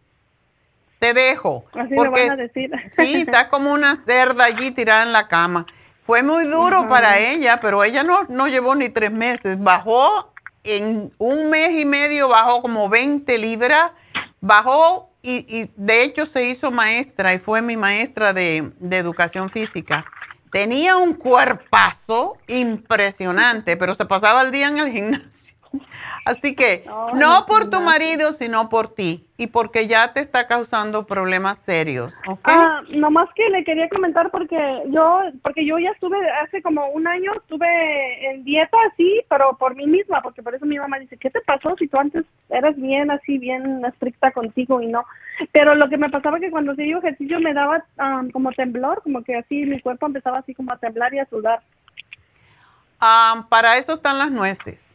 Te dejo. Así porque, van a decir. sí, está como una cerda allí tirada en la cama. Fue muy duro para ella, pero ella no, no llevó ni tres meses. Bajó en un mes y medio, bajó como 20 libras, bajó y, de hecho se hizo maestra y fue mi maestra de, de educación física. Tenía un cuerpazo impresionante, pero se pasaba el día en el gimnasio. Así que no por tu marido, sino por ti y porque ya te está causando problemas serios, ¿ok? Ah, nomás que le quería comentar porque yo, porque yo ya estuve hace como un año, estuve en dieta así, pero por mí misma, porque por eso mi mamá dice, ¿qué te pasó si tú antes eras bien así, bien estricta contigo y no? Pero lo que me pasaba que cuando hacía ejercicio me daba um, como temblor, como que así mi cuerpo empezaba así como a temblar y a sudar. Para eso están las nueces.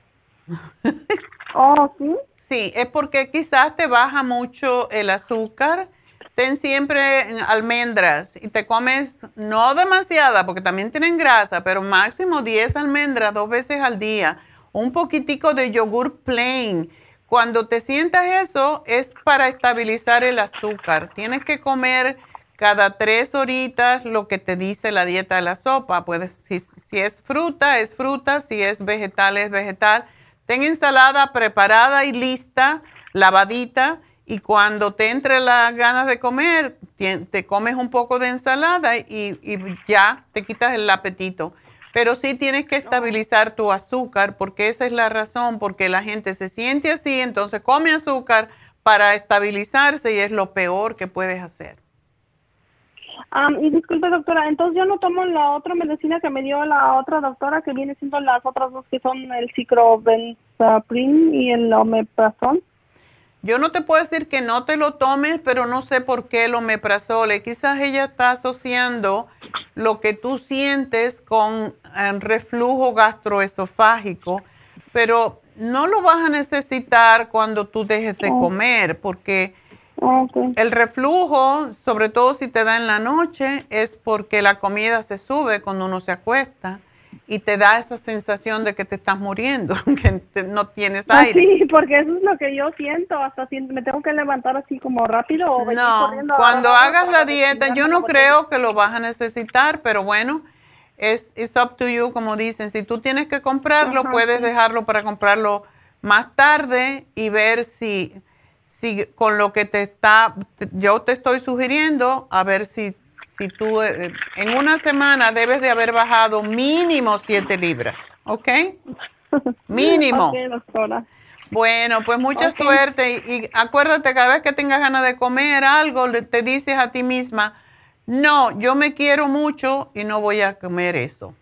oh, sí. Sí, es porque quizás te baja mucho el azúcar. Ten siempre almendras y te comes no demasiada porque también tienen grasa, pero máximo 10 almendras dos veces al día. Un poquitico de yogur plain. Cuando te sientas eso es para estabilizar el azúcar. Tienes que comer cada tres horitas lo que te dice la dieta de la sopa. Puedes, si, si es fruta, es fruta, si es vegetal, es vegetal Ten ensalada preparada y lista, lavadita, y cuando te entre las ganas de comer, te comes un poco de ensalada y, ya te quitas el apetito. Pero sí tienes que estabilizar tu azúcar, porque esa es la razón, porque la gente se siente así, entonces come azúcar para estabilizarse y es lo peor que puedes hacer y disculpe, doctora, entonces yo no tomo la otra medicina que me dio la otra doctora, que viene siendo las otras dos, que son el ciclobenzaprin y el omeprazol. Yo no te puedo decir que no te lo tomes, pero no sé por qué el omeprazol. Quizás ella está asociando lo que tú sientes con eh, reflujo gastroesofágico, pero no lo vas a necesitar cuando tú dejes de oh. comer, porque el reflujo, sobre todo si te da en la noche, es porque la comida se sube cuando uno se acuesta y te da esa sensación de que te estás muriendo, que no tienes ah, aire. sí, porque eso es lo que yo siento, hasta si me tengo que levantar así como rápido o No, cuando hagas la dieta, yo no creo que lo vas a necesitar, pero bueno, es up to you, como dicen. Si tú tienes que comprarlo, puedes dejarlo para comprarlo más tarde y ver si si con lo que te está, yo te estoy sugiriendo, a ver si, si tú eh, en una semana debes de haber bajado mínimo 7 libras, ¿ok? Mínimo. doctora. Bueno, pues mucha suerte y, acuérdate, cada vez que tengas ganas de comer algo, te dices a ti misma, no, yo me quiero mucho y no voy a comer eso.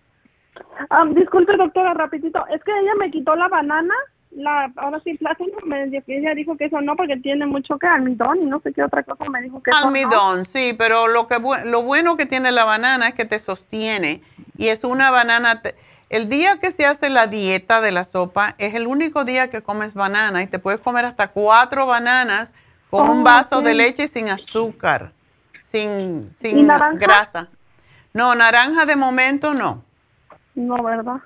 Ah, disculpe, doctora, rapidito, es que ella me quitó la banana la, ahora sí, plátano, me, ella dijo que eso no, porque tiene mucho que almidón y no sé qué otra cosa me dijo que Almidón, sí, pero lo, que, lo bueno que tiene la banana es que te sostiene y es una banana... el día que se hace la dieta de la sopa es el único día que comes banana y te puedes comer hasta cuatro bananas con un oh, vaso de leche sin azúcar, sin, sin grasa. No, naranja de momento no. No, ¿verdad?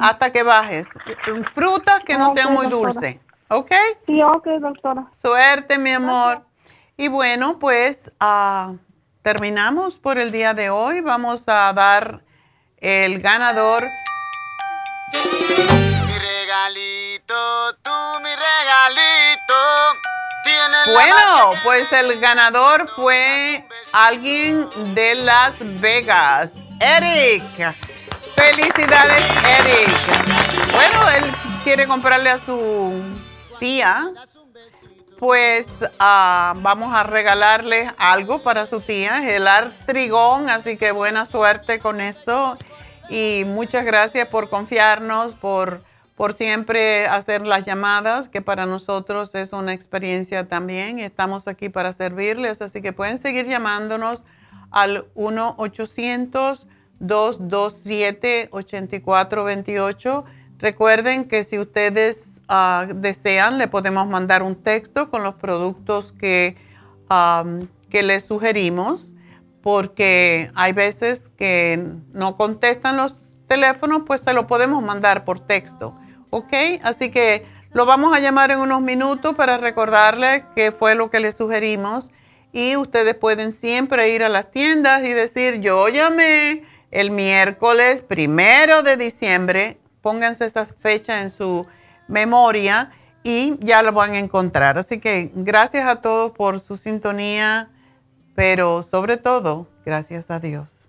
Hasta que bajes. Frutas que no sean muy dulces. ¿Ok? Sí, ok, doctora. Suerte, mi amor. Y bueno, pues ah, terminamos por el día de hoy. Vamos a dar el ganador. Mi regalito, tú mi regalito. Bueno, pues el ganador fue alguien de Las Vegas, Eric. Felicidades, Eric. Bueno, él quiere comprarle a su tía. Pues ah, vamos a regalarle algo para su tía, el artrigón, así que buena suerte con eso. Y muchas gracias por confiarnos, por, por siempre hacer las llamadas, que para nosotros es una experiencia también. Estamos aquí para servirles, así que pueden seguir llamándonos al 1 800 227-8428. Recuerden que si ustedes ah, desean, le podemos mandar un texto con los productos que, que les sugerimos, porque hay veces que no contestan los teléfonos, pues se lo podemos mandar por texto. ¿Ok? Así que lo vamos a llamar en unos minutos para recordarle qué fue lo que le sugerimos. Y ustedes pueden siempre ir a las tiendas y decir, yo llamé el miércoles primero de diciembre. Pónganse esas fechas en su memoria y ya lo van a encontrar. Así que gracias a todos por su sintonía, pero sobre todo, gracias a Dios.